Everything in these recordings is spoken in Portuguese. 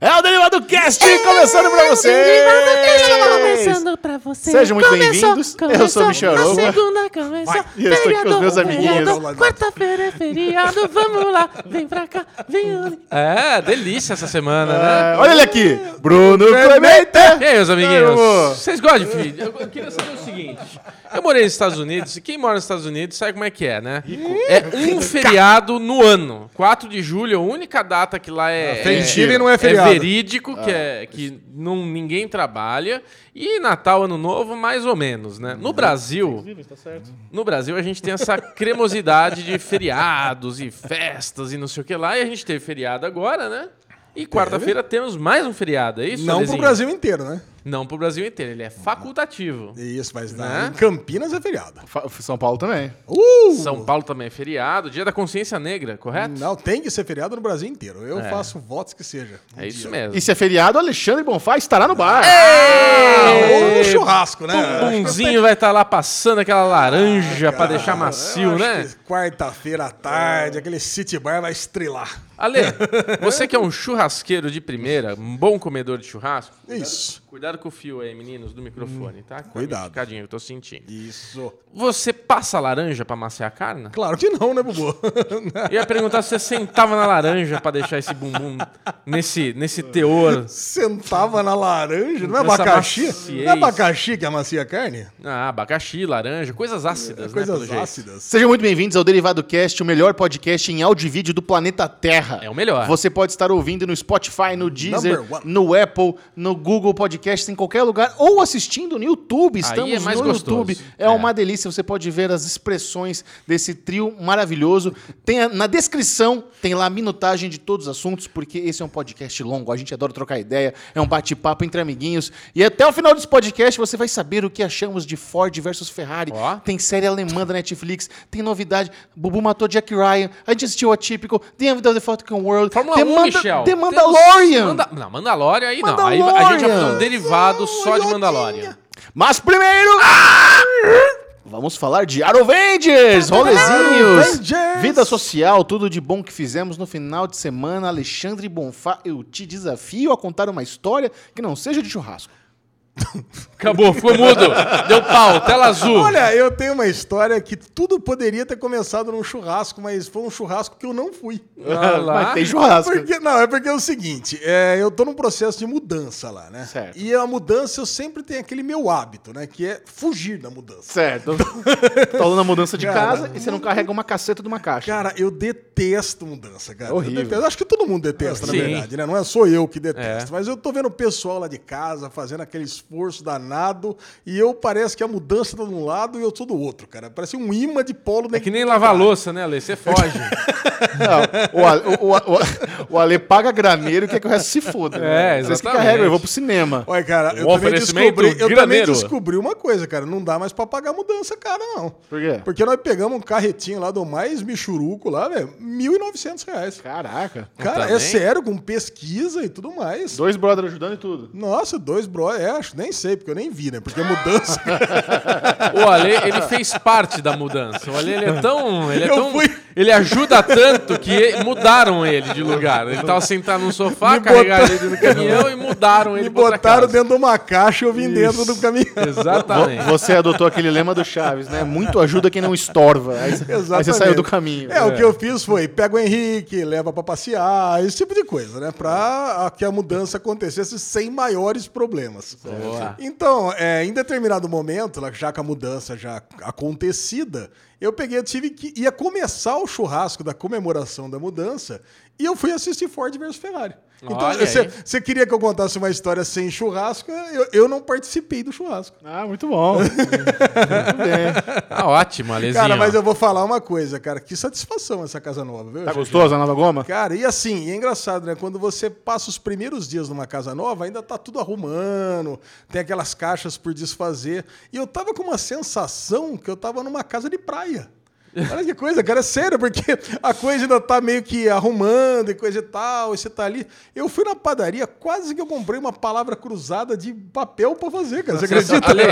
É o Derivado Cast começando pra você! Começando pra você. Sejam muito bem-vindos. Eu sou o Michel segunda começou. E eu estou aqui com os meus feriado, amiguinhos. Quarta-feira é feriado, vamos lá. Vem pra cá, vem ali. É, delícia essa semana, É, né? olha ele aqui, Bruno Clemente! E aí, meus amiguinhos? Vocês gostam de filho? Eu queria saber o seguinte. Eu morei nos Estados Unidos, e quem mora nos Estados Unidos sabe como é que é, né? É um feriado no ano. 4 de julho, é a única data que lá é, Thanksgiving é, não é feriado. Verídico, que, é, que não, ninguém trabalha. E Natal, Ano Novo, mais ou menos, né? No Brasil, no Brasil a gente tem essa cremosidade de feriados e festas e não sei o que lá. E a gente teve feriado agora, né? E quarta-feira temos mais um feriado, é isso, Não pro Alezinho? Brasil inteiro, né? Não pro Brasil inteiro, ele é facultativo. Isso, mas Né? em Campinas é feriado. Fa- São Paulo também. Uh! São Paulo também é feriado, dia da consciência negra, correto? Não, tem que ser feriado no Brasil inteiro. Eu É. faço votos que seja. um É isso dia. mesmo. E se é feriado, Alexandre Bonfá estará no bar. Ah, ou no churrasco, né? Bumbumzinho vai estar lá passando aquela laranja pra deixar macio, Eu acho né? que Quarta-feira à tarde, aquele city bar vai estrelar. Ale, você que é um churrasqueiro de primeira, um bom comedor de churrasco, Isso. Cuidado com o fio aí, meninos, do microfone, tá? Com a cuidado. picadinha que eu tô sentindo. Isso. Você passa laranja pra maciar a carne? Claro que não, né, Bubu? Eu ia perguntar se você sentava na laranja pra deixar esse bumbum nesse, nesse teor. Sentava na laranja, não é Nessa abacaxi? maciez. Não é abacaxi que amacia a carne? Ah, abacaxi, laranja, coisas ácidas, né? Coisas jeito. ácidas. Sejam muito bem-vindos ao Derivado Cast, o melhor podcast em áudio e vídeo do planeta Terra. É o melhor. Você pode estar ouvindo no Spotify, no Deezer, no Apple, no Google Podcasts, em qualquer lugar, ou assistindo no YouTube. Estamos é no gostoso. YouTube. É, É. uma delícia, você pode ver as expressões desse trio maravilhoso. Tem a- na descrição, tem lá a minutagem de todos os assuntos, porque esse é um podcast longo, a gente adora trocar ideia, é um bate-papo entre amiguinhos. E até o final desse podcast você vai saber o que achamos de Ford versus Ferrari. Ó. Tem série alemã da Netflix, tem novidade. Bubu matou Jack Ryan, a gente assistiu Atípico, The End of the Fucking World, Fórmula The, 1, Manda- Michel. The Mandalorian. Manda- Não, Mandalorian aí não. Aí a gente vai fazer um. Derivado só de Mandalorian. Mas primeiro, vamos falar de Arovengers, rolezinhos, Arovengers. vida social, tudo de bom que fizemos no final de semana. Alexandre Bonfá, eu te desafio a contar uma história que não seja de churrasco. Acabou, ficou mudo. Deu pau, tela azul. Olha, eu tenho uma história que tudo poderia ter começado num churrasco, mas foi um churrasco que eu não fui. Ah lá. Mas tem churrasco. Porque, não, é porque é o seguinte, é, eu tô num processo de mudança lá, né? Certo. E a mudança eu sempre tenho aquele meu hábito, né? Que é fugir da mudança. Certo. Tá rolando a mudança de Cara, casa e você não carrega uma caceta de uma caixa. Cara, eu detesto mudança, cara. Horrível. Eu detesto. Acho que todo mundo detesta, na Sim. verdade, né? Não é só eu que detesto. É. Mas eu tô vendo o pessoal lá de casa fazendo aquele esforço danado e eu parece que a mudança tá de um lado e eu tô do outro, cara. Parece um imã de polo. É que nem lavar louça, né, Ale? Você foge. Não, o, Ale, o, o, o, Ale paga graneiro e quer que o resto se foda. né? É, Vocês que carregam, eu vou pro cinema. Olha, cara, eu também, oferecimento descobri, eu também descobri uma coisa, cara. Não dá mais pra pagar mudança cara, não. Por quê? Porque nós pegamos um carretinho lá do mais michuruco lá, velho, 1.900 reais. Caraca. Cara, Também? é sério, com pesquisa e tudo mais. Dois brothers ajudando e tudo. Nossa, dois bro, é, acho, nem sei, porque eu nem vi, né? Porque mudança. O Ale, ele fez parte da mudança. O Ale, ele é tão... Ele, é Eu tão, fui- ele ajuda tanto que mudaram ele de lugar. Ele tava sentado no sofá, Me carregaram botaram- ele no caminhão e mudaram ele Me outra botaram casa. dentro de uma caixa e eu vim dentro do caminhão. Exatamente. Vo- Você adotou aquele lema do Chaves, né? Muito ajuda quem não estorva. Aí, você- aí você Exatamente. saiu do caminho. É, o que eu fiz foi, pega o Henrique, leva pra passear, esse tipo de coisa, né? Pra que a mudança acontecesse sem maiores problemas. Boa. Então, é, em determinado momento, lá, já com a mudança já acontecida, eu peguei, eu tive que ia começar o churrasco da comemoração da mudança e eu fui assistir Ford versus Ferrari. Então, você queria que eu contasse uma história sem churrasco? Eu, eu não participei do churrasco. Ah, muito bom. muito bem. Ah, ótimo, Alezinho. Cara, mas eu vou falar uma coisa, cara. Que satisfação essa casa nova, viu? Tá Xixi? gostoso a nova goma? Cara, e assim, e é engraçado, né? Quando você passa os primeiros dias numa casa nova, ainda tá tudo arrumando, tem aquelas caixas por desfazer. E eu tava com uma sensação que eu tava numa casa de praia. Olha que coisa, cara, é sério, porque a coisa ainda tá meio que arrumando e coisa e tal, e você tá ali. Eu fui na padaria, quase que eu comprei uma palavra cruzada de papel pra fazer, cara. Você acredita? Ale,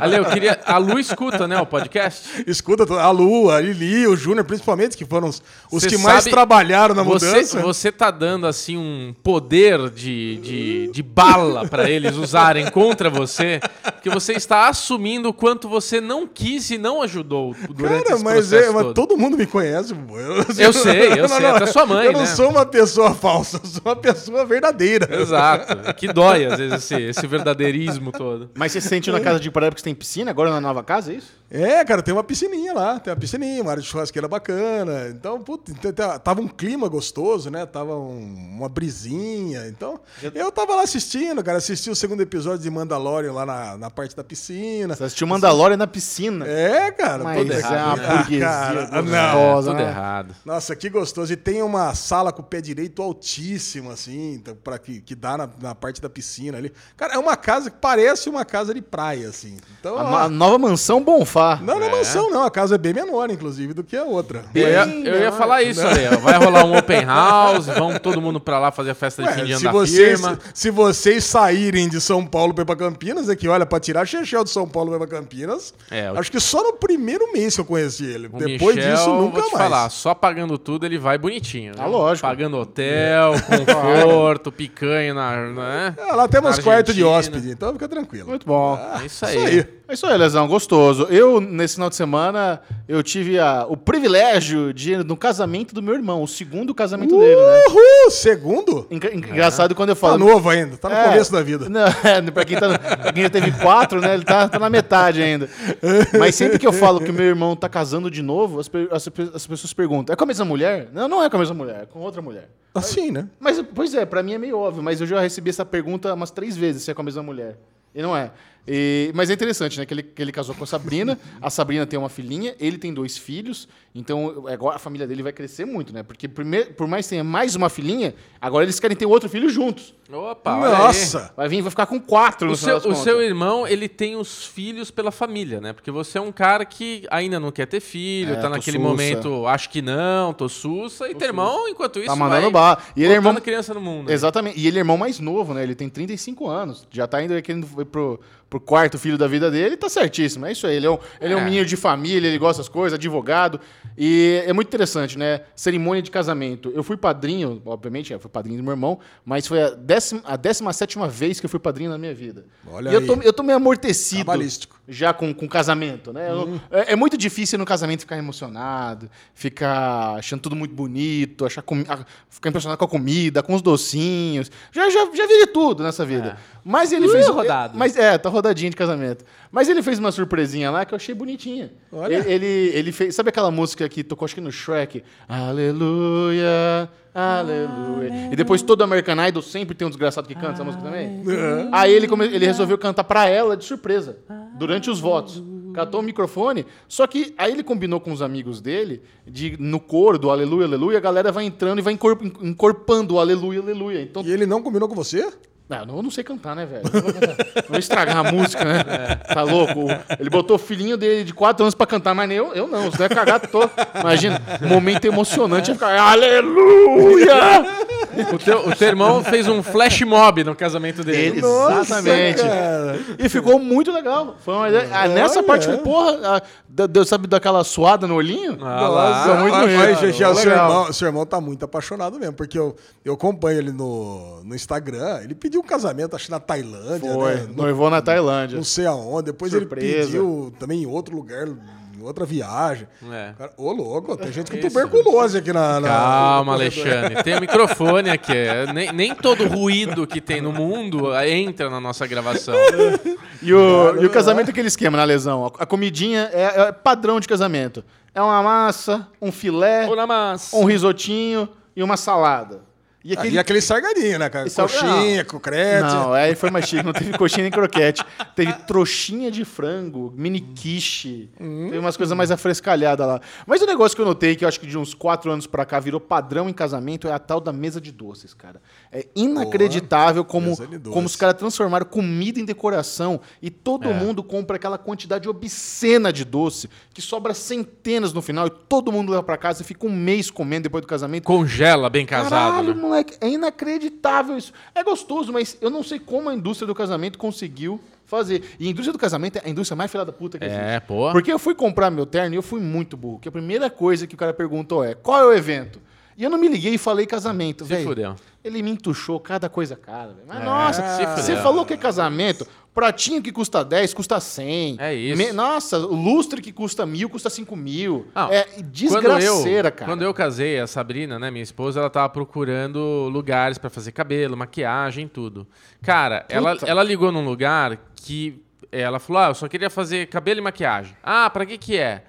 Ale, eu queria. A Lu escuta, né, o podcast? Escuta, a Lu, a Lili, o Júnior, principalmente, que foram os, os que mais sabe- trabalharam na Você, mudança. você tá dando assim um poder de, de, de bala pra eles usarem contra você, que você está assumindo o quanto você não quis e não ajudou durante Cara, esse mas, processo é, mas todo. todo mundo me conhece. Eu, Eu sei, eu sei, até sua mãe, Eu não né? sou uma pessoa falsa, eu sou uma pessoa verdadeira. Exato. Que dói, às vezes, esse, esse verdadeirismo todo. Mas você se sentiu na casa de praia porque você tem piscina, agora na nova casa, é isso? É, cara, tem uma piscininha lá, tem uma piscininha, uma área de churrasqueira bacana. Então, puta, t- t- tava um clima gostoso, né? Tava um- uma brisinha. Então, eu tava lá assistindo, cara, assisti o segundo episódio de Mandalorian lá na, na parte da piscina. Você assistiu Mandalorian na piscina. É, cara, Mas toda- é uma Ah, burguesia cara, gostosa, Tudo né? errado. Nossa, que gostoso. E tem uma sala com o pé direito altíssimo, assim, então, pra que, que dá na, na parte da piscina ali. Cara, é uma casa que parece uma casa de praia, assim. Então, A, ó, a nova mansão Bonfá. Não, não é mansão, não. A casa é bem menor, inclusive, do que a outra. Eu ia, Bem eu ia falar isso, Ale. Vai rolar um open house, vão todo mundo pra lá fazer a festa de Ué, fim de ano se, da vocês, firma. se vocês saírem de São Paulo pra ir pra Campinas, é que, olha, pra tirar Chechel de São Paulo pra ir pra Campinas, É, acho que só no primeiro mês que eu conheci ele. O Depois Michel, disso, nunca vou te mais. falar, só pagando tudo ele vai bonitinho. né? Ah, lógico. Pagando hotel, conforto, picanha na. Né? Ah, lá temos quarto de hóspede, então fica tranquilo. Muito bom. É isso Isso aí. É isso aí, Lesão, gostoso. Eu, nesse final de semana, eu tive a- o privilégio de ir no casamento do meu irmão, o segundo casamento dele, né? Uhul! Segundo? Engra- Engraçado quando eu Tá falo. novo ainda, tá no É, começo da vida. Não, é, pra, quem tá, no- pra quem já teve quatro, né? Ele tá, tá na metade ainda. Mas sempre que eu falo que o meu irmão tá casando de novo, as, as as pessoas perguntam: é com a mesma mulher? Não, não é com a mesma mulher, é com outra mulher. Assim, né? Mas, pois é, pra mim é meio óbvio, mas eu já recebi essa pergunta umas três vezes se é com a mesma mulher. E não é. E- mas é interessante, né? Que ele, que ele casou com a Sabrina, a Sabrina tem uma filhinha, ele tem dois filhos, então agora a família dele vai crescer muito, né? Porque primeiro, por mais que tenha mais uma filhinha, agora eles querem ter outro filho juntos. Opa. Nossa! Vai vir, vai ficar com quatro no O seu, o seu irmão, ele tem os filhos pela família, né? Porque você é um cara que ainda não quer ter filho, É, tá tô naquele sussa. momento, acho que não, tô sussa. E teu irmão, enquanto isso, Tá mandando vai bar. E ele é irmão- criança no mundo. né? Exatamente. E ele é irmão mais novo, né? Ele tem 35 anos. Já tá indo querendo ir pro, pro quarto filho da vida dele. Tá certíssimo. É isso aí. Ele é um, ele é um É. menino de família, ele gosta das coisas, advogado. E é muito interessante, né? Cerimônia de casamento. Eu fui padrinho, obviamente, eu fui padrinho do meu irmão, mas foi a, décima, a 17 vez que eu fui padrinho na minha vida. Olha e eu aí. tô, eu tô meio amortecido Cabalístico. Já com, com casamento, né? Eu- é, é muito difícil no casamento ficar emocionado, ficar achando tudo muito bonito, achar a- ficar impressionado com a comida, com os docinhos. Já, já, já vi de tudo nessa vida. Mas ele Ui, fez. rodado. Mas é, tá rodadinha de casamento. Mas ele fez uma surpresinha lá que eu achei bonitinha. Olha. Ele, ele, ele fez. Sabe aquela música que tocou acho que no Shrek? Aleluia. Aleluia. E depois todo American Idol sempre tem um desgraçado que canta essa música também. Aí ele, come- ele resolveu cantar pra ela de surpresa, durante os votos. Catou o microfone, só que aí ele combinou com os amigos dele, de no coro do aleluia, aleluia, a galera vai entrando e vai encor- encorpando o aleluia, aleluia. Então, E ele não combinou com você? não, eu não sei cantar, né, velho? Eu Não vou, cantar. Não vou estragar a música, né? Tá louco? Ele botou o filhinho dele de 4 anos pra cantar, mas nem eu, eu não. Você vai cagar todo. Imagina, um momento emocionante, ia ficar, aleluia! O teu, o teu irmão fez um flash mob no casamento dele. Ele- Exatamente. cara. E ficou muito legal. Foi uma ideia- ah, nessa Olha. parte, porra, ah, deu- deu, sabe daquela suada no olhinho? Ah lá. Nossa, muito bonito. Gegé, o, seu Legal. irmão, seu irmão tá muito apaixonado mesmo, porque eu, eu acompanho ele no, no Instagram. Ele pediu um casamento, acho que na Tailândia, Foi, né? No- noivou na Tailândia. não sei aonde. Depois Surpresa. ele pediu também em outro lugar, outra viagem. É. Cara, ô, louco, tem gente com Isso. tuberculose aqui na. na Calma. Alexandre. Tem o microfone aqui. Nem, nem todo ruído que tem no mundo entra na nossa gravação. E o, e o casamento é aquele esquema, na lesão. A, comidinha é, é padrão de casamento. É uma massa, um filé, Namas. um risotinho e uma salada. E Ah, E aquele sargadinho, né, cara? Sal- Coxinha, com crete. Não, aí foi mais chique. Não teve coxinha nem croquete. Teve trouxinha de frango, mini quiche. Teve umas coisas mais afrescalhadas lá. Mas o negócio que eu notei, que eu acho que de uns quatro anos pra cá virou padrão em casamento, é a tal da mesa de doces, cara. É inacreditável como, como os caras transformaram comida em decoração e todo É. mundo compra aquela quantidade obscena de doce que sobra centenas no final e todo mundo leva pra casa e fica um mês comendo depois do casamento. Congela bem casado, Caralho, né? Moleque, é inacreditável isso. É gostoso, mas eu não sei como a indústria do casamento conseguiu fazer. E a indústria do casamento é a indústria mais filha da puta que É, existe. pô. Porque eu fui comprar meu terno e eu fui muito burro. Que a primeira coisa que o cara perguntou é: qual é o evento? E eu não me liguei e falei casamento, velho. Ele me entuchou cada coisa cara. Mas É, nossa, você falou que é casamento. Pratinho que custa 10, custa 100. É isso. Me- nossa, o lustre que custa mil, custa 5 mil. Não, é desgraceira, quando eu, cara. Quando eu casei, a Sabrina, né, minha esposa, ela tava procurando lugares pra fazer cabelo, maquiagem, tudo. Cara, ela, ela ligou num lugar que ela falou: "Ah, eu só queria fazer cabelo e maquiagem". Ah, pra que que é?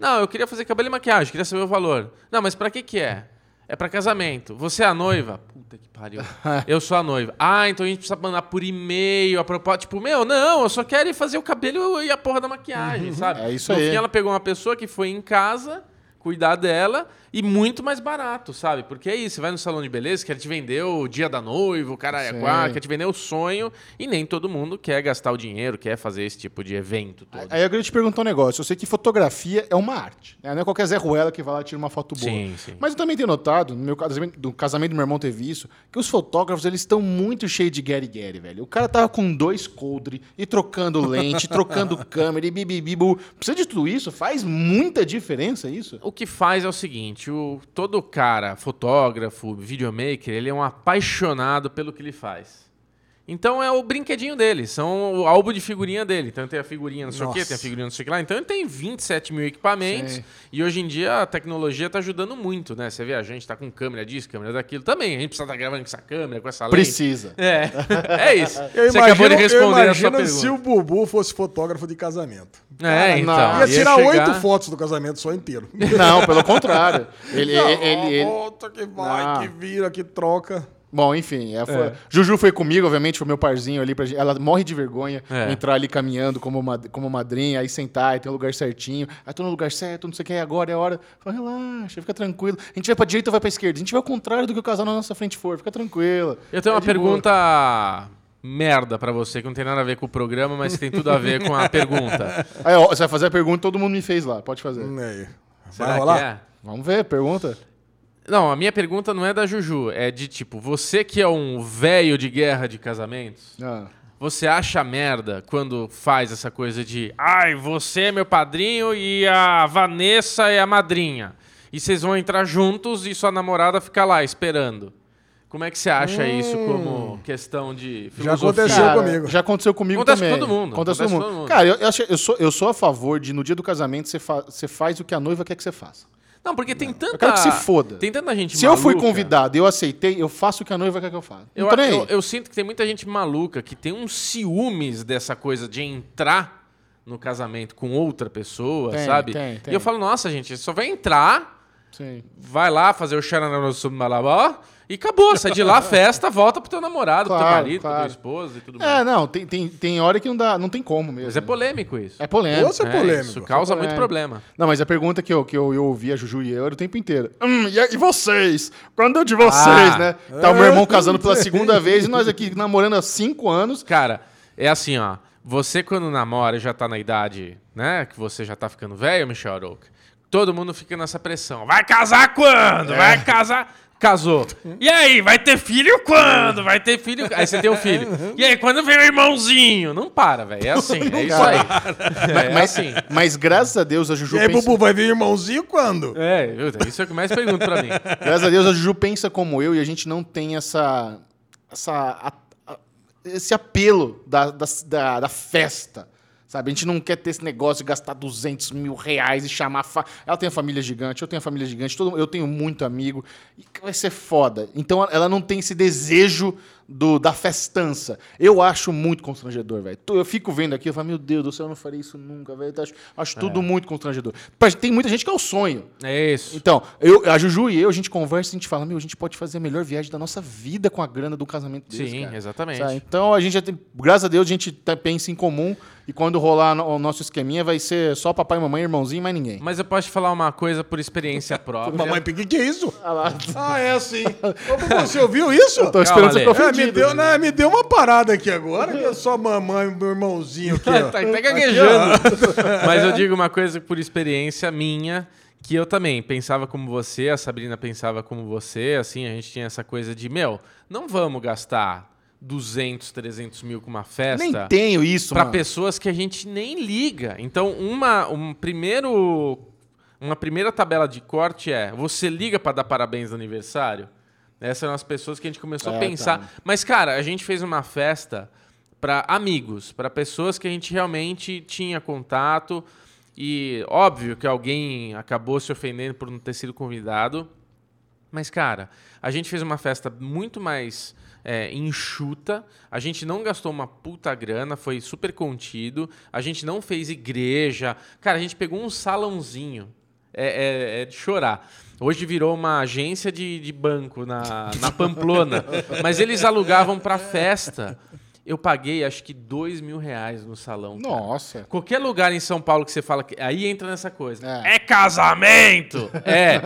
Não, eu queria fazer cabelo e maquiagem, queria saber o valor. Não, mas pra que que é? É pra casamento. Você é a noiva? Puta que pariu. Eu sou a noiva. Ah, então a gente precisa mandar por e-mail a propósito. Tipo, meu, não, eu só quero ir fazer o cabelo e a porra da maquiagem, sabe? É isso no aí. fim, ela pegou uma pessoa que foi em casa cuidar dela e muito mais barato, sabe? Porque é isso, você vai no salão de beleza, quer te vender o dia da noiva, o cara é quatro, quer te vender o sonho e nem todo mundo quer gastar o dinheiro, quer fazer esse tipo de evento todo. Aí eu queria te perguntar um negócio. Eu sei que fotografia é uma arte. né? Não é qualquer Zé Ruela que vai lá e tira uma foto boa. Sim, sim. Mas eu também tenho notado, no meu casamento, do casamento do meu irmão teve isso, que os fotógrafos eles estão muito cheios de Gary Gary, velho. O cara tava com dois coldre e trocando lente, trocando câmera e bibibibu. Precisa de tudo isso? Faz muita diferença isso? O que faz é o seguinte, o, todo cara, fotógrafo, videomaker, ele é um apaixonado pelo que ele faz. Então é o brinquedinho dele, são o álbum de figurinha dele. Então tem a figurinha não sei o quê, Nossa. tem a figurinha não sei o que lá. Então ele tem 27 mil equipamentos. E hoje em dia a tecnologia tá ajudando muito, né? Você vê, a gente tá com câmera disso, câmera daquilo. Também, a gente precisa estar gravando com essa câmera, com essa lente. Precisa. É, é isso. Eu Você imagino, acabou de responder eu a sua imagino se pergunta. o Bubu fosse fotógrafo de casamento. É, Ah, então. não. Ia ia tirar chegar- oito fotos do casamento só inteiro. Não, pelo contrário. Ele, Não, ele, ele- Volta, que vai, Não. que vira, que troca. Bom, enfim, é, foi- Juju foi comigo, obviamente, foi meu parzinho ali. Pra, ela morre de vergonha É. entrar ali caminhando como, mad- como madrinha, aí sentar, e tem um lugar certinho. Aí tô no lugar certo, não sei o que, agora é a hora. Fala, relaxa, fica tranquilo. A gente vai pra direita ou vai pra esquerda? A gente vai ao contrário do que o casal na nossa frente for, fica tranquila. Eu tenho É uma de boa. Merda pra você, que não tem nada a ver com o programa, mas que tem tudo a ver com a pergunta. Aí, ó, você vai fazer a pergunta, todo mundo me fez lá, pode fazer. Hum, Aí. Será Vai rolar? que é? Vamos ver, pergunta. Não, a minha pergunta não é da Juju, é de tipo, você que é um velho de guerra de casamentos, Ah. você acha merda quando faz essa coisa de ai, você é meu padrinho e a Vanessa é a madrinha. E vocês vão entrar juntos e sua namorada fica lá esperando. Como é que você acha isso como questão de Já filosofia? aconteceu Cara, comigo. Já aconteceu comigo Acontece também. com todo mundo, Acontece com acontece todo com mundo. todo mundo. Cara, eu, eu, acho- eu sou, eu sou a favor de, no dia do casamento, você, fa- você faz o que a noiva quer que você faça. Não, porque tem tanta. Eu quero que se foda. Tem tanta gente Se eu fui maluca. convidado e eu aceitei, eu faço o que a noiva quer que eu faça. Eu, nem eu, aí. eu sinto que tem muita gente maluca que tem uns ciúmes dessa coisa de entrar no casamento com outra pessoa, Tem, sabe? tem, tem. E eu falo, nossa, gente, só vai entrar, Sim. vai lá fazer o Xaranã Malabar e acabou. Sai de lá, festa, volta pro teu namorado, pro teu Claro, marido, pro claro. teu esposo e tudo É, mais. não, tem, tem, tem hora que não dá, não tem como mesmo. Mas é polêmico isso. É polêmico. Ou você é É, polêmico. Isso causa É muito polêmico. problema. Não, mas a pergunta que eu, que eu, eu ouvi a Juju e eu era o tempo inteiro. Hum, e, e vocês? Quando é de vocês, Ah. né? Tá o meu irmão casando pela segunda vez e nós aqui namorando há cinco anos. Cara, é assim, ó. Você quando namora e já tá na idade, né? Que você já tá ficando velho, Michel Arouca. Todo mundo fica nessa pressão. Vai casar quando? É. Vai casar. Casou. E aí, vai ter filho quando? Vai ter filho. Aí você tem o filho. E aí, quando vem o irmãozinho? Não para, velho. É assim, é isso aí. É mas, assim. mas graças a Deus a Juju E aí, pensa... Bubu, vai vir irmãozinho quando? É, isso é o que mais pergunto pra mim. Graças a Deus a Juju pensa como eu e a gente não tem essa. essa a- a- esse apelo da, da, da, da festa. Sabe? A gente não quer ter esse negócio de gastar 200 mil reais e chamar. Fa... Ela tem uma família gigante, eu tenho uma família gigante, todo... eu tenho muito amigo. E vai ser foda. Então ela não tem esse desejo do, da festança. Eu acho muito constrangedor, velho. Eu fico vendo aqui, eu falo, meu Deus do céu, eu não faria isso nunca, velho. Acho, acho tudo muito constrangedor. Tem muita gente que é o sonho. É isso. Então, eu, a Juju e eu, a gente conversa e a gente fala, meu, a gente pode fazer a melhor viagem da nossa vida com a grana do casamento deles, Sim, cara. exatamente. Sabe? Então, a gente já tem, graças a Deus, a gente tá- pensa em comum e quando rolar no- o nosso esqueminha vai ser só papai, mamãe, irmãozinho e mais ninguém. Mas eu posso te falar uma coisa por experiência própria. Mamãe, o que, que é isso? Ah, é sim. Ô, Você ouviu isso? Tô esperando você Ale. É, me, deu, né, me deu uma parada aqui agora, que é só mamãe e meu irmãozinho aqui, ó. tá até gaguejando. Mas eu digo uma coisa por experiência minha, que eu também pensava como você, a Sabrina pensava como você, assim, a gente tinha essa coisa de, meu, não vamos gastar 200, 300 mil com uma festa. Nem tenho isso, para pessoas que a gente nem liga. Então, uma, um primeiro, uma primeira tabela de corte é: você liga para dar parabéns no aniversário? Essas eram as pessoas que a gente começou a É, pensar. tá. Mas, cara, a gente fez uma festa para amigos, para pessoas que a gente realmente tinha contato. E óbvio que alguém acabou se ofendendo por não ter sido convidado. Mas, cara, a gente fez uma festa muito mais é, enxuta. A gente não gastou uma puta grana, foi super contido. A gente não fez igreja. Cara, a gente pegou um salãozinho. É, é- é de chorar. Hoje virou uma agência de, de banco na, na Pamplona. Mas eles alugavam pra festa. Eu paguei acho que dois mil reais no salão. cara. Nossa. Qualquer lugar em São Paulo que você fala que. Aí entra nessa coisa. É. É, casamento! É.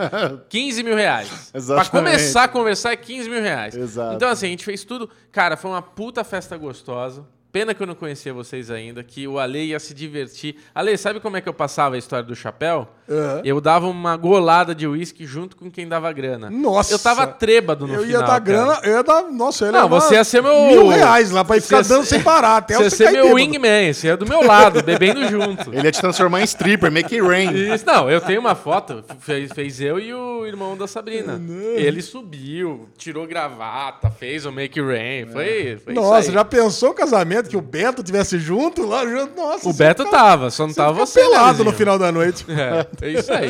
15 mil reais. Exatamente. Pra começar a conversar é 15 mil reais. Exato. Então, assim, a gente fez tudo. Cara, foi uma puta festa gostosa. Pena que eu não conhecia vocês ainda, que o Ale ia se divertir. Ale, sabe como é que eu passava a história do chapéu? Aham. Eu dava uma golada de uísque junto com quem dava grana. Nossa. Eu tava trêbado no eu final. ia dar cara. grana, eu ia dar. Nossa, eu ia Não, você ia ser meu- Mil reais lá pra ir ficar ia dando sem parar até Você ia ser cair meu bêbado. wingman, você ia do meu lado, bebendo junto. Ele ia te transformar em stripper, make it rain. Isso, não, eu tenho uma foto, fez, fez eu e o irmão da Sabrina. Ele subiu, tirou gravata, fez o Make It Rain, foi, foi Nossa, isso aí. já pensou o casamento que o Beto tivesse junto lá junto? Nossa, O você Beto fica- tava, só não você tava você, pelado no final da noite. É, é isso aí.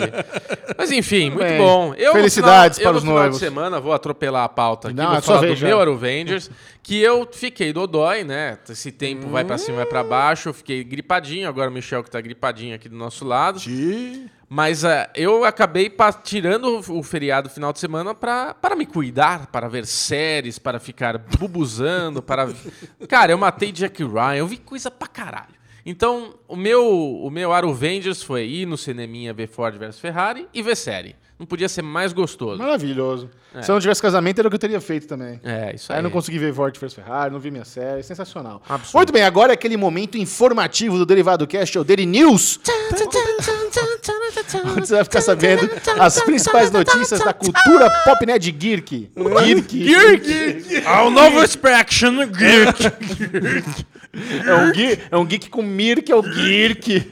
Mas enfim, muito Bem, bom. Eu, felicidades final, para eu, os no final noivos. de semana vou atropelar a pauta aqui, Não, vou é falar do já. meu Avengers, que eu fiquei dodói, né? Esse tempo vai pra cima, vai pra baixo, eu fiquei gripadinho, agora o Michel que tá gripadinho aqui do nosso lado. Ih, Mas eh, eu acabei tirando o, feriado final de semana pra, para me cuidar, para ver séries, para ficar bubuzando, para... Cara, eu matei Jack Ryan, eu vi coisa pra caralho. Então, o meu, o meu Avengers foi ir no cineminha ver Ford vs Ferrari e ver série. Não podia ser mais gostoso. Maravilhoso. Se eu não tivesse casamento, era o que eu teria feito também. É, isso Aí aí. eu não consegui ver Ford vs Ferrari, não vi minha série, sensacional. Absurdo. Muito bem, agora é aquele momento informativo do Derivado Cast, é o Daily News. Você vai ficar sabendo as principais notícias da cultura pop nerd geek. Geek. Geek! Ao novo Extraction Geek! É um geek, é um geek com mir, que é o geek.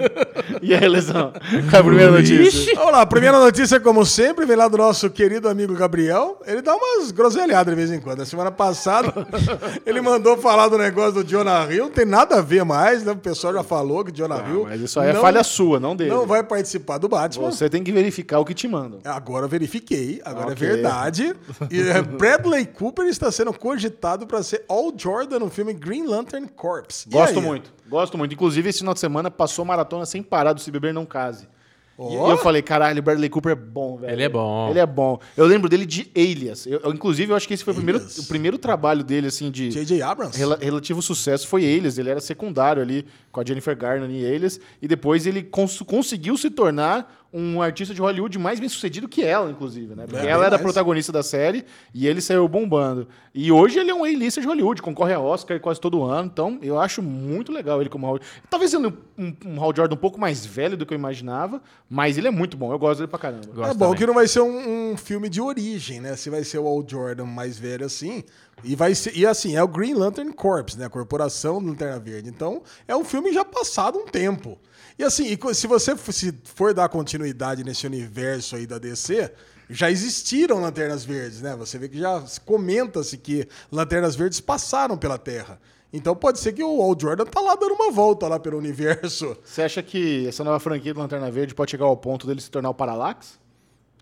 e aí, Lesão? Qual é a primeira notícia? Vamos lá, a primeira notícia, como sempre, vem lá do nosso querido amigo Gabriel. Ele dá umas groselhadas de vez em quando. Na semana passada, ele mandou falar do negócio do Jonah Hill. Não tem nada a ver mais, né? O pessoal já falou que o Jonah Hill. Mas isso aí é não- falha sua, não dele. Não vai participar do Batman. Você tem que verificar o que te mandam. Agora eu verifiquei, agora Ok. é verdade. E é, Bradley Cooper está sendo cogitado para ser All Jordan no filme Green Lantern Corps. Gosto muito, gosto muito. Inclusive, esse final de semana passou maratona sem parar do Se Beber Não Case. E- Ó. E eu falei, caralho, o Bradley Cooper é bom, velho. Ele é bom. Ele é bom. Eu lembro dele de Alias. Eu, eu, inclusive, eu acho que esse foi o primeiro, o primeiro trabalho dele, assim, de J.J. Abrams. rela- relativo sucesso foi Alias. Ele era secundário ali com a Jennifer Garner em Alias. E depois ele cons- conseguiu se tornar um artista de Hollywood mais bem sucedido que ela, inclusive, né? Porque É, ela era a mais. protagonista da série e ele saiu bombando. E hoje ele é um A-lista de Hollywood, concorre a Oscar quase todo ano. Então, eu acho muito legal ele como Hal. Talvez ele um, um Hal Jordan um pouco mais velho do que eu imaginava, mas ele é muito bom. Eu gosto dele pra caramba. Gosto é bom também. que não vai ser um, um filme de origem, né? Se vai ser o All Jordan mais velho assim. E vai ser. E assim, é o Green Lantern Corps, né? A corporação do Lanterna Verde. Então, é um filme já passado um tempo. E assim, se você se for dar continuidade nesse universo aí da DC, já existiram lanternas verdes, né? Você vê que já se- comenta-se que lanternas verdes passaram pela Terra. Então pode ser que o All Jordan tá lá dando uma volta lá pelo universo. Você acha que essa nova franquia do Lanterna Verde pode chegar ao ponto dele se tornar o Parallax?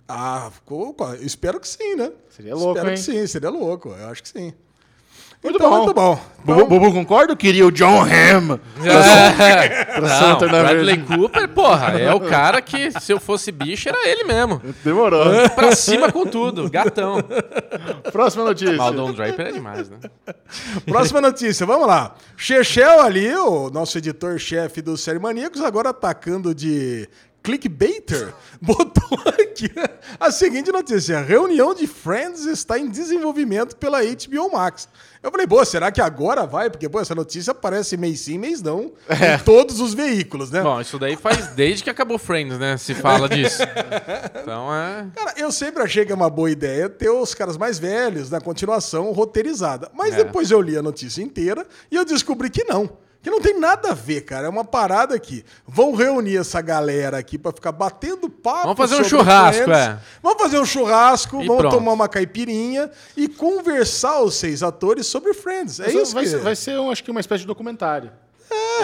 Ah, espero que sim, né? Seria louco, Espero hein? que sim, seria louco. Eu acho que sim. Muito então, bom. muito bom. Bubu, Bubu concorda? Queria o John Hamm. É. Não, Santa, na Bradley Cooper, porra, é o cara que, se eu fosse bicho, era ele mesmo. Demorou. Pra cima com tudo, gatão. Próxima notícia. Maldon Draper é demais, né? Próxima notícia, vamos lá. Chechel ali, o nosso editor-chefe do Série Maníacos, agora atacando de clickbaiter, botou aqui a seguinte notícia: reunião de Friends está em desenvolvimento pela HBO Max. Eu falei, pô, será que agora vai? Porque, pô, essa notícia aparece mês sim, mês não, em todos os veículos, né? Bom, isso daí faz desde que acabou Friends, né? Se fala disso. Então é. Cara, eu sempre achei que é uma boa ideia ter os caras mais velhos na continuação roteirizada. Mas É. depois eu li a notícia inteira e eu descobri que não. Que não tem nada a ver, cara. É uma parada aqui. Vão reunir essa galera aqui pra ficar batendo papo. Vamos fazer um churrasco, é. Vamos fazer um churrasco, E vamos pronto. tomar uma caipirinha e conversar os seis atores sobre Friends. É isso vai, que... ser, vai ser, um, acho que, uma espécie de documentário.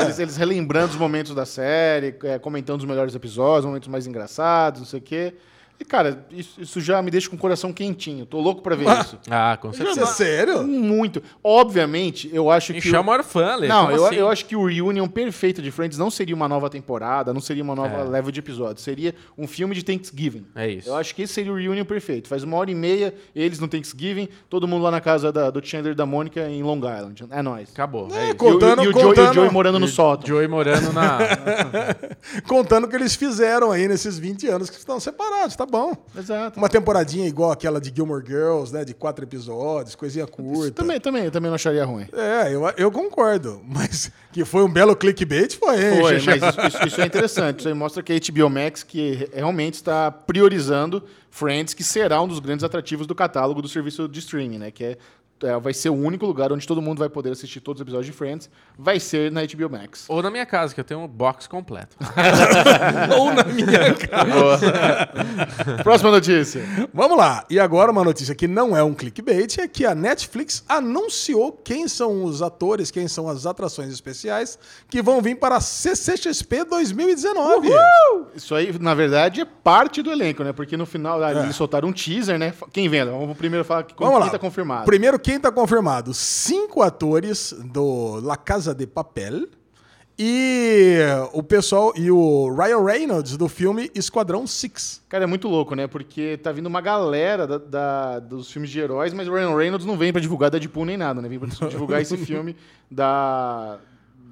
Eles, eles relembrando os momentos da série, é, comentando os melhores episódios, momentos mais engraçados, não sei o quê. E, cara, isso, isso já me deixa com o coração quentinho. Tô louco pra ver isso. Ah, com Isso é certeza. sério? Muito. Obviamente, eu acho que. chama o maior fã, Lê. Não, eu, assim? eu acho que o reunion perfeito de Friends não seria uma nova temporada, não seria uma nova É. leva de episódios. Seria um filme de Thanksgiving. É isso. Eu acho que esse seria o reunion perfeito. Faz uma hora e meia, eles no Thanksgiving, todo mundo lá na casa da- do Chandler e da Mônica em Long Island. É nóis. Acabou. É, É, isso. Contando- e, o, e o Joey, e o contando- Joey morando no sótão. Joey morando na. Contando o que eles fizeram aí nesses 20 anos que estão separados, tá bom. Exato. Uma temporadinha igual aquela de Gilmore Girls, né? De quatro episódios, coisinha curta. Também, também, também não acharia ruim. É, eu, eu concordo. Mas que foi um belo clickbait, foi, Foi, mas isso, isso- isso é interessante. Isso aí mostra que a HBO Max que re- realmente está priorizando Friends, que será um dos grandes atrativos do catálogo do serviço de streaming, né? Que é, é, vai ser o único lugar onde todo mundo vai poder assistir todos os episódios de Friends. Vai ser na HBO Max. Ou na minha casa, que eu tenho um box completo. Ou na minha cara. Próxima notícia. Vamos lá. E agora uma notícia que não é um clickbait é que a Netflix anunciou quem são os atores, quem são as atrações especiais que vão vir para a CCXP 2019. Isso aí, na verdade, é parte do elenco, né? Porque no final ah, É. eles soltaram um teaser, né? Quem vem? Vamos primeiro falar que Vamos quem lá. tá confirmado. Primeiro, quem tá confirmado? Cinco atores do La Casa de Papel e o pessoal e o Ryan Reynolds do filme Esquadrão Six. Cara, é muito louco, né? Porque tá vindo uma galera da- da- dos filmes de heróis, mas o Ryan Reynolds não vem pra divulgar Deadpool nem nada, né? Vem pra divulgar esse filme da,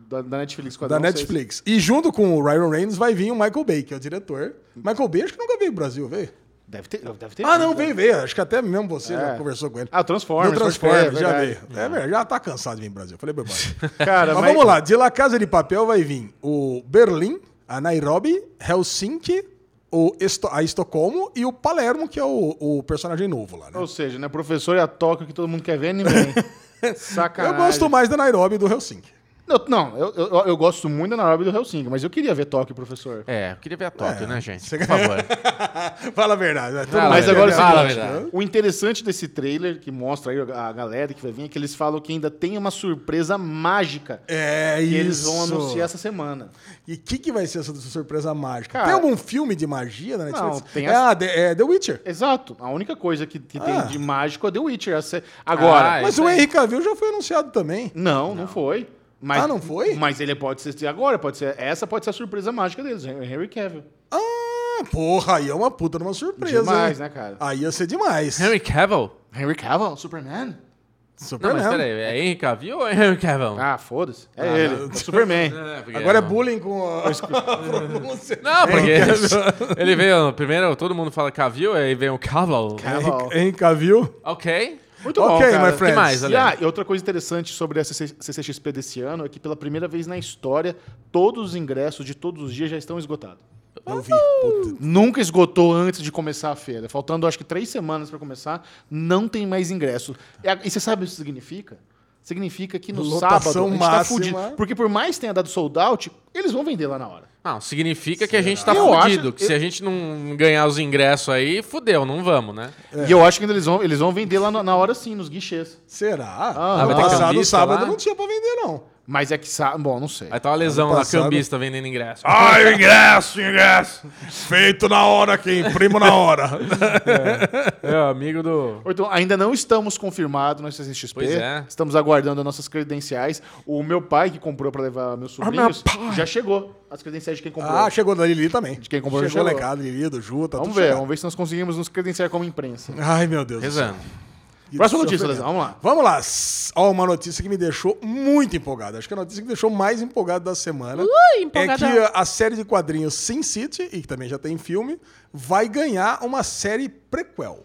da, da Netflix. Da. Netflix. E junto com o Ryan Reynolds vai vir o Michael Bay, que é o diretor. Michael Bay acho que nunca veio pro Brasil, veio? Deve ter, deve ter Ah, não, vindo, né? veio. Acho que até mesmo você já É. conversou com ele. Ah, o Transformers. No Transformers, já verdade. veio. É verdade, já tá cansado de vir pro Brasil. Falei bobagem. Cara, Mas vamos lá, de La Casa de Papel vai vir o Berlim, a Nairobi, Helsinki, o Esto- a Estocolmo e o Palermo, que é o, o personagem novo lá, né? Ou seja, né? Professor e a Tóquio que todo mundo quer ver, ninguém. Eu Sacanagem. gosto mais da Nairobi e do Helsinki. Eu- não, eu, eu, eu gosto muito da Nairobi do Helsinki, mas eu queria ver Tóquio, professor. É, eu queria ver a Tóquio, É, né, gente? você- Por favor. Fala a verdade. né? Fala Mas a agora a Fala a verdade. o interessante desse trailer, que mostra aí a galera que vai vir, é que eles falam que ainda tem uma surpresa mágica É que isso. eles vão anunciar essa semana. E o que, que vai ser essa surpresa mágica? Cara, tem algum filme de magia na Netflix? Não, tem é, as- ah, The, é The Witcher. Exato. A única coisa que, que Ah. tem de mágico é The Witcher. Agora, Ah, Mas o. Henry Cavill já foi anunciado também. não, não, foi. Mas, Ah, não foi? Mas ele pode ser agora, pode ser. Essa pode ser a surpresa mágica deles, Henry Cavill. Ah, porra, aí é uma puta de uma surpresa. Demais, né, cara? Aí ia ser demais. Henry Cavill? Henry Cavill, Superman? Não, Superman. mas peraí, é Henry Cavill ou é Henry Cavill? Ah, foda-se. É Ah, ele, o Superman. É, porque- Agora é bullying com a pronúncia. Não, porque ele veio. Primeiro, todo mundo fala Cavill, aí vem o Cavill. Cavill. Henry Cavill. Ok. Muito Ok, bom, cara. my friends. Que mais, E, ah, e outra coisa interessante sobre a CC CCXP desse ano é que pela primeira vez na história, todos os ingressos de todos os dias já estão esgotados. Eu vi. Puta. Nunca esgotou antes de começar a feira. Faltando, acho que, três semanas para começar, não tem mais ingresso. E, e você sabe o que isso significa? Significa que no Lotação sábado a gente tá máxima. fudido. Porque por mais que tenha dado sold out, eles vão vender lá na hora. Não, significa que a gente tá Eu fudido. acho- que se a gente não ganhar os ingressos aí, fudeu, não vamos, né? E eu acho que ainda eles vão, eles vão vender lá na, na hora sim, nos guichês. Será? Ah, ter passado, sábado, lá? não tinha pra vender, não. Mas é que sabe. Bom, não sei. Aí tá uma lesão lá, passado- cambista vendendo ingresso. Ai, ingresso, ingresso! Feito na hora aqui, imprimo na hora. É, o amigo do. Então, ainda não estamos confirmados no CCXP. Pois é. Estamos aguardando as nossas credenciais. O meu pai, que comprou para levar meus sobrinhos, já chegou. As credenciais de quem comprou. Ah, chegou da Lili também. De quem comprou já Chegou lá em chegou. casa, Lili, do Ju, tá vamos tudo ver, chegado. vamos ver se nós conseguimos nos credenciar como imprensa. Ai, meu Deus do céu. Rezando. Próxima notícia. Lesão, vamos lá. Vamos lá. Ó, uma notícia que me deixou muito empolgado. Acho que a notícia que me deixou mais empolgado da semana é empolgadão. que a série de quadrinhos Sin City, e que também já tem filme, vai ganhar uma série prequel.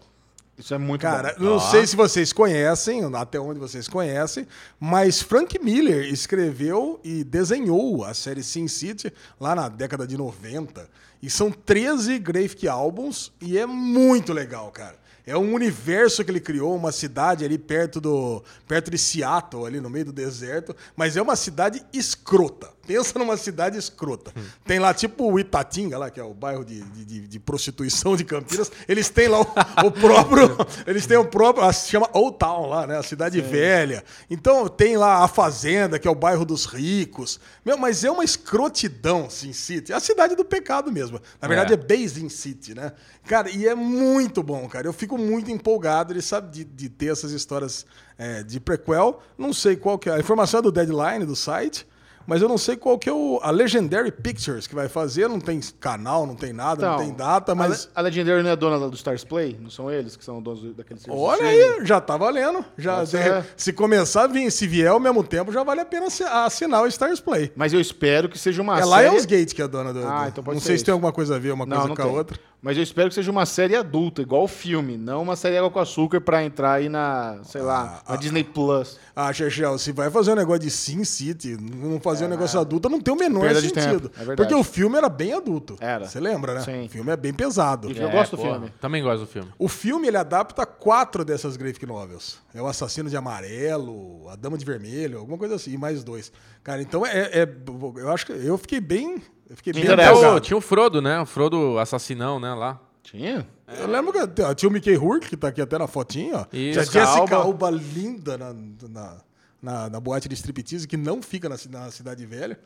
Isso é muito Cara, bom. não sei se vocês conhecem, até onde vocês conhecem, mas Frank Miller escreveu e desenhou a série Sin City lá na década de 90. E são 13 graphic albums e é muito legal, cara. É um universo que ele criou, uma cidade ali perto do perto de Seattle, ali no meio do deserto, mas é uma cidade escrota. Pensa numa cidade escrota. Tem lá tipo o Itatinga, lá, que é o bairro de, de, de- prostituição de Campinas. Eles têm lá o, o próprio. Eles têm o próprio. Se chama Old Town lá, né? A cidade velha. Então tem lá a Fazenda, que é o bairro dos ricos. Meu, mas é uma escrotidão, Sin City. É a cidade do pecado mesmo. Na verdade, É. é, Basin City, né? Cara, e é muito bom, cara. Eu fico muito empolgado de, sabe, de, de ter essas histórias é, de prequel. Não sei qual que é. A informação é do deadline do site. Mas eu não sei qual que é o, a Legendary Pictures que vai fazer. Não tem canal, não tem nada, não tem data, mas. A, Le- a Legendary não é dona do Stars Play? Não são eles que são donos do- daquele serviço? Olha aí, já tá valendo. Já, é. Se começar a vir, se vier ao mesmo tempo, já vale a pena assi- assinar o Stars Play. Mas eu espero que seja uma é série... Lionsgate que é a dona do. Ah, do- então pode não sei se isso. tem alguma coisa a ver uma Não, coisa não com tem. a outra. Mas eu espero que seja uma série adulta, igual o filme, não uma série água com açúcar pra entrar aí na, sei lá, Ah, na Disney Plus. Ah, Chechel, se vai fazer um negócio de Sin City, não fazer um negócio adulto, não tem o menor sentido. é verdade. porque o filme era bem adulto. Era. Você lembra, né? Sim. O filme é bem pesado. E- Eu gosto do porra, filme. Também gosto do filme. O filme ele adapta quatro dessas graphic novels. É o Assassino de Amarelo, A Dama de Vermelho, alguma coisa assim, e mais dois. Cara, então é, é- eu acho que eu fiquei bem, eu fiquei bem Tinha, empolgado. o, tinha o Frodo, né? O Frodo assassinão, né? Lá. Tinha? Eu lembro que tinha o Mickey Rourke, que tá aqui até na fotinha, ó. Isso. Já Jessica Alba. Alba linda na, na, na, na boate de striptease, que não fica na, na Cidade Velha.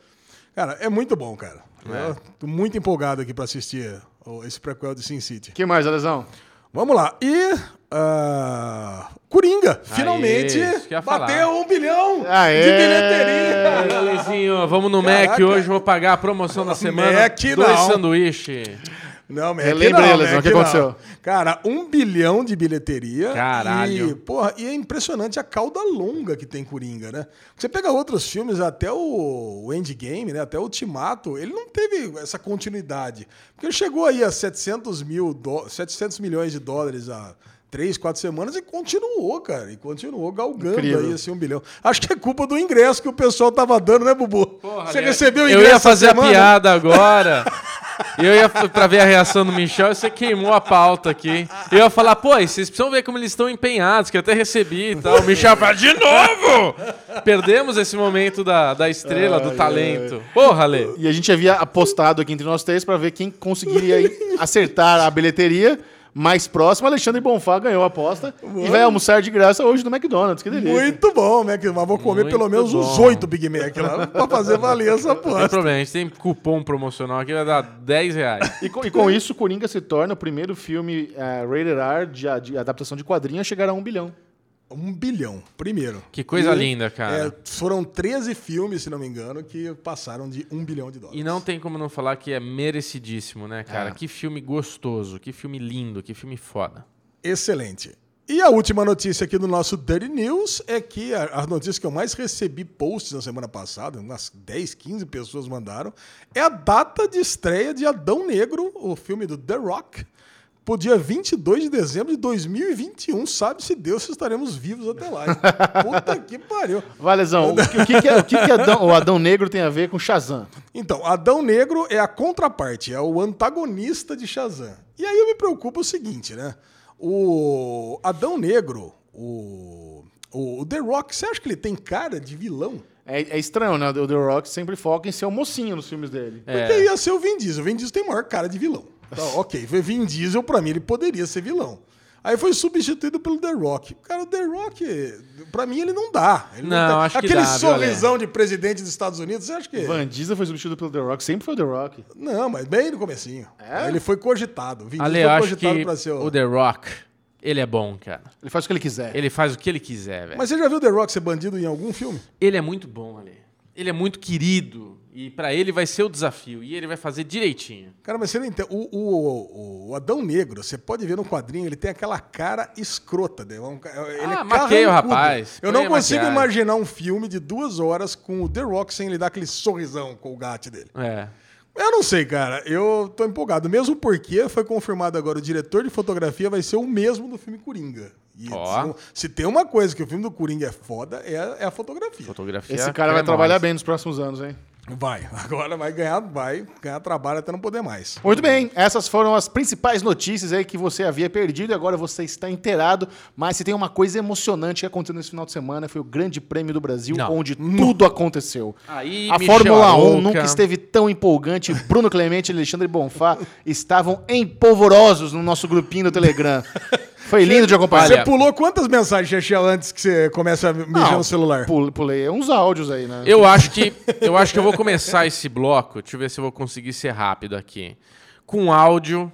Cara, é muito bom, cara. É. Eu tô muito empolgado aqui pra assistir esse prequel de Sin City. O que mais, Alesão? Vamos lá. E. ah, Coringa, finalmente isso que eu ia falar. bateu um bilhão Aê! de bilheteria. Vamos no Caraca. Mac hoje, vou pagar a promoção da semana. Mac dois não. sanduíche. Não, Mac Relembra não, eles, Mac o que não. aconteceu? Cara, um bilhão de bilheteria. Caralho. E, porra, e é impressionante a cauda longa que tem Coringa, né? Você pega outros filmes, até o, o Endgame, né? Até o Ultimato, ele não teve essa continuidade. Porque ele chegou aí a 700, mil dó- 700 milhões de dólares há três, quatro semanas e continuou, cara. E continuou galgando Incrível. aí esse um bilhão. Acho que é culpa do ingresso que o pessoal tava dando, né, Bubu? Você Ale- recebeu o Eu ingresso ia fazer essa a piada agora. Eu ia pra ver a reação do Michel e você queimou a pauta aqui. Eu ia falar, pô, vocês precisam ver como eles estão empenhados, que eu até recebi e tal. O Michel fala, de novo! Perdemos esse momento da, da estrela, do talento. Porra, Lê. E a gente havia apostado aqui entre nós três pra ver quem conseguiria acertar a bilheteria mais próxima. Alexandre Bonfá ganhou a aposta e vai almoçar de graça hoje no McDonald's. Que delícia. Muito bom, Mac. Mas vou comer Muito pelo menos uns bom. oito Big Mac lá pra fazer valer essa Não tem aposta. problema, a gente tem cupom promocional aqui, vai dar 10 reais. E com, e com isso, Coringa se torna o primeiro filme eh, rated R de, de adaptação de quadrinho a chegar a um bilhão. Um bilhão, primeiro. Que coisa E, linda, cara. é, foram 13 filmes, se não me engano, que passaram de um bilhão de dólares. E não tem como não falar que é merecidíssimo, né, cara? É. Que filme gostoso, que filme lindo, que filme foda. Excelente. E a última notícia aqui do nosso Dirty News é que a, a notícia que eu mais recebi posts na semana passada, umas 10, 15 pessoas mandaram, é a data de estreia de Adão Negro, o filme do The Rock, pro dia 22 de dezembro de 2021. Sabe-se Deus se estaremos vivos até lá. Puta que pariu. Valezão, o que, o que, é- o que que Adão- o Adão Negro tem a ver com Shazam? Então, Adão Negro é a contraparte, é o antagonista de Shazam. E aí eu me preocupo o seguinte, né? O Adão Negro, o, o, The Rock, você acha que ele tem cara de vilão? É, é estranho, né? O The Rock sempre foca em ser o mocinho nos filmes dele. É. Porque ia ser o Vin Diesel. O Vin Diesel tem maior cara de vilão. Tá, ok, Vin Diesel, pra mim, ele poderia ser vilão. Aí foi substituído pelo The Rock. Cara, o The Rock, pra mim, ele não dá. Ele Não, tem- acho que Aquele dá, viu, sorrisão de presidente dos Estados Unidos, você acha que... Van Diesel foi substituído pelo The Rock, sempre foi o The Rock. Não, mas bem no comecinho. É? Ele foi cogitado. Vin Diesel Ale, foi acho cogitado que pra ser o... o The Rock, ele é bom, cara. Ele faz o que ele quiser. Ele faz o que ele quiser, velho. Mas você já viu o The Rock ser bandido em algum filme? Ele é muito bom, Ale. Ele é muito querido. E pra ele vai ser o desafio. E ele vai fazer direitinho. Cara, mas você não entende. O, o, o Adão Negro, você pode ver no quadrinho, ele tem aquela cara escrota. Né? Ele Ah, é maqueia o rapaz, Eu não consigo maquiagem. imaginar um filme de duas horas com o The Rock sem ele dar aquele sorrisão com o gato dele. É. Eu não sei, cara. Eu tô empolgado. Mesmo porque foi confirmado agora o diretor de fotografia vai ser o mesmo do filme Coringa. E Ó. se, tem uma coisa que o filme do Coringa é foda, é, a- é a fotografia. Fotografia. Esse cara vai cremosa. trabalhar bem nos próximos anos, hein? Vai. Agora vai ganhar, vai ganhar trabalho até não poder mais. Muito bem, essas foram as principais notícias aí que você havia perdido e agora você está inteirado. Mas se tem uma coisa emocionante que aconteceu nesse final de semana, foi o Grande Prêmio do Brasil, Não. onde tudo aconteceu. Aí, A Michel Fórmula 1 Arouca. nunca esteve tão empolgante. Bruno Clemente e Alexandre Bonfá estavam empolvorosos no nosso grupinho do Telegram. Foi lindo de acompanhar. Você pulou quantas mensagens, Chechel, antes que você comece a mexer Não, no celular? Pul- Pulei uns áudios aí, né? Eu acho que eu acho que eu vou começar esse bloco. Deixa eu ver se eu vou conseguir ser rápido aqui. Com áudio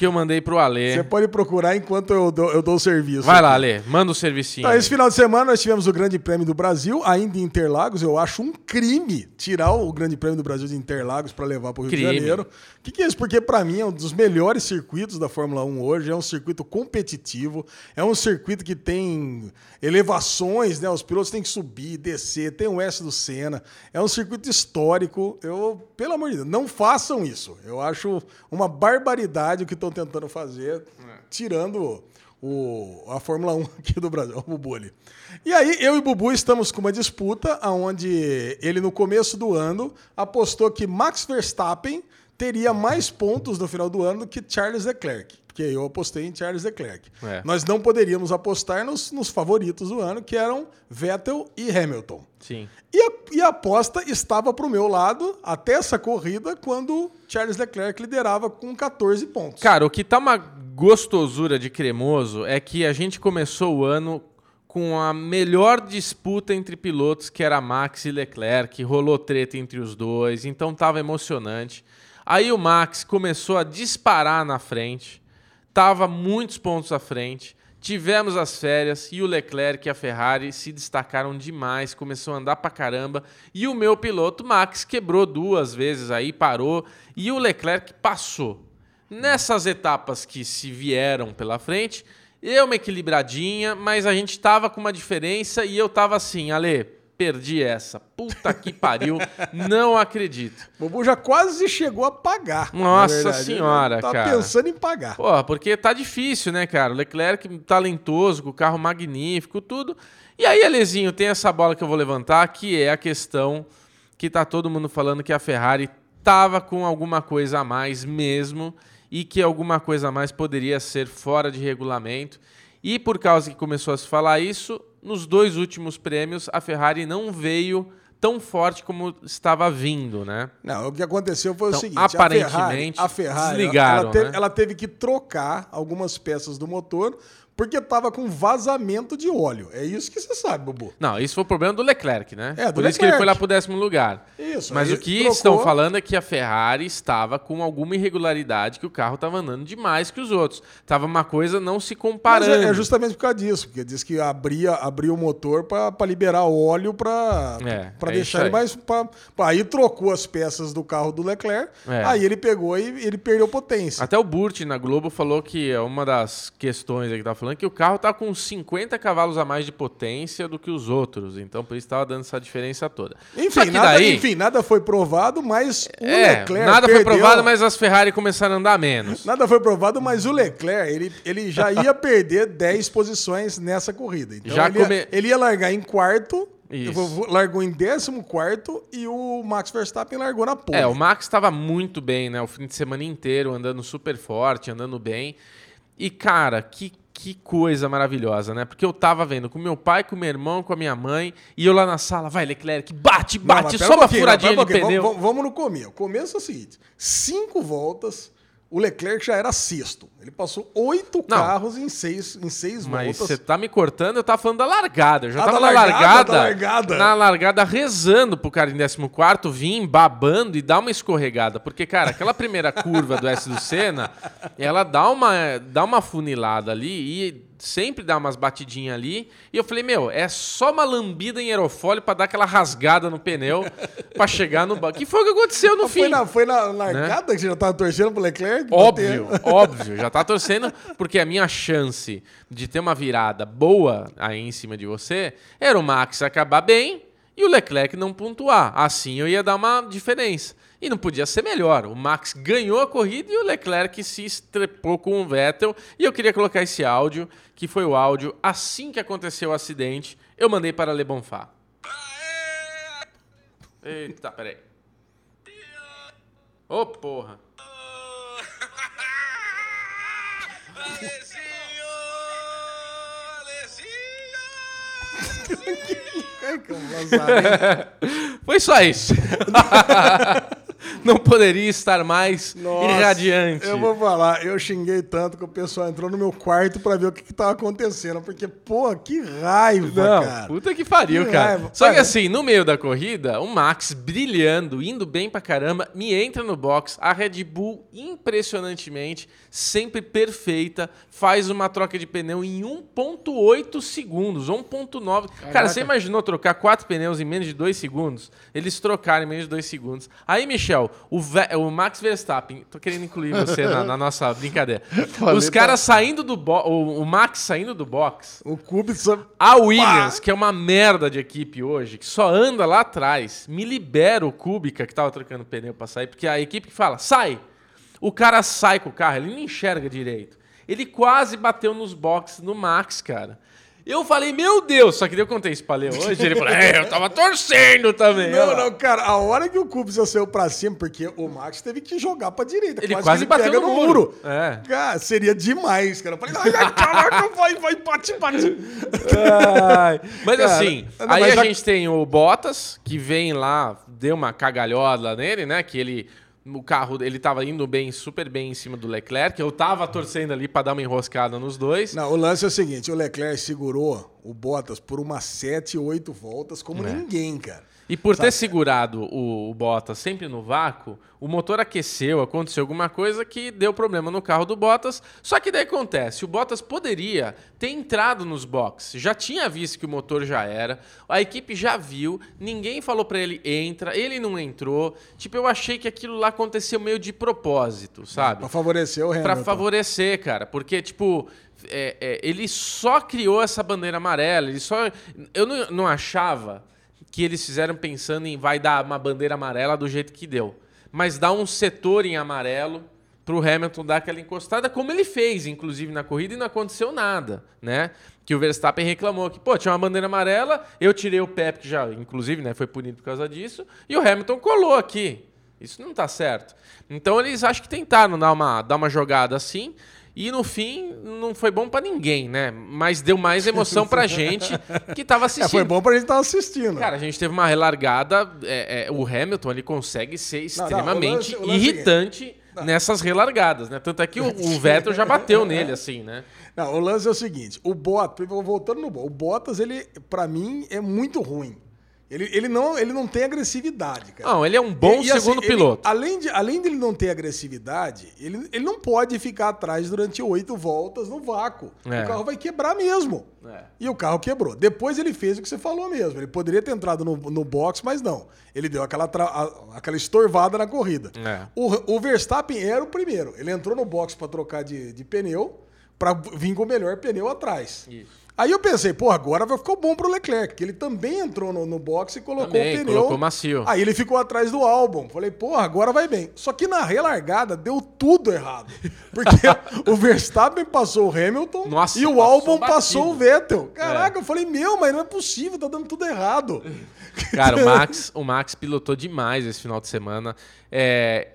que eu mandei pro Alê. Você pode procurar enquanto eu dou, eu dou o serviço. Vai lá, aqui. Alê. Manda o servicinho. Tá, esse final de semana nós tivemos o Grande Prêmio do Brasil, ainda em Interlagos. Eu acho um crime tirar o Grande Prêmio do Brasil de Interlagos para levar para o Rio Crime. de Janeiro. O que, que é isso? Porque para mim é um dos melhores circuitos da Fórmula 1 hoje. É um circuito competitivo, é um circuito que tem elevações, né? Os pilotos têm que subir, descer, tem o S do Senna. É um circuito histórico. Eu, pelo amor de Deus, não façam isso. Eu acho uma barbaridade o que estão tentando fazer, tirando o, a Fórmula 1 aqui do Brasil, o Bubu ali. E aí, eu e o Bubu estamos com uma disputa onde ele, no começo do ano, apostou que Max Verstappen teria mais pontos no final do ano do que Charles Leclerc. Porque eu apostei em Charles Leclerc. É. Nós não poderíamos apostar nos, nos favoritos do ano, que eram Vettel e Hamilton. Sim. E a, e a aposta estava para o meu lado até essa corrida, quando Charles Leclerc liderava com 14 pontos. Cara, o que tá uma gostosura de cremoso é que a gente começou o ano com a melhor disputa entre pilotos, que era Max e Leclerc, rolou treta entre os dois, então tava emocionante. Aí o Max começou a disparar na frente, tava muitos pontos à frente. Tivemos as férias e o Leclerc e a Ferrari se destacaram demais, começou a andar pra caramba. E o meu piloto Max quebrou duas vezes aí, parou, e o Leclerc passou. Nessas etapas que se vieram pela frente, eu uma equilibradinha, mas a gente tava com uma diferença e eu tava assim, Ale, perdi essa. Puta que pariu, não acredito. O Bubu já quase chegou a pagar. Nossa verdade. senhora, Ele tá cara. pensando em pagar. Porra, porque tá difícil, né, cara? O Leclerc talentoso, com o carro magnífico, tudo. E aí, Alezinho, tem essa bola que eu vou levantar, que é a questão que tá todo mundo falando que a Ferrari tava com alguma coisa a mais mesmo e que alguma coisa a mais poderia ser fora de regulamento. E por causa que começou a se falar isso, nos dois últimos prêmios a Ferrari não veio tão forte como estava vindo, né? Não, o que aconteceu foi Então, o seguinte: aparentemente, a Ferrari, a Ferrari desligaram, ela, teve, né? ela teve que trocar algumas peças do motor porque estava com vazamento de óleo. É isso que você sabe, Bubu. Não, isso foi o problema do Leclerc, né? É, do Por isso que ele Leclerc. foi lá pro décimo lugar. Isso, Mas o que trocou. estão falando é que a Ferrari estava com alguma irregularidade, que o carro estava andando demais que os outros. Tava uma coisa não se Mas comparando. é, é justamente por causa disso, porque diz que abria, abria o motor para liberar óleo para É, para é deixar ele mais. Pra, pra- aí trocou as peças do carro do Leclerc, É. aí ele pegou e ele perdeu potência. Até o Burt na Globo falou que é uma das questões aí que tava falando que o carro tá com 50 cavalos a mais de potência do que os outros. Então por isso tava dando essa diferença toda. Enfim nada, daí, enfim, nada foi provado, mas o é, Leclerc. nada foi perdeu- provado, mas as Ferrari começaram a andar menos. Nada foi provado, mas o Leclerc, ele, ele já ia perder 10 posições nessa corrida. Então Já ele, ia, come- ele ia largar em quarto, Isso. largou em décimo quarto e o Max Verstappen largou na pole. É, o Max estava muito bem, né? O fim de semana inteiro, andando super forte, andando bem. E, cara, que, que coisa maravilhosa, né? Porque eu tava vendo com meu pai, com meu irmão, com a minha mãe, e eu lá na sala, vai, Leclerc, bate, Não, bate, pera só um uma furadinha não, de pneu. Vamos, vamos- vamos no começo. O começo é o seguinte: cinco voltas, o Leclerc já era sexto. Ele passou oito Não. carros em seis, em seis Mas voltas. você tá me cortando, eu tava falando da largada. Eu já Ah, tava na largada, largada, da largada. na largada rezando pro cara em 14 vir babando e dar uma escorregada. Porque, cara, aquela primeira curva do S do Senna, ela dá uma, dá uma funilada ali e sempre dá umas batidinhas ali. E eu falei, meu, é só uma lambida em aerofólio pra dar aquela rasgada no pneu pra chegar no banco. Que foi o que aconteceu no fim. Foi na, foi na largada que você já tava torcendo pro Leclerc? Óbvio, óbvio. Já tá torcendo, porque a minha chance de ter uma virada boa aí em cima de você era o Max acabar bem e o Leclerc não pontuar. Assim eu ia dar uma diferença. E não podia ser melhor. O Max ganhou a corrida e o Leclerc se estrepou com o Vettel. E eu queria colocar esse áudio, que foi o áudio assim que aconteceu o acidente. Eu mandei para Le Bonfá. Eita, peraí. Ô, porra. Que lazarento. Foi só isso. Não poderia estar mais Nossa, irradiante. Eu vou falar, eu xinguei tanto que o pessoal entrou no meu quarto pra ver o que, que tava acontecendo. Porque, pô, que raiva, Não, cara. puta que pariu, Que cara. raiva. Só que assim, no meio da corrida, o Max brilhando, indo bem pra caramba, me entra no box. A Red Bull, impressionantemente, sempre perfeita, faz uma troca de pneu em 1.8 segundos, ou 1.9. Cara, você imaginou trocar quatro pneus em menos de dois segundos? Eles trocaram em menos de dois segundos. Aí, Michel, o, Ve- o Max Verstappen, tô querendo incluir você na, na nossa brincadeira. Os caras saindo do box, o, o Max saindo do box, O Kubica... a Williams, que é uma merda de equipe hoje, que só anda lá atrás, me libera o Kubica, que tava trocando pneu pra sair, porque a equipe que fala, sai! O cara sai com o carro, ele não enxerga direito. Ele quase bateu nos boxes no Max, cara. Eu falei, meu Deus, só que eu contei isso pra Leo hoje, ele falou, é, eu tava torcendo também. Não, não, cara, a hora que o Kubica saiu pra cima, porque o Max teve que jogar pra direita. Ele quase, quase ele bateu no no muro. muro. É. Cara, seria demais, cara. Eu falei, ai, ai, caraca, vai, vai, bate, bate. Ai. Mas Cara, assim, não, aí mas a a- gente tem o Bottas, que vem lá, deu uma cagalhoda nele, né? Que ele. O carro, ele tava indo bem, super bem em cima do Leclerc. Eu tava torcendo ali pra dar uma enroscada nos dois. Não, o lance é o seguinte: o Leclerc segurou o Bottas por umas 7, 8 voltas como É. ninguém, cara. E por ter segurado o, o Bottas sempre no vácuo, o motor aqueceu, aconteceu alguma coisa que deu problema no carro do Bottas. Só que daí acontece, o Bottas poderia ter entrado nos boxes, já tinha visto que o motor já era, a equipe já viu, ninguém falou pra ele entra, ele não entrou. Tipo, eu achei que aquilo lá aconteceu meio de propósito, sabe? Pra favorecer o Hamilton. Pra favorecer, cara. Porque, tipo, é, é, ele só criou essa bandeira amarela. Ele só. Eu não, não achava que eles fizeram pensando em vai dar uma bandeira amarela do jeito que deu. Mas dá um setor em amarelo pro Hamilton dar aquela encostada, como ele fez, inclusive, na corrida, e não aconteceu nada, né? Que o Verstappen reclamou que, pô, tinha uma bandeira amarela, eu tirei o Pepe, que já, inclusive, né, foi punido por causa disso, e o Hamilton colou aqui. Isso não tá certo. Então eles acho que tentaram dar uma, dar uma jogada assim. E no fim, não foi bom pra ninguém, né? Mas deu mais emoção pra gente que tava É, assistindo. foi bom pra gente estar assistindo. Cara, a gente teve uma relargada. é, é, o Hamilton ele consegue ser não, o extremamente lance- o lance é o irritante nessas relargadas, né? Tanto é que o, o Vettel já bateu nele, assim, né? Não, o lance é o seguinte: o Bottas, voltando no Bottas, o Bottas, ele, pra mim, é muito ruim. Ele, ele, não, ele não tem agressividade, cara. Não, ele é um bom E- assim, segundo ele- piloto. além, de, além dele não ter agressividade, ele, ele não pode ficar atrás durante oito voltas no vácuo. É. O carro vai quebrar mesmo. É. E o carro quebrou. Depois ele fez o que você falou mesmo. Ele poderia ter entrado no, no box, mas não. Ele deu aquela, tra- a- aquela estorvada na corrida. É. O, o Verstappen era o primeiro. Ele entrou no box para trocar de, de pneu, para vir com o melhor pneu atrás. Isso. Aí eu pensei, pô, agora vai ficar bom pro Leclerc, que ele também entrou no, no box e colocou Também, o pneu. colocou macio. Aí ele ficou atrás do álbum. Falei, porra, agora vai bem. Só que na relargada deu tudo errado. Porque o Verstappen passou o Hamilton Nossa, e o álbum passou o Vettel. Caraca, eu falei, meu, mas não é possível, tá dando tudo errado. Cara, o Max, o Max pilotou demais esse final de semana. É,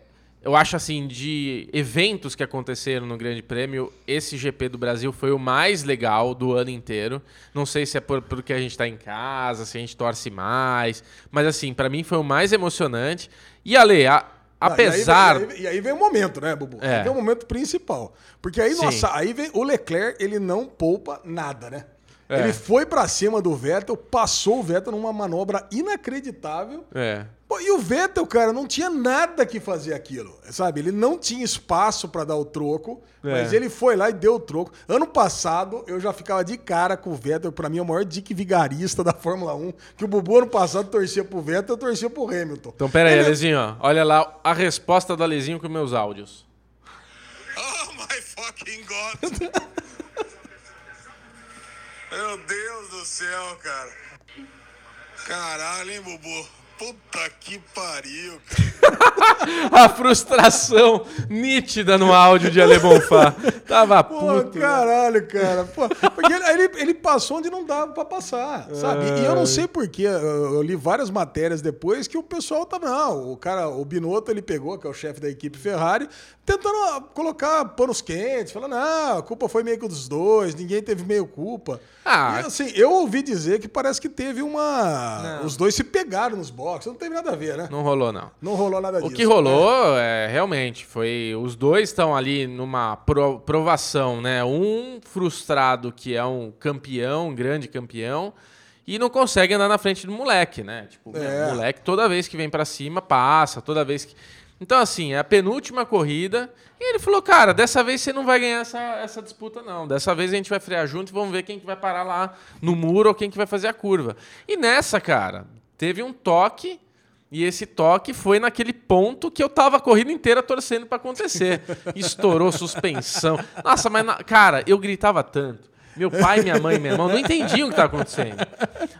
eu acho assim, de eventos que aconteceram no Grande Prêmio, esse GP do Brasil foi o mais legal do ano inteiro. Não sei se é por, porque a gente tá em casa, se a gente torce mais, mas assim, pra mim foi o mais emocionante. E Ale, a- apesar. E aí, vem- e aí vem o momento, né, Bubu? É. Aí vem o momento principal. Porque aí, Sim. nossa, aí vem o Leclerc, ele não poupa nada, né? É. Ele foi pra cima do Vettel, passou o Vettel numa manobra inacreditável. É. Pô, e o Vettel, cara, não tinha nada que fazer aquilo, sabe? Ele não tinha espaço pra dar o troco, É. mas ele foi lá e deu o troco. Ano passado, eu já ficava de cara com o Vettel, pra mim é o maior dick vigarista da Fórmula 1, que o Bubu ano passado torcia pro Vettel, eu torcia pro Hamilton. Então, pera aí, Ele- Alezinho, ó. Olha lá a resposta do Alezinho com meus áudios. Oh my fucking god! Meu Deus do céu, cara. Caralho, hein, Bubu? Puta que pariu, cara. A frustração nítida no áudio de Ale Bonfá. Tava Pô, puto. né? caralho, cara. Pô, porque ele, ele, ele passou onde não dava pra passar, sabe? E eu não sei porquê. Eu, eu li várias matérias depois que o pessoal tava. Não, o cara, o Binotto, ele pegou, que é o chefe da equipe Ferrari, tentando ah, colocar panos quentes, falando, não, a culpa foi meio que dos dois, ninguém teve meio culpa. Ah. E, assim, eu ouvi dizer que parece que teve uma. Os dois se pegaram nos boxes, não teve nada a ver, né? Não rolou, não. Não rolou nada O disso. que rolou, é, realmente, foi. Os dois estão ali numa pro- provação, né? Um frustrado que é um campeão, um grande campeão, e não consegue andar na frente do moleque, né? Tipo, É. o moleque toda vez que vem pra cima, passa, toda vez que. Então, assim, é a penúltima corrida. E ele falou, cara, dessa vez você não vai ganhar essa, essa disputa, não. Dessa vez a gente vai frear junto e vamos ver quem que vai parar lá no muro ou quem que vai fazer a curva. E nessa, cara, teve um toque. E esse toque foi naquele ponto que eu tava a corrida inteira torcendo pra acontecer. Estourou suspensão. Nossa, mas, na- cara, eu gritava tanto. Meu pai, minha mãe, meu irmão não entendiam o que tava acontecendo.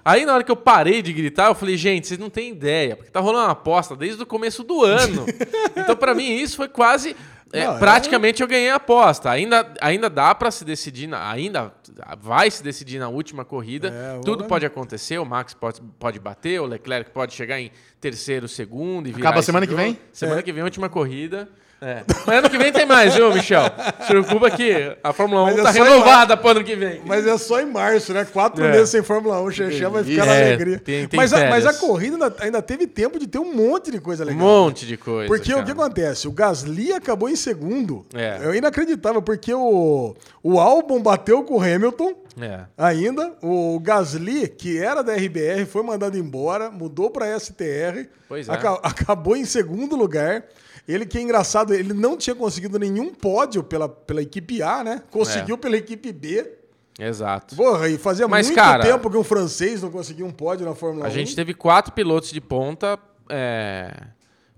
Aí, na hora que eu parei de gritar, eu falei, gente, vocês não têm ideia, porque tá rolando uma aposta desde o começo do ano. Então, pra mim, isso foi quase. É, Não, é- praticamente eu ganhei a aposta. Ainda, ainda dá pra se decidir, na- ainda vai se decidir na última corrida. É, Tudo olha. pode acontecer, o Max pode, pode bater, o Leclerc pode chegar em terceiro, segundo e virar Acaba semana que jogo. vem? Semana que vem, última corrida. É. Mas ano que vem tem mais, viu, Michel? Se preocupa que a Fórmula 1 Mas é renovada pro ano que vem. Mas é só em março, né? Quatro É. meses sem Fórmula 1, o Xexé vai ficar na É, alegria. tem- tem mas, a, mas a corrida ainda, ainda teve tempo de ter um monte de coisa Um legal. monte de coisa. Porque o cara. que acontece? O Gasly acabou em segundo. É. inacreditável, porque o, o Albon bateu com o Hamilton É. ainda. O Gasly, que era da RBR, foi mandado embora, mudou para STR. Pois é. aca- acabou em segundo lugar. Ele que é engraçado, ele não tinha conseguido nenhum pódio pela, pela equipe A, né? Conseguiu É. pela equipe B. Exato. Porra, e fazia Mas, muito cara, tempo que um francês não conseguia um pódio na Fórmula A 1. gente teve quatro pilotos de ponta, é,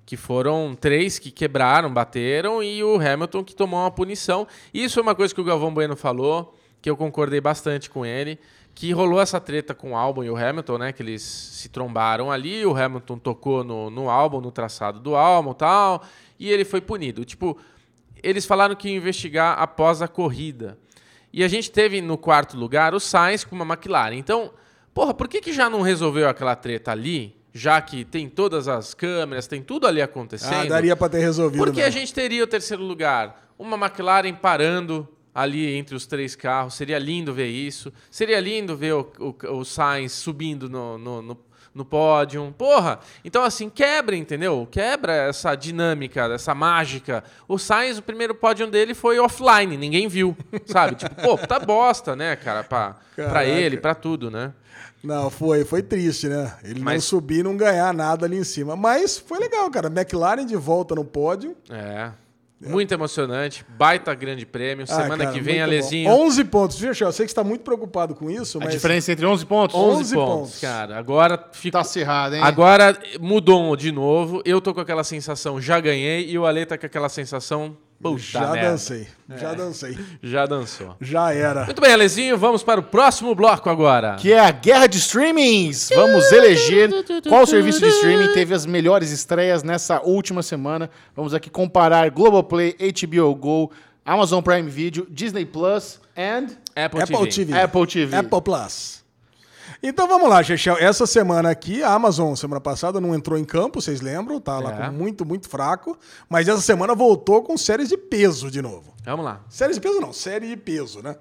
que foram três que quebraram, bateram, e o Hamilton que tomou uma punição. Isso é uma coisa que o Galvão Bueno falou, que eu concordei bastante com ele, que rolou essa treta com o Albon e o Hamilton, né? Que eles se trombaram ali, o Hamilton tocou no, no Albon, no traçado do e tal, e ele foi punido. Tipo, eles falaram que iam investigar após a corrida. E a gente teve no quarto lugar o Sainz com uma McLaren. Então, porra, por que, que já não resolveu aquela treta ali? Já que tem todas as câmeras, tem tudo ali acontecendo. Ah, daria pra ter resolvido. Porque né? a gente teria o terceiro lugar. Uma McLaren parando ali entre os três carros. Seria lindo ver isso. Seria lindo ver o, o, o Sainz subindo no, no, no, no pódio. Porra! Então, assim, quebra, entendeu? Quebra essa dinâmica, essa mágica. O Sainz, o primeiro pódio dele foi offline, ninguém viu. Sabe? tipo, pô, tá bosta, né, cara? Pra, pra ele, pra tudo, né? Não, foi, foi triste, né? Ele não Mas- subir e não ganhar nada ali em cima. Mas foi legal, cara. McLaren de volta no pódio. É. Muito emocionante. Baita grande prêmio. Ah, Semana cara, que vem, Alezinho. bom. 11 pontos. Viu, Chel? Eu sei que você está muito preocupado com isso, A mas... diferença entre 11 pontos? 11, 11 pontos, pontos. cara. Agora ficou. Tá acirrado, hein? Agora mudou de novo. Eu tô com aquela sensação, já ganhei. E o Ale tá com aquela sensação, puta Já merda. dancei. Já dancei. Já dançou. Já era. Muito bem, Alezinho, vamos para o próximo bloco agora. Que é a guerra de streamings. Vamos eleger qual serviço de streaming teve as melhores estreias nessa última semana. Vamos aqui comparar Globoplay, HBO Go, Amazon Prime Video, Disney Plus and Apple, Apple TV. TV. Apple TV. Apple Plus. Então vamos lá, Chechel. Essa semana aqui, a Amazon, semana passada, não entrou em campo, vocês lembram? Tá lá É. muito, muito fraco. Mas essa semana voltou com séries de peso de novo. Vamos lá. Séries de peso não, série de peso, né?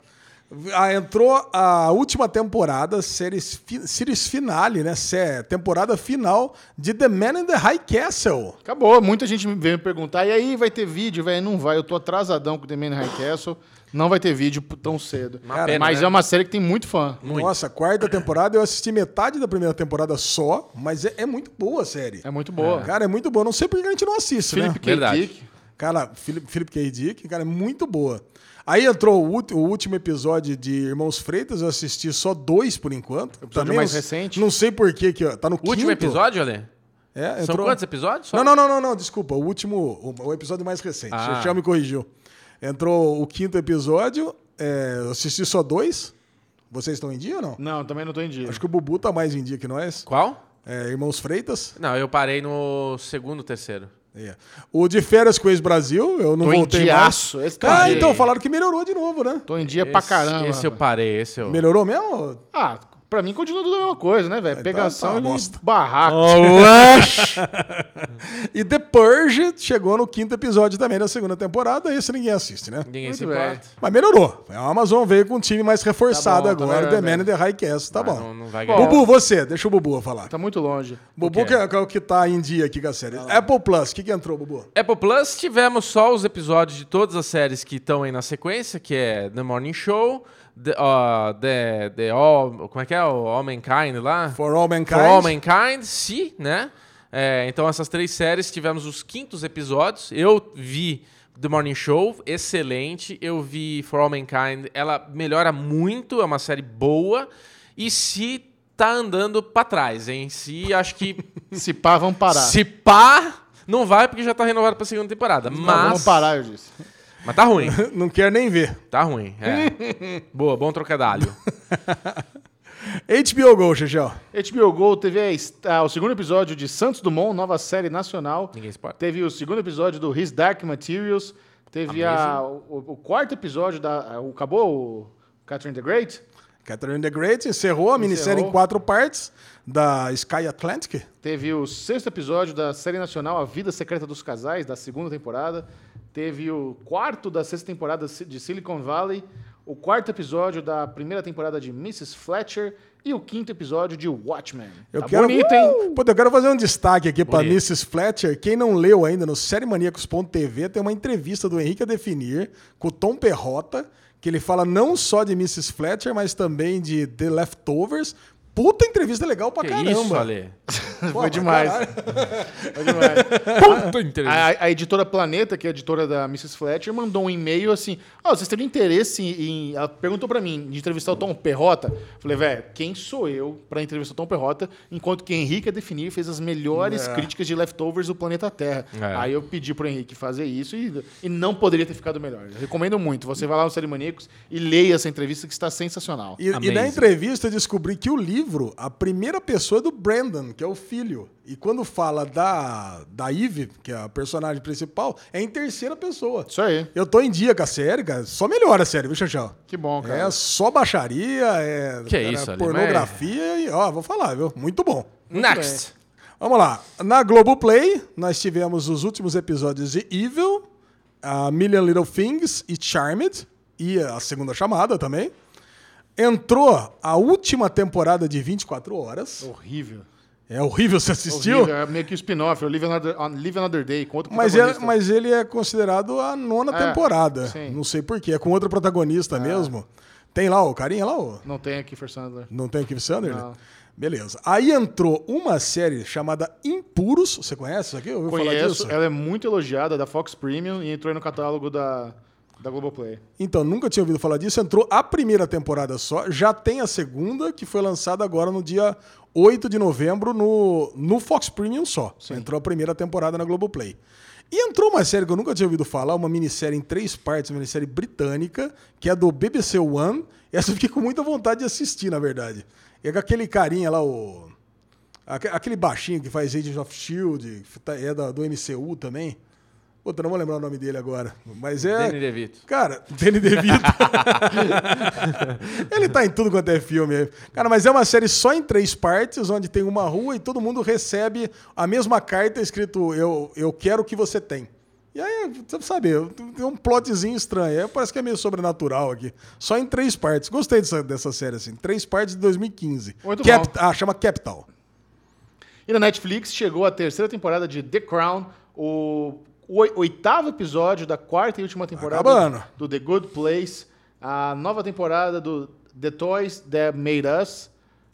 Ah, entrou a última temporada, séries, series finale, né? Sé- Temporada final de The Man in the High Castle. Acabou. Muita gente veio me perguntar, e aí, vai ter vídeo, velho? Não vai. Eu tô atrasadão com The Man in High Castle. Não vai ter vídeo tão cedo. Uma pena, mas né? é uma série que tem muito fã. Muito. Nossa, quarta temporada, eu assisti metade da primeira temporada só, mas é, é muito boa a série. É muito boa. Cara, é muito boa. Não sei por que a gente não assiste, Philip né? K. Verdade. Dick. Cara, Philip, Philip K. Dick, cara, é muito boa. Aí entrou o, o último episódio de Irmãos Freitas, eu assisti só dois por enquanto. episódio mais não- recente. Não sei por que, que tá no O último quinto. episódio, Ale? É, São entrou... quantos episódios? Só? Não, não, não, não, não, desculpa. O último, o, o episódio mais recente. Ah. O Chechel me corrigiu. Entrou o quinto episódio, é, eu assisti só dois. Vocês estão em dia ou não? Não, também não tô em dia. Acho que o Bubu tá mais em dia que nós. Qual? É, Irmãos Freitas. Não, eu parei no segundo, terceiro. É. O de férias com o ex-Brasil, eu não Tô em voltei diaço. mais. Esse Ah, então falaram que melhorou de novo, né? Tô em dia pra Esse- caramba. Esse eu parei, esse eu... Melhorou mesmo? Ah, pra mim continua tudo a mesma coisa, né, velho? Então Pegação tá uma e barraco. E The Purge chegou no quinto episódio também da segunda temporada, esse ninguém assiste, né? Ninguém Muito se importa. Mas melhorou. A Amazon veio com um time mais reforçado Tá bom, tá agora, melhorando, The Man né? in the High Castle, tá Mas bom. Não, não vai ganhar. Bubu, você, deixa o Bubu falar. Tá muito longe. Bubu que é, que é o que tá em dia aqui com a série. Apple Plus, o que, que entrou, Bubu? Apple Plus tivemos só os episódios de todas as séries que estão aí na sequência, que é The Morning Show, The, uh, the, the All, como é que é? O All Mankind lá? For All Mankind. For All Mankind, sim, né? É, então essas três séries tivemos os quintos episódios. Eu vi The Morning Show, excelente. Eu vi For All Mankind, ela melhora muito, é uma série boa. E se tá andando pra trás, hein? Se acho que Se pá, vamos parar. se pá, não vai porque já tá renovado pra segunda temporada. Não, Mas, vamos parar, eu disse. Mas tá ruim. Não quer nem ver. Tá ruim. É. Boa, bom trocadilho. HBO Go, Chechel. HBO Go teve a est- ah, o segundo episódio de Santos Dumont, nova série nacional. Ninguém se importa. Teve o segundo episódio do His Dark Materials. Teve a, o, o quarto episódio da. O, acabou o Catherine the Great? Catherine the Great encerrou a minissérie Encerrou. em quatro partes da Sky Atlantic. Teve o sexto episódio da série nacional A Vida Secreta dos Casais, da segunda temporada. Teve o quarto da sexta temporada de Silicon Valley. O quarto episódio da primeira temporada de Mrs. Fletcher. E o quinto episódio de Watchmen. Eu tá quero, bonito, hein? Uh! Pô, eu quero fazer um destaque aqui para. Mrs. Fletcher. Quem não leu ainda no sériemaníacos.tv tem uma entrevista do Henrique a Definir com o Tom Perrota, que ele fala não só de Mrs. Fletcher, mas também de The Leftovers. Puta entrevista legal pra Que caramba. isso, Ale? Pô, Foi demais. Foi demais. Puta entrevista. A, a editora Planeta, que é a editora da Mrs. Fletcher, mandou um e-mail assim: Ó, vocês teriam interesse em. Ela perguntou pra mim de entrevistar o Tom Perrota. Falei, velho, quem sou eu pra entrevistar o Tom Perrota, enquanto que Henrique a definir fez as melhores É. críticas de leftovers do planeta Terra. É. Aí eu pedi pro Henrique fazer isso e, e não poderia ter ficado melhor. Eu recomendo muito. Você vai lá no Série Maníacos e leia essa entrevista que está sensacional. E, e na entrevista eu descobri que o livro, a primeira pessoa é do Brandon, que é o filho. E quando fala da, da Eve, que é a personagem principal, é em terceira pessoa. Isso aí. Eu tô em dia com a série, cara. Só melhora a série, viu, Xaxão? Que bom, cara. É só baixaria, é Que cara, isso, Ali, pornografia e, ó, vou falar, viu? Muito bom. Next. Vamos lá. Na Globoplay, nós tivemos os últimos episódios de Evil, a Million Little Things e Charmed, e a segunda chamada também. Entrou a última temporada de 24 horas. Horrível. É horrível, você assistiu? Horrível. É meio que o spin-off, o Live Another, Live Another Day, com outro Mas, é, protagonista. mas ele é considerado a nona É, temporada. sim. Não sei porquê. É com outro protagonista mesmo. Tem lá o carinha lá, o... Não tem aqui for Sandler. Não tem Keith Sanders? Não. Beleza. Aí entrou uma série chamada Impuros. Você conhece isso aqui? Ouviu Conheço, ela é muito elogiada, da Fox Premium, e entrou aí no catálogo da, da Globoplay. Então, nunca tinha ouvido falar disso. Entrou a primeira temporada só. Já tem a segunda, que foi lançada agora no dia 8 de novembro no, no Fox Premium só. Entrou a primeira temporada na Globoplay. E entrou uma série que eu nunca tinha ouvido falar, uma minissérie em três partes, uma minissérie britânica, que é do BBC One. Essa eu fiquei com muita vontade de assistir, na verdade. É com aquele carinha lá, o. aque- Aquele baixinho que faz Agents of Shield, tá- é da- do MCU também. Puta, não vou lembrar o nome dele agora. Mas é. Danny DeVito. Cara, Danny DeVito. Ele tá em tudo quanto é filme. Cara, mas é uma série só em três partes, onde tem uma rua e todo mundo recebe a mesma carta escrito eu, eu quero o que você tem. E aí, você sabe, tem um plotzinho estranho. Aí parece que é meio sobrenatural aqui. Só em três partes. Gostei dessa, dessa série, assim. Três partes de 2015. Muito Cap- bom. Ah, chama Capital. E na Netflix chegou a terceira temporada de The Crown, o oi- oitavo episódio da quarta e última temporada acabando. do The Good Place, a nova temporada do The Toys That Made Us.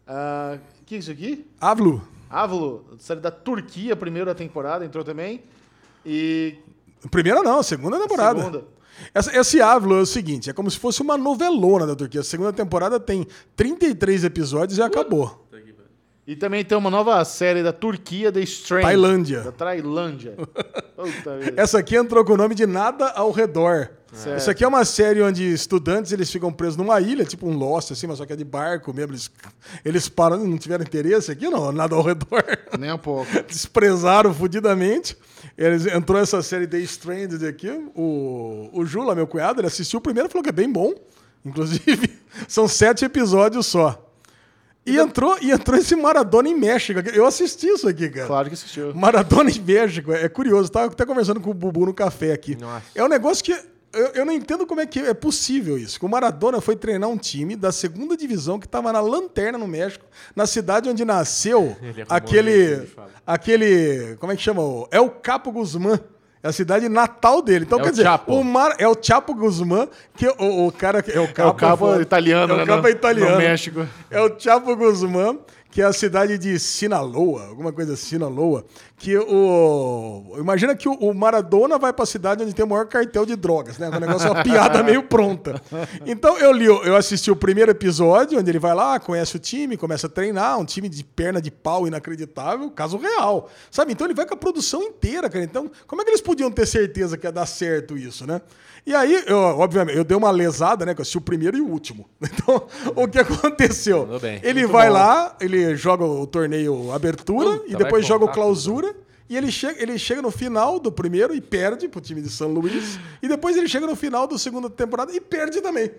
Ah, O que é isso aqui? Avlu. Ávolo, série da Turquia, primeira temporada, entrou também. E Primeira não, segunda temporada. segunda. Essa- esse Avlo é o seguinte, é como se fosse uma novelona da Turquia. A segunda temporada tem 33 episódios e acabou. E também tem uma nova série da Turquia, The Strain. Tailândia. Da Tailândia. Essa aqui entrou com o nome de Nada ao Redor. Certo. Isso aqui é uma série onde estudantes eles ficam presos numa ilha, tipo um Lost, assim, mas só que é de barco mesmo. Eles, eles param, não tiveram interesse aqui, não, nada ao redor. Nem um pouco. Desprezaram fudidamente. Eles, entrou essa série The Stranded aqui. O, o Jula, meu cunhado, ele assistiu o primeiro e falou que é bem bom. Inclusive, são sete episódios só. E entrou, e entrou esse Maradona em México. Eu assisti isso aqui, cara. Claro que assistiu. Maradona em México. É curioso. Tava até conversando com o Bubu no café aqui. Nossa. É um negócio que. Eu, eu não entendo como é que é possível isso. Que o Maradona foi treinar um time da segunda divisão que estava na lanterna no México, na cidade onde nasceu arrumou aquele. Aquele. Como é que chama? É o Capo Guzmán. É a cidade natal dele. Então, É quer o dizer, Chapo. o Mar, é o Chapo Guzmán, que o, o cara. É o É Capo, o cabo italiano, é né? o Capo no- italiano. No México. É o Chapo Guzmán, que é a cidade de Sinaloa, alguma coisa assim, Sinaloa. Que o. Imagina que o- Maradona vai pra cidade onde tem o maior cartel de drogas, né? O negócio é uma piada meio pronta. Então eu li, eu assisti o primeiro episódio, onde ele vai lá, conhece o time, começa a treinar, um time de perna de pau inacreditável, caso real. Sabe? Então ele vai com a produção inteira, cara. Então, como é que eles podiam ter certeza que ia dar certo isso, né? E aí, eu, obviamente, eu dei uma lesada, né? Que eu assisti o primeiro e o último. Então, o que aconteceu? Tudo bem. Ele Muito vai bom. lá, ele joga o torneio abertura Puta, e depois joga o clausura. E ele chega, ele chega no final do primeiro e perde pro time de São Luís. e depois ele chega no final da segunda temporada e perde também.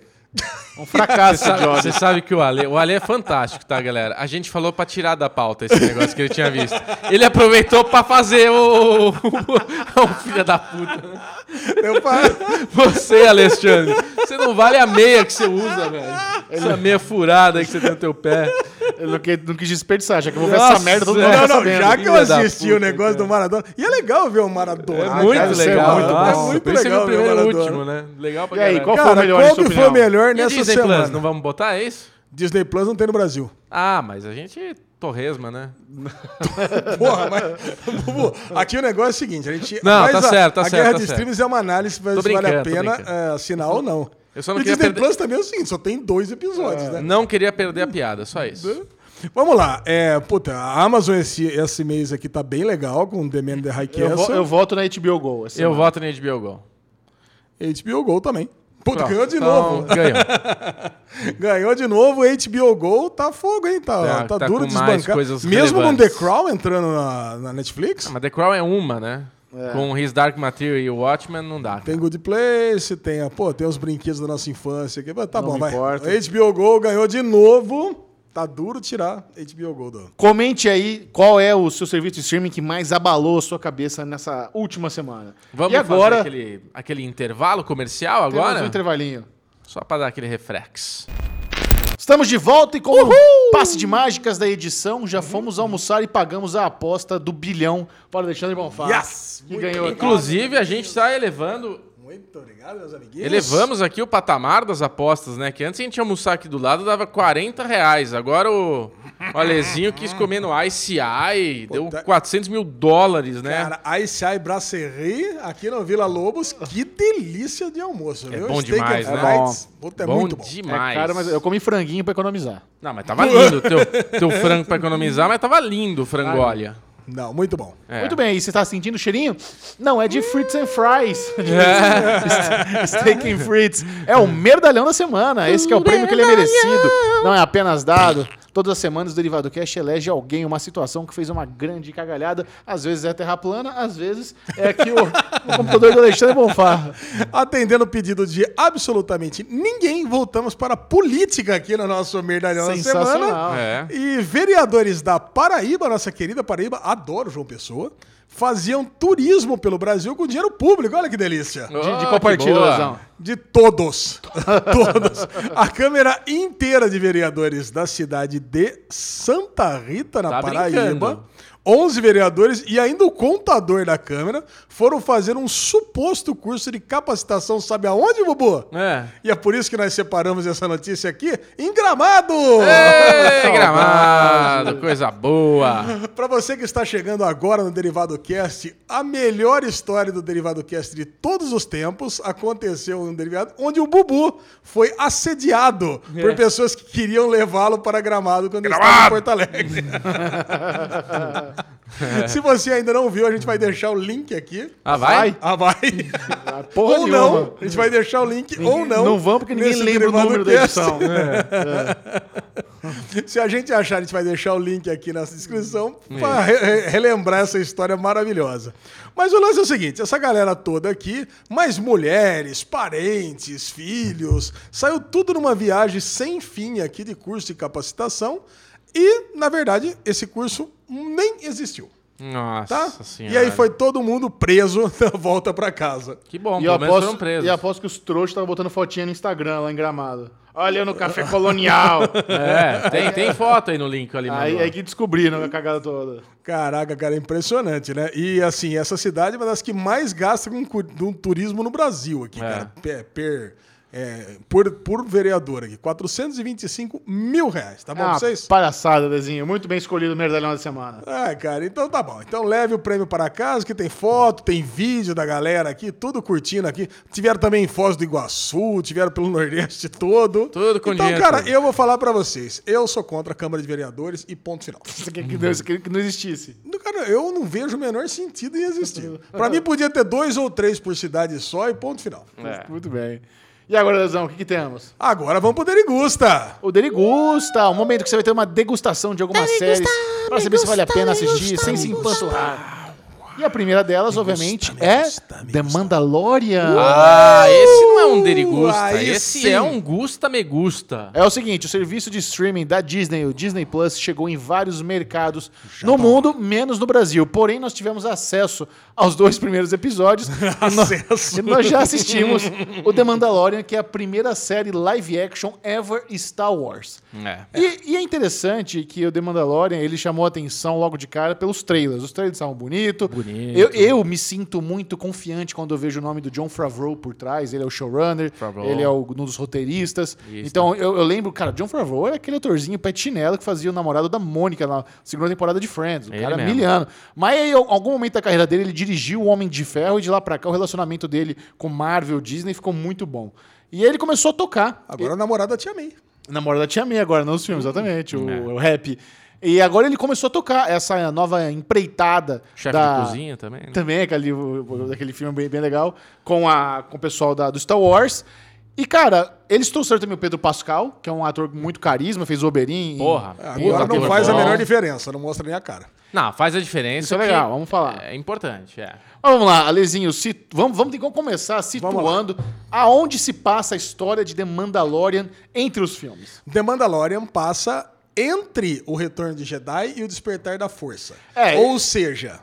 Um fracasso, Você sabe, Johnny. você sabe que o Ale, o Ale é fantástico, tá, galera? A gente falou pra tirar da pauta esse negócio que ele tinha visto. Ele aproveitou pra fazer o. o filho da puta. Eu Você, Alexandre, você não vale a meia que você usa, velho. Essa meia furada aí que você tem no teu pé. Eu não, que- não quis desperdiçar, já que eu vou ver Nossa, essa merda todo mundo é. vai não, não, sabendo. já que eu assisti puta, o negócio do Maradona. E é legal ver o Maradona. É muito cara, é legal. muito nossa, bom. Muito legal o ver o primeiro e último, né? Legal pra E aí, qual foi o Cara, melhor, qual que foi o opinião? Melhor E a nessa Disney semana? Plus, não vamos botar, é isso? Disney Plus não tem no Brasil. Ah, mas a gente torresma, né? Porra, mas. Bubu, aqui o negócio é o seguinte: a gente. Não, tá a, certo, tá a certo, guerra tá de certo. streams é uma análise se vale a pena é, assinar ou não. Eu só não e queria Disney perder- Plus também é o seguinte: só tem dois episódios, né? Não queria perder a piada, só isso. Vamos lá. É, puta, a Amazon esse, esse mês aqui tá bem legal com The Man the High Eu, vo- Castle. eu voto na HBO Go. Eu semana. voto na HBO Go. HBO Go também. Puta, Pronto, ganhou de então, novo. Ganhou. Ganhou de novo, HBO Go tá fogo, hein? Tá, Tá- tá, tá duro com de mais desbancar. coisas Mesmo com The. Crown entrando na, na Netflix, Mas The Crown é uma, né? É. Com His Dark Material e o Watchmen não dá. tem Good Place, tem, a, pô, tem os brinquedos da nossa infância aqui. mas Tá Não bom, vai. importa. HBO Go ganhou de novo. Tá duro tirar HBO Go do. Comente aí qual é o seu serviço de streaming que mais abalou a sua cabeça nessa última semana. Vamos e agora, fazer aquele, aquele intervalo comercial temos agora? um intervalinho. Só pra dar aquele reflex. Estamos de volta e com o passe de mágicas da edição, já fomos almoçar e pagamos a aposta do bilhão para o Alexandre Bonfá. Yes! Que Muito ganhou. Inclusive, a gente tá elevando. Muito obrigado, meus amiguinhos. Elevamos aqui o patamar das apostas, né? Que antes a gente ia almoçar aqui do lado, dava 40 reais. Agora o, o Alezinho quis comer no ICI, deu Puta. 400 mil dólares, né? Cara, Ice Eye Brasserie, aqui no Vila Lobos, que delícia de almoço, É viu? bom Steak demais, né? Frieds. Puta, é bom muito bom. É demais. caro, mas eu comi franguinho para economizar. Não, mas tava lindo o teu, teu frango pra economizar, mas tava lindo o frango, olha. Não, muito bom. É. Muito bem, e você tá sentindo o cheirinho? Não, é de Fritz and Fries. Steak and Fritz. É o merdalhão da semana. Esse que é o prêmio que ele é merecido. Não é apenas dado. Todas as semanas o Derivado Cash elege alguém uma situação que fez uma grande cagalhada. Às vezes é terra plana, às vezes é aqui o, o computador do Alexandre Bonfá. Atendendo o pedido de absolutamente ninguém, voltamos para a política aqui no nosso Merdalhão da Semana. É. E vereadores da Paraíba, nossa querida Paraíba, adoro João Pessoa, faziam turismo pelo Brasil com dinheiro público. Olha que delícia. De, de Oh, qual partido? De todos. todos. A Câmara inteira de vereadores da cidade de Santa Rita, na Tá Paraíba. brincando. 11 vereadores e ainda o contador da Câmara foram fazer um suposto curso de capacitação, sabe aonde, Bubu? É. E é por isso que nós separamos essa notícia aqui em Gramado! Ei, gramado, coisa boa. Para você que está chegando agora no Derivado Cast, a melhor história do Derivado Cast de todos os tempos aconteceu no Derivado, onde o Bubu foi assediado por pessoas que queriam levá-lo para Gramado quando ele estava em Porto Alegre. Se você ainda não viu, a gente vai deixar o link aqui. Ah, vai? Ah, vai. porra ou nenhuma. não. A gente vai deixar o link ou não. Não vamos porque ninguém lembra o número da edição. Se a gente achar, a gente vai deixar o link aqui nessa descrição para relembrar essa história maravilhosa. Mas o lance é o seguinte: essa galera toda aqui, mais mulheres, parentes, filhos, saiu tudo numa viagem sem fim aqui de curso de capacitação. E, na verdade, esse curso nem existiu. Nossa Tá? senhora. E aí foi todo mundo preso na volta para casa. Que bom, E pelo menos foram aposto, presos. e aposto que os trouxas estavam botando fotinha no Instagram lá em Gramado. Olha eu no café colonial. É, tem, tem foto aí no link ali, aí, aí que descobriram a cagada toda. Caraca, cara, é impressionante, né? E assim, essa cidade é uma das que mais gasta com, com turismo no Brasil aqui, É. cara. Per, per- é, por, por vereador aqui. 425 mil reais, tá bom Ah, pra vocês? palhaçada, Dezinho. Muito bem escolhido o merdalhão da semana. Ah, cara, então tá bom. Então leve o prêmio para casa, que tem foto, tem vídeo da galera aqui, tudo curtindo aqui. Tiveram também em Foz do Iguaçu, tiveram pelo Nordeste todo. Tudo com Então, dinheiro, cara, tudo. eu vou falar pra vocês. Eu sou contra a Câmara de Vereadores e ponto final. Você quer que queria que não existisse. Não, Cara, eu não vejo o menor sentido em existir. Pra mim, podia ter dois ou três por cidade só e ponto final. Muito bem. E agora, Lesão, o que, que temos? Agora vamos pro Derigusta. O Derigusta, o momento que você vai ter uma degustação de algumas séries para saber se vale a pena assistir sem se empanturrar. E a primeira delas, obviamente, é The Mandalorian. Ah, esse não é um derigusta. aí esse sim. é um gusta me gusta. É o seguinte, o serviço de streaming da Disney, o Disney Plus, chegou em vários mercados no mundo, menos no Brasil. Porém, nós tivemos acesso aos dois primeiros episódios. nós, Acesso. nós já assistimos o The Mandalorian, que é a primeira série live action ever Star Wars. É. E, e é interessante que o The Mandalorian, ele chamou a atenção logo de cara pelos trailers. Os trailers estavam bonitos. Bonito. Eu, eu me sinto muito confiante quando eu vejo o nome do John Favreau por trás. Ele é o showrunner, Favreau. ele é o- um dos roteiristas. Isso. Então eu, eu lembro, cara, John Favreau era aquele atorzinho chinelo que fazia o namorado da Mônica na segunda temporada de Friends. O Ele cara é miliano. Mas aí, em algum momento da carreira dele, ele dirigiu o Homem de Ferro e de lá pra cá o relacionamento dele com Marvel, Disney ficou muito bom. E aí ele começou a tocar. Agora a namorada Tia May. Namora da Tia May agora, nos filmes, exatamente, o, É. o rap. E agora ele começou a tocar essa nova empreitada. Chefe da... de cozinha também. né? Também, aquele, aquele filme bem, bem legal, com, a, com o pessoal da, do Star Wars. E, cara, eles trouxeram também o Pedro Pascal, que é um ator com muito carisma, fez o Oberyn. em- Porra. É, Puta, Agora não faz a menor diferença, não mostra nem a cara. Não, faz a diferença. Isso é legal, vamos falar. É importante, é. Mas Vamos lá, Alezinho, se, vamos, vamos, ter que começar situando aonde se passa a história de The Mandalorian entre os filmes. The Mandalorian passa entre o Retorno de Jedi e o Despertar da Força. É. Ou seja,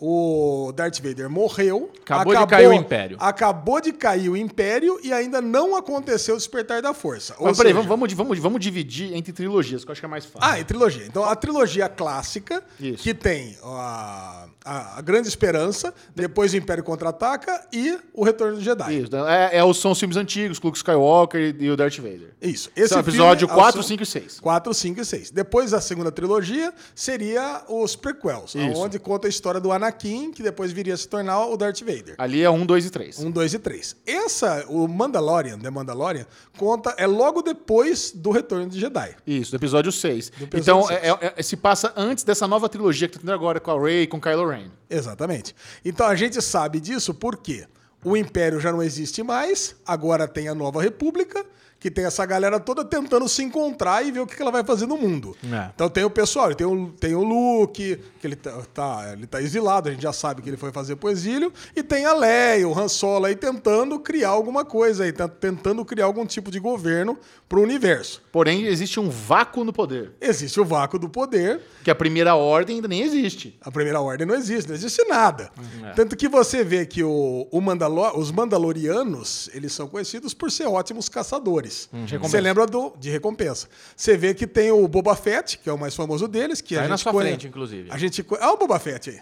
o Darth Vader morreu. Acabou de cair o Império. Acabou de cair o Império e ainda não aconteceu o Despertar da Força. Mas peraí, seja- vamos, vamos, vamos, dividir entre trilogias, que eu acho que é mais fácil. Ah, e trilogia. Então, a trilogia clássica, Isso. que tem a, a, a Grande Esperança, depois o Império Contra-Ataca e o Retorno do Jedi. Isso, é, é, os- são os filmes antigos, Luke Skywalker e o Darth Vader. Isso. Esse é o filme episódio é 4, o- 5 e 6. 4, 5 e 6. Depois a segunda trilogia seria os prequels, Isso. onde conta a história do Anakin, que depois viria a se tornar o Darth Vader. Ali é 1, 2 e 3. 1, 2 e 3. Essa, o Mandalorian, The Mandalorian, conta, é logo depois do Retorno de Jedi. Isso, do episódio 6. episódio Então, seis. é- é- é- se passa antes dessa nova trilogia que tá tendo agora com a Rey e com Kylo Ren. Exatamente. Então a gente sabe disso porque o Império já não existe mais, agora tem a Nova República, que tem essa galera toda tentando se encontrar e ver o que ela vai fazer no mundo. É. Então tem o pessoal, tem o, tem o Luke, que ele tá, tá- ele tá exilado, a gente já sabe que ele foi fazer pro exílio, e tem a Leia, o Han Solo aí tentando criar alguma coisa aí, tá- tentando criar algum tipo de governo pro universo. Porém, existe um vácuo no poder. Existe o vácuo do poder, Que a primeira ordem ainda nem existe. a primeira ordem não existe, não existe nada. É. Tanto que você vê que o, o Mandalo- os Mandalorianos, eles são conhecidos por ser ótimos caçadores. Uhum. Você lembra do, de recompensa. Você vê que tem o Boba Fett, que é o mais famoso deles, que Tá a aí gente na sua conhe- frente, inclusive. A gente Ah, o Boba Fett aí.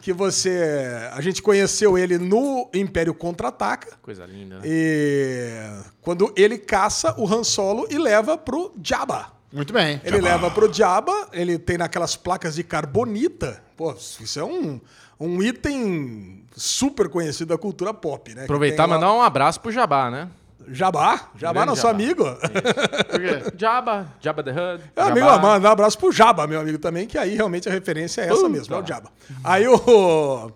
Que você. A gente conheceu ele no Império Contra-Ataca. Coisa linda. né? E quando ele caça o Han Solo e leva pro Jabba. Muito bem. Ele leva pro Jabba, ele tem naquelas placas de carbonita. Pô, isso é um, um item super conhecido da cultura pop, né? Aproveitar e mandar um abraço pro Jabá, né? Jabá, Jabá, nosso Jabá. amigo. Por quê? Jabba, Jabba the Hutt. É amigo, manda um abraço pro Jabba, meu amigo também, que aí realmente a referência é essa Puta. mesmo, é o Jabba. Aí o.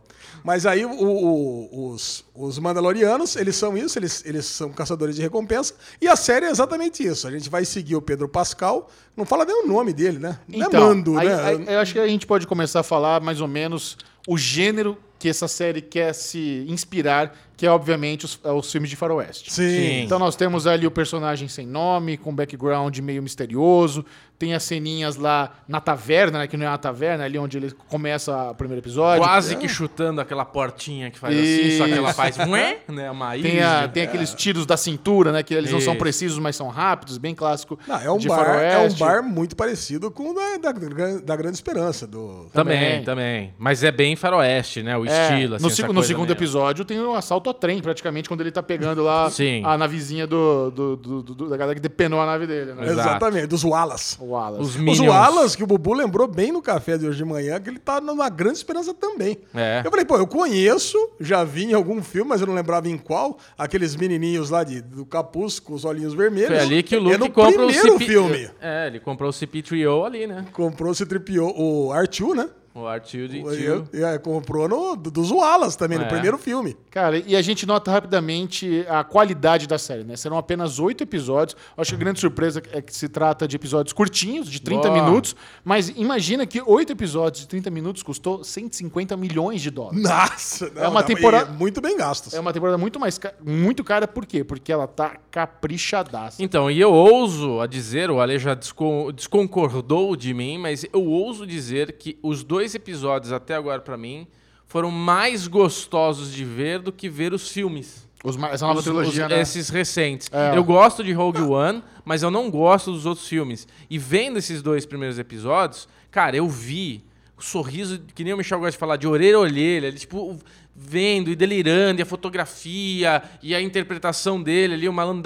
Mas aí o- o- os, os Mandalorianos, eles são isso, eles, eles são caçadores de recompensa. E a série é exatamente isso. A gente vai seguir o Pedro Pascal. Não fala nem o nome dele, né? Não Então, é Mando, aí- né? aí eu acho que a gente pode começar a falar mais ou menos o gênero que essa série quer se inspirar, que é obviamente os, é os filmes de faroeste. Sim. Então nós temos ali o personagem sem nome, com background meio misterioso, tem as ceninhas lá na taverna, né, que não é uma taverna, ali onde ele começa o primeiro episódio. Quase É. que chutando aquela portinha que faz assim, só que ela Isso. faz mué, né? Uma Tem, a- ilha. tem aqueles tiros da cintura, né? Que eles não são Isso. precisos, mas são rápidos, bem clássico. Não, é um de bar, é um faroeste. bar muito parecido com o da, da, da Grande Esperança. Do... Também, Também. também. Mas é bem faroeste, né? O É, estilo, assim, no, no coisa segundo meio- episódio tem o assalto ao trem, praticamente, quando ele tá pegando lá Sim. a navezinha do, do- do- do- da galera que depenou a nave dele, né? Exato. Exatamente, dos Wallace. O Wallace. Os Os. Wallace, que o Bubu lembrou bem no café de hoje de manhã, que ele tá numa grande esperança também. É. Eu falei, pô, eu conheço, já vi em algum filme, mas eu não lembrava em qual, aqueles menininhos lá de, do capuz com os olhinhos vermelhos. Foi ali que o Luke é no compra o primeiro CP... filme. É, ele comprou o CP3O ali, né? Comprou, se tripiou o R2, né? O R2D2. Eu- é, comprou no, do- dos Wallace também, no É. primeiro filme. Cara, e a gente nota rapidamente a qualidade da série, né? Serão apenas oito episódios. Acho que a grande surpresa é que se trata de episódios curtinhos, de 30 Boa. minutos. Mas imagina que oito episódios de 30 minutos custou 150 milhões de dólares. Nossa! É uma não, temporada- e Muito bem gastos. É uma temporada muito mais ca- muito cara, por quê? Porque ela tá caprichadaça. Então, e eu ouso a dizer, o Ale já descon- desconcordou de mim, mas eu ouso dizer que os dois episódios até agora, pra mim, foram mais gostosos de ver do que ver os filmes. Os essa nova Os- trilogia, os- né? Esses recentes. É. Eu gosto de Rogue One, mas eu não gosto dos outros filmes. E vendo esses dois primeiros episódios, cara, eu vi o sorriso, que nem o Michel gosta de falar, de orelha a orelha, ele, tipo, vendo e delirando, e a fotografia, e a interpretação dele ali, o malandro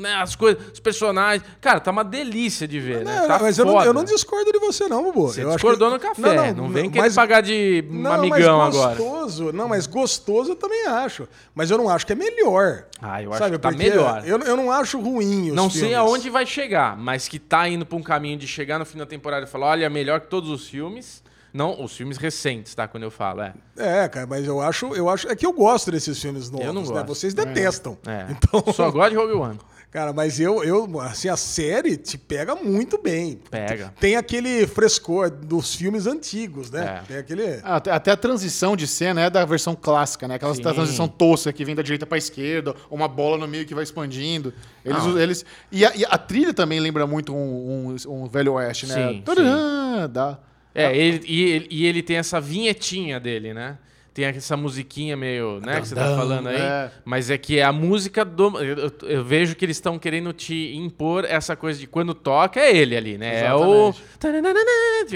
né, as coisas, os personagens. Cara, tá uma delícia de ver, né? Não, Tá mas eu não, eu não discordo de você, não, Bubu. Você eu acho discordou que- no café, não, vem querer pagar de Não, amigão mas agora. gostoso, Não, mas gostoso eu também acho. Mas eu não acho que é melhor. Ah, eu acho Sabe, que tá porque melhor. Eu, eu não acho ruim Não sei filmes. aonde vai chegar, mas que tá indo pra um caminho de chegar no fim da temporada e falar, olha, melhor que todos os filmes. Não, os filmes recentes, tá? Quando eu falo, é. É, cara, mas eu acho, eu acho. É que eu gosto desses filmes novos, Eu não né? gosto. Vocês detestam. É. Então, Só gosto de Rogue One. cara, mas eu, eu, assim, a série te pega muito bem. Pega. Tem aquele frescor dos filmes antigos, né? É. Tem aquele. Até, até a transição de cena é da versão clássica, né? Aquela Sim. transição tosca que vem da direita pra esquerda, uma bola no meio que vai expandindo. Eles, Ah. eles e, a, e a trilha também lembra muito um, um- um Velho Oeste, né? Sim, Tadã, Dá. É, ele, e, ele, e ele tem essa vinhetinha dele, né? Tem essa musiquinha meio, né, que você tá falando aí. é. Mas é que é a música do. Eu, eu- vejo que eles estão querendo te impor essa coisa de quando toca é ele ali, né? É o.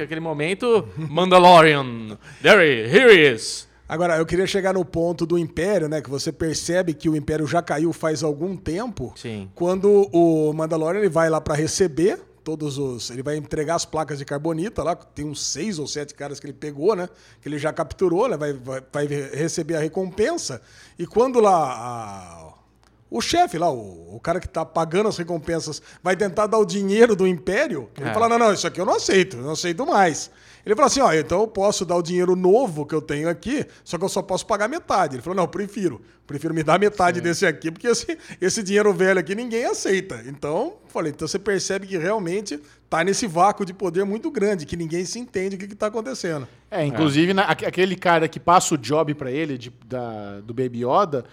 Aquele momento. Mandalorian. There he, here he is. Agora, eu queria chegar no ponto do Império, né? Que você percebe que o Império já caiu faz algum tempo. Sim. Quando o Mandalorian ele vai lá pra receber todos os. Ele vai entregar as placas de carbonita lá. Tem uns seis ou sete caras que ele pegou, né? Que ele já capturou, né? Vai, vai, vai receber a recompensa. E quando lá. a- o chefe lá, o, o cara que tá pagando as recompensas, vai tentar dar o dinheiro do Império, ele É. fala, não, não, isso aqui eu não aceito, eu não aceito mais. Ele falou assim, ó, então eu posso dar o dinheiro novo que eu tenho aqui, só que eu só posso pagar metade. Ele falou, não, eu prefiro. Prefiro me dar metade desse aqui, porque esse, esse dinheiro velho aqui ninguém aceita. Então, falei, então você percebe que realmente tá nesse vácuo de poder muito grande, que ninguém se entende o que, que tá acontecendo. É, inclusive, na- aque- aquele cara que passa o job pra ele, de- da- do Baby Yoda,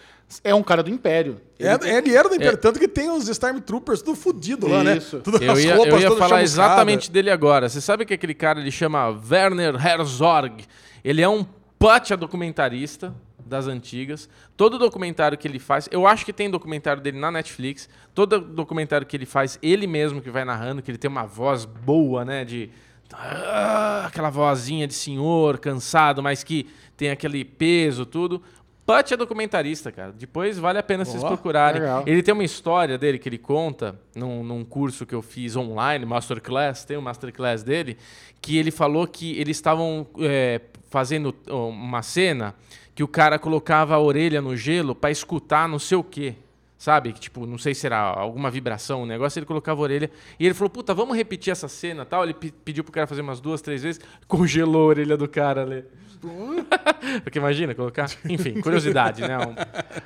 é um cara do Império. É, ele era do Império, tanto que tem os Stormtroopers tudo fudido lá, né? Isso. Tudo, Eu as ia, roupas eu ia falar exatamente dele agora. Você sabe que aquele cara ele chama Werner Herzog? Ele é um pacha documentarista das antigas. Todo documentário que ele faz, eu acho que tem documentário dele na Netflix. Todo documentário que ele faz, ele mesmo que vai narrando, que ele tem uma voz boa, né? De ah, aquela vozinha de senhor, cansado, mas que tem aquele peso, tudo. Put é documentarista, cara. Depois vale a pena vocês Ó, procurarem. legal. Ele tem uma história dele que ele conta num, num curso que eu fiz online, Masterclass, tem um Masterclass dele, que ele falou que eles estavam é, fazendo ó, uma cena que o cara colocava a orelha no gelo pra escutar não sei o quê. Sabe? Tipo, não sei se era alguma vibração, um negócio, ele colocava a orelha. E ele falou, puta, vamos repetir essa cena tal. Ele pe- pediu pro cara fazer umas duas, três vezes, congelou a orelha do cara ali. Porque imagina colocar. Enfim, curiosidade, né? Um,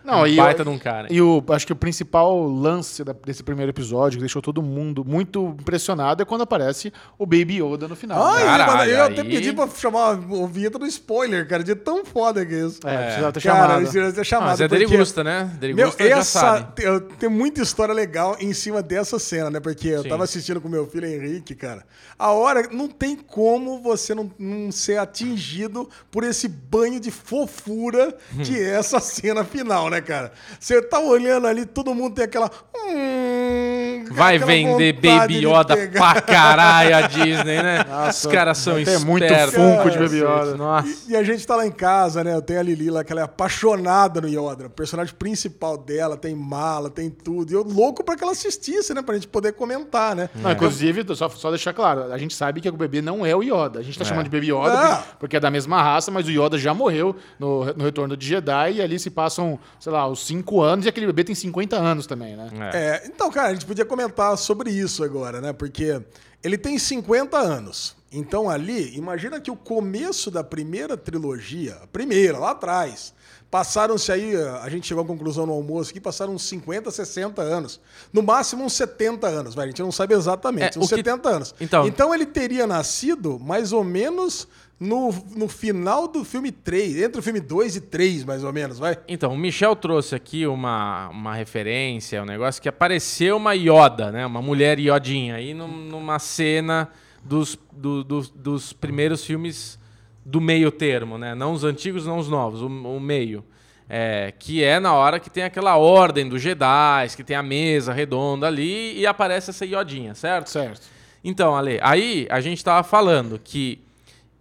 Não, um e baita eu- de um cara. E o, acho que o principal lance da- desse primeiro episódio, que deixou todo mundo muito impressionado, é quando aparece o Baby Yoda no final. Ai, né? Caralho, mano, eu até aí- pedi pra chamar o vinheta do spoiler, cara, de tão foda que é isso. É, precisava ter Cara, chamado. eu precisava ter chamado. Mas é porque- Derigusta, né? Meu, Derigusta já essa, sabe. tem, tem muita história legal em cima dessa cena, né? Porque eu Sim. tava assistindo com meu filho Henrique, cara. A hora, não tem como você não, não ser atingido por esse banho de fofura que é essa cena final, né, cara? Você tá olhando ali, todo mundo tem aquela. hum, Vai aquela vender Baby Yoda pra caralho a Disney, né? Nossa, Os caras são espertos. muito Funko de Baby Yoda. Nossa. E a gente tá lá em casa, né? Eu tenho a Lili lá, que ela é apaixonada no Yoda. O personagem principal dela tem mala, tem tudo. E eu louco pra que ela assistisse, né? Pra gente poder comentar, né? Não, inclusive, só, só deixar claro, a gente sabe que o bebê não é o Yoda. A gente tá chamando de Baby Yoda porque, porque é da mesma raça, mas o Yoda já morreu no, no Retorno de Jedi e ali se passam, sei lá, os 5 anos e aquele bebê tem 50 anos também, né? É. É, então, cara, a gente podia comentar sobre isso agora, né? Porque ele tem 50 anos. Então, ali, imagina que o começo da primeira trilogia, a primeira, lá atrás, passaram-se aí, a gente chegou à conclusão no almoço que passaram uns 50, 60 anos. No máximo uns 70 anos, vai, a gente não sabe exatamente, É, uns que- 70 anos. Então- então ele teria nascido mais ou menos no, no final do filme 3, entre o filme 2 e 3, mais ou menos, vai? Então, o Michel trouxe aqui uma, uma referência, um negócio que apareceu uma Yoda, né? Uma mulher Yodinha aí num- numa cena dos, do- do- dos primeiros filmes do meio termo, né? Não os antigos, não os novos, o, o meio. É, que é na hora que tem aquela ordem dos Jedi, que tem a mesa redonda ali e aparece essa Yodinha, certo? Certo. Então, Ale, aí a gente tava falando que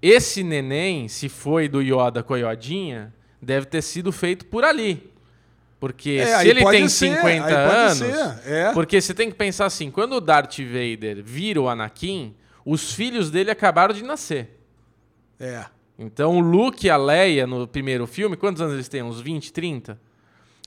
esse neném, se foi do Yoda com a Yodinha, deve ter sido feito por ali. Porque É, se ele tem ser, 50 aí pode anos. ser, é. Porque você tem que pensar assim: quando o Darth Vader vira o Anakin, os filhos dele acabaram de nascer. É. Então o Luke e a Leia no primeiro filme, quantos anos eles têm? Uns 20, 30?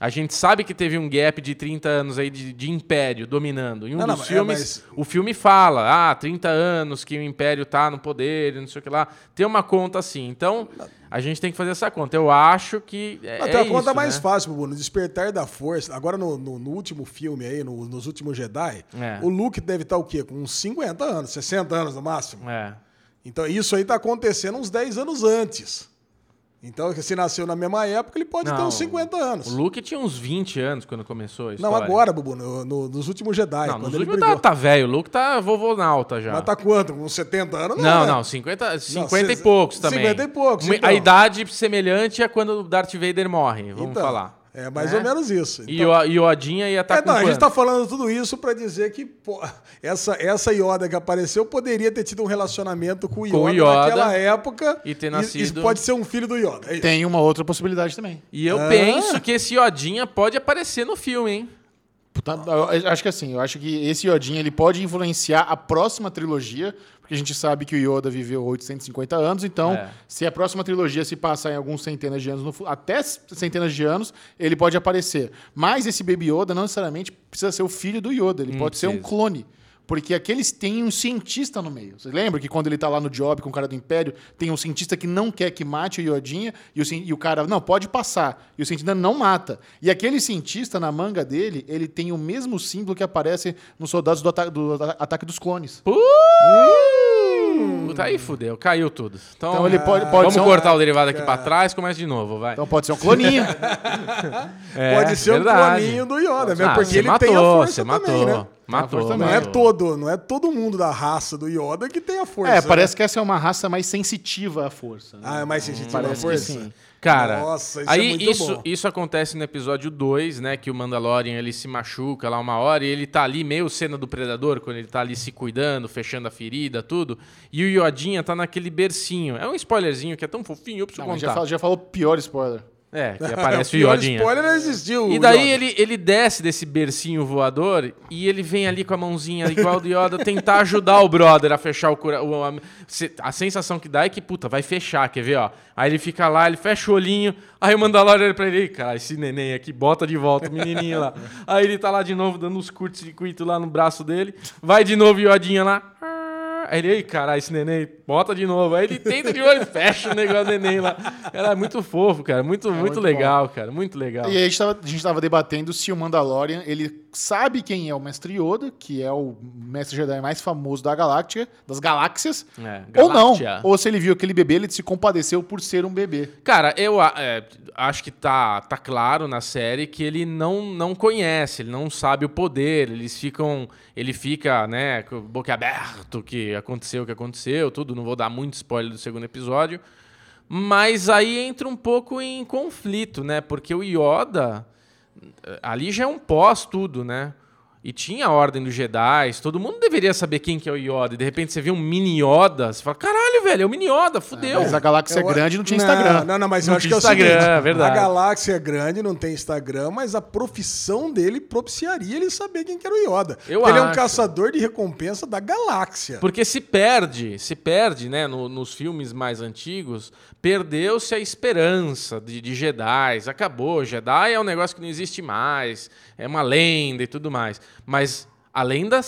A gente sabe que teve um gap de 30 anos aí de, de império dominando. Em um Não, não, dos é, filmes, mas- o filme fala, ah, 30 anos que o império tá no poder, não sei o que lá. Tem uma conta assim. Então, a gente tem que fazer essa conta. Eu acho que é, Não, tem uma é conta isso, mais né? fácil, Bubu. No Despertar da Força, agora no, no- no último filme aí, no- nos últimos Jedi, É. o Luke deve estar o quê? Com uns 50 anos, 60 anos no máximo. É. Então isso aí tá acontecendo uns 10 anos antes. Então, se nasceu na mesma época, ele pode ter Não, uns 50 anos. O Luke tinha uns 20 anos quando começou a Não, agora, Bubu, no- no- nos últimos Jedi. Não, nos ele últimos tá, tá velho. O Luke tá vovonauta já. Mas tá quanto? Uns 70 anos? Não, né? não, 50, 50 e cê- poucos também. 50 e poucos, então. A idade semelhante a quando Darth Vader morre, vamos Então, falar. É mais Né? ou menos isso. E Então- o e o Odinha ia estar É, com não, a gente quanto? tá falando tudo isso pra dizer que pô, essa, essa Yoda que apareceu poderia ter tido um relacionamento com o Yoda, Com o Yoda naquela época e ter E, nascido- pode ser um filho do Yoda. É isso. Tem uma outra possibilidade também. E eu Ah. penso que esse Odinha pode aparecer no filme, hein? Puta, eu acho que assim, eu acho que esse Yodinha ele pode influenciar a próxima trilogia, porque a gente sabe que o Yoda viveu 850 anos, então É. se a próxima trilogia se passar em alguns centenas de anos, no até centenas de anos, ele pode aparecer. Mas esse Baby Yoda não necessariamente precisa ser o filho do Yoda, ele Não pode ser um clone. Porque aqueles têm um cientista no meio. Você lembra que quando ele tá lá no job com o cara do Império, tem um cientista que não quer que mate o Yodinha e o, e o cara, não, pode passar. E o cientista não mata. E aquele cientista, na manga dele, ele tem o mesmo símbolo que aparece nos soldados do, ata- do ata- ataque dos clones. Puta, aí fudeu, caiu tudo. Então, Então ele pode, pode vamos ser um, cortar o derivado aqui pra trás, começa de novo, vai. Então pode ser um cloninho. É, Pode ser verdade. um cloninho do Yoda, mesmo Ah, porque ele matou, tem a força você também, matou. né? Matou, Não também. é matou. todo, não é todo mundo da raça do Yoda que tem a força. é, né? parece que essa é uma raça mais sensitiva à força. né? Ah, é mais sensitiva Parece que força? Cara, Nossa, isso é aí muito isso, bom. isso acontece no episódio 2, né? Que o Mandalorian ele se machuca lá uma hora e ele tá ali, meio cena do Predador, quando ele tá ali se cuidando, fechando a ferida, tudo. E o Yodinha tá naquele bercinho. É um spoilerzinho que é tão fofinho, eu preciso Não, mas já, contar. falou, já falou pior spoiler. É, que aparece o pior Yodinha. spoiler não existiu. E o daí Yoda. ele, ele desce desse bercinho voador e ele vem ali com a mãozinha igual do Yoda tentar ajudar o brother a fechar o coração. A, a sensação que dá é que, puta, vai fechar, quer ver, ó? Aí ele fica lá, ele fecha o olhinho, aí o Mandalorian olha pra ele, "Ih, cara, esse neném aqui, bota de volta o menininho lá. Aí ele tá lá de novo, dando uns curtos-circuitos lá no braço dele, vai de novo o Yodinha lá. Aí ele, ei, caralho, esse neném, bota de novo. Aí ele tenta de novo, ele fecha o negócio do neném lá. É muito fofo, cara. Muito, muito, muito legal, cara. Muito legal. E aí a gente, tava, a gente tava debatendo se o Mandalorian, ele sabe quem é o Mestre Yoda, que é o Mestre Jedi mais famoso da galáctica, das galáxias, É, ou não. Ou se ele viu aquele bebê, ele se compadeceu por ser um bebê. Cara, eu é, acho que tá, tá claro na série que ele não, não conhece, ele não sabe o poder, eles ficam. Ele fica, né, com o boca aberto que aconteceu o que aconteceu, tudo. Não vou dar muito spoiler do segundo episódio. Mas aí entra um pouco em conflito, né? Porque o Yoda. eh, Ali já é um pós tudo, né? E tinha a Ordem dos Jedi, todo mundo deveria saber quem que é o Yoda. E de repente você vê um mini Yoda, você fala, caralho, velho, é o mini Yoda, fudeu. Mas a galáxia Eu- grande não tinha Não, Instagram. Não, não, mas Não eu acho que é o seguinte, Instagram, é verdade. A galáxia é grande, não tem Instagram, mas a profissão dele propiciaria ele saber quem que era o Yoda. Eu Porque ele é um acho. caçador de recompensa da galáxia. Porque se perde, se perde, né, no- nos filmes mais antigos, perdeu-se a esperança de, de Jedi. Acabou, Jedi é um negócio que não existe mais, é uma lenda e tudo mais. Mas a lenda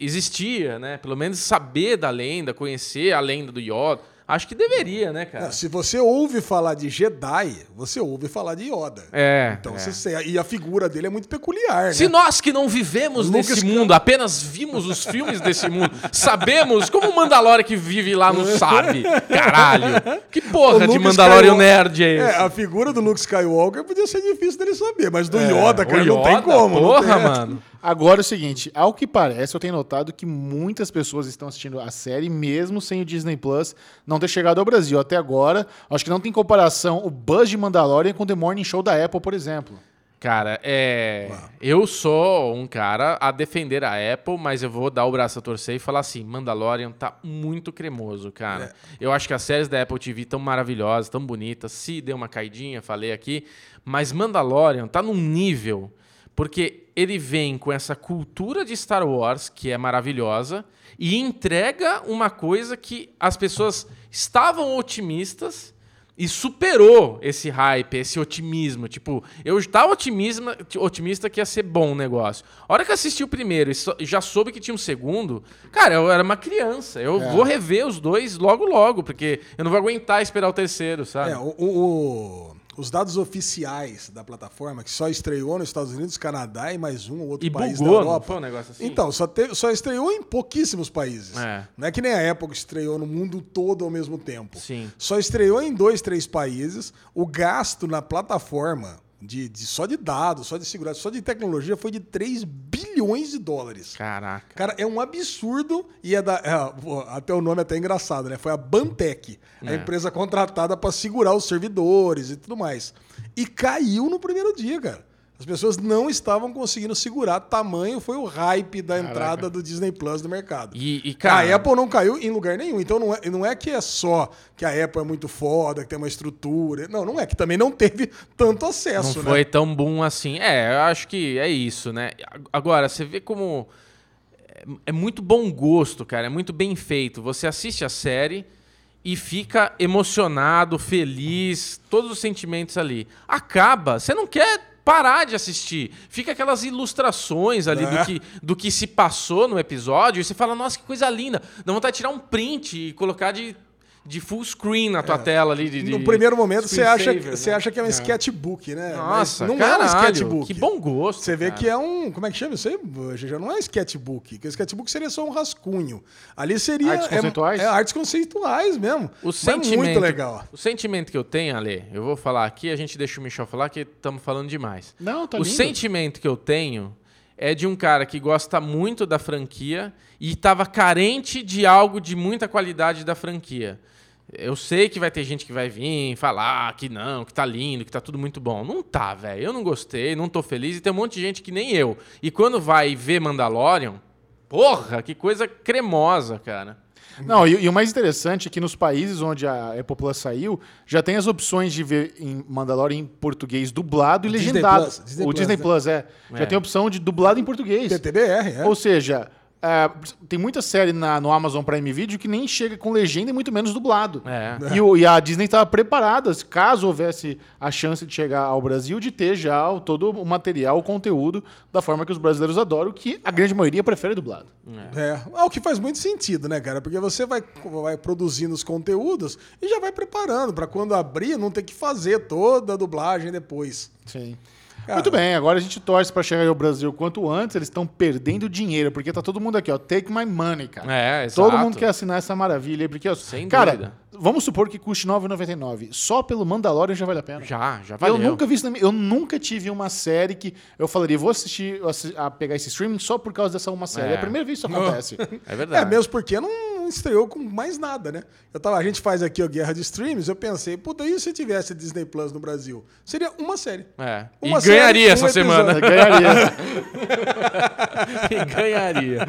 existia, né? Pelo menos saber da lenda, conhecer a lenda do Yoda. Acho que deveria, né, cara? Não, se você ouve falar de Jedi, você ouve falar de Yoda. É. Então, é. você e a figura dele é muito peculiar, Se né? nós que não vivemos Lucas nesse mundo, apenas vimos os filmes desse mundo, sabemos como o Mandalorian que vive lá não sabe. Caralho. Que porra de Mandalorian nerd é esse? É, a figura do Luke Skywalker podia ser difícil dele saber, mas do É, Yoda, cara, o não tem Yoda, como. Porra, tem- mano. Agora é o seguinte, ao que parece, eu tenho notado que muitas pessoas estão assistindo a série, mesmo sem o Disney Plus não ter chegado ao Brasil. Até agora, acho que não tem comparação o Buzz de Mandalorian com o The Morning Show da Apple, por exemplo. Cara, é. Eu sou um cara a defender a Apple, mas eu vou dar o braço a torcer e falar assim: Mandalorian tá muito cremoso, cara. Eu acho que as séries da Apple TV tão maravilhosas, tão bonitas. Se deu uma caidinha, falei aqui. Mas Mandalorian tá num nível. Porque ele vem com essa cultura de Star Wars, que é maravilhosa, e entrega uma coisa que as pessoas estavam otimistas e superou esse hype, esse otimismo. Tipo, eu estava otimismo, otimista que ia ser bom o negócio. A hora que eu assisti o primeiro e já soube que tinha um segundo, cara, eu era uma criança. Eu vou rever os dois logo, logo, porque eu não vou aguentar esperar o terceiro, sabe? É, o- o- os dados oficiais da plataforma, que só estreou nos Estados Unidos, Canadá e mais um ou outro E país bugou, da não Europa. foi um negócio assim? Então, só, teve- só estreou em pouquíssimos países. É. Não é que nem a Apple que estreou no mundo todo ao mesmo tempo. Sim. Só estreou em dois, três países. O gasto na plataforma, de, de- só de dados, só de segurança, só de tecnologia, foi de 3 bilhões de dólares. Caraca. Cara, é um absurdo e é da. é, até o nome é até engraçado, né? Foi a Bantec, a É. empresa contratada para segurar os servidores e tudo mais. E caiu no primeiro dia, cara. As pessoas não estavam conseguindo segurar. Tamanho foi o hype da entrada do Disney Plus no mercado. E, e, cara, a Apple não caiu em lugar nenhum. Então não é, não é que é só que a Apple é muito foda, que tem uma estrutura. Não, não é que também não teve tanto não acesso, foi né? tão boom assim. É, eu acho que é isso, né? Agora, você vê como é- é muito bom gosto, cara. É muito bem feito. Você assiste a série e fica emocionado, feliz, todos os sentimentos ali. Acaba, você não quer parar de assistir. Fica aquelas ilustrações ali É. do, que, do que se passou no episódio e você fala, nossa, que coisa linda. Dá vontade de tirar um print e colocar de, de full screen na tua tela ali. De, No primeiro momento você acha, que- screensaver, você né? acha que é um sketchbook, né? Nossa, Mas não caralho, é um sketchbook. Que bom gosto. Você vê cara. que é um. Como é que chama isso aí? Já não é sketchbook. Porque sketchbook seria só um rascunho. Ali seria. Artes é- conceituais? É, artes conceituais mesmo. O Mas sentimento, muito legal. O sentimento que eu tenho, Ale, eu vou falar aqui, a gente deixa o Michel falar que estamos falando demais. Não, tá o lindo. sentimento que eu tenho é de um cara que gosta muito da franquia e estava carente de algo de muita qualidade da franquia. Eu sei que vai ter gente que vai vir falar que não, que tá lindo, que tá tudo muito bom. Não tá, velho. Eu não gostei, não tô feliz e tem um monte de gente que nem eu. E quando vai ver Mandalorian, porra, que coisa cremosa, cara. Não, e, e o mais interessante é que nos países onde a Apple Plus saiu, já tem as opções de ver em Mandalorian em português dublado e Disney legendado. Plus, Disney o Plus, Disney né? Plus, é. Já É. tem a opção de dublado em português. TTBR, é. Ou seja, é, tem muita série na- no Amazon Prime Video que nem chega com legenda e muito menos dublado. É. E, o- e a Disney estava preparada, caso houvesse a chance de chegar ao Brasil, de ter já o- todo o material, o conteúdo, da forma que os brasileiros adoram, que a grande maioria prefere dublado. É, é o que faz muito sentido, né, cara? Porque você vai, vai produzindo os conteúdos e já vai preparando para quando abrir não ter que fazer toda a dublagem depois. Sim. Cara. Muito bem, agora a gente torce para chegar ao Brasil quanto antes. Eles estão perdendo dinheiro, porque tá todo mundo aqui, ó. Take my money, cara. É, Todo exato. mundo quer assinar essa maravilha aí, porque, ó, Sem cara, dúvida. vamos supor que custe R$ 9,99. Só pelo Mandalorian já vale a pena. Já, já valeu. Eu nunca vi isso na minha- eu nunca tive uma série que eu falaria, vou assistir assi- a pegar esse streaming só por causa dessa uma série. É, É. a primeira vez que isso acontece. É verdade. É, mesmo porque não estreou com mais nada, né? Eu tava, a gente faz aqui a Guerra de Streams, eu pensei, puta, e se tivesse Disney Plus no Brasil? Seria uma série. É. E Uma série, ganharia um essa semana. Ganharia. e ganharia.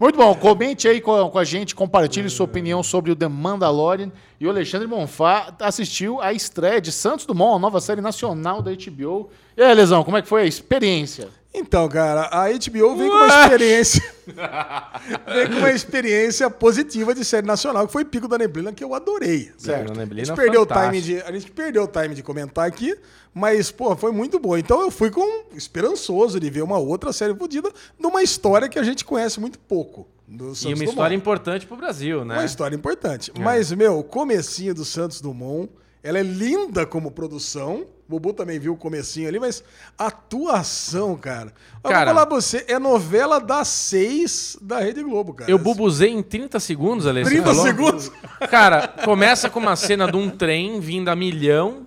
Muito bom, comente aí com, com a gente, compartilhe sua opinião sobre o The Mandalorian. E o Alexandre Bonfá assistiu a estreia de Santos Dumont, a nova série nacional da HBO. E aí, Lesão, como é que foi a experiência? Então, cara, a HBO vem com uma experiência. vem com uma experiência positiva de série nacional, que foi Pico da Neblina, que eu adorei. Certo. a Neblina gente perdeu o time de A gente perdeu o time de comentar aqui, mas, pô, foi muito bom. Então eu fui com esperançoso de ver uma outra série fodida numa história que a gente conhece muito pouco. Do E Santos uma Dumont. história importante pro Brasil, né? Uma história importante. Mas, meu, o comecinho do Santos Dumont, ela é linda como produção. Bubu também viu o comecinho ali, mas atuação, cara. Eu Cara- vou falar pra você, é novela das seis da Rede Globo, cara. Eu bubuzei em 30 segundos, você 30 falou? segundos? Cara, começa com uma cena de um trem vindo a milhão.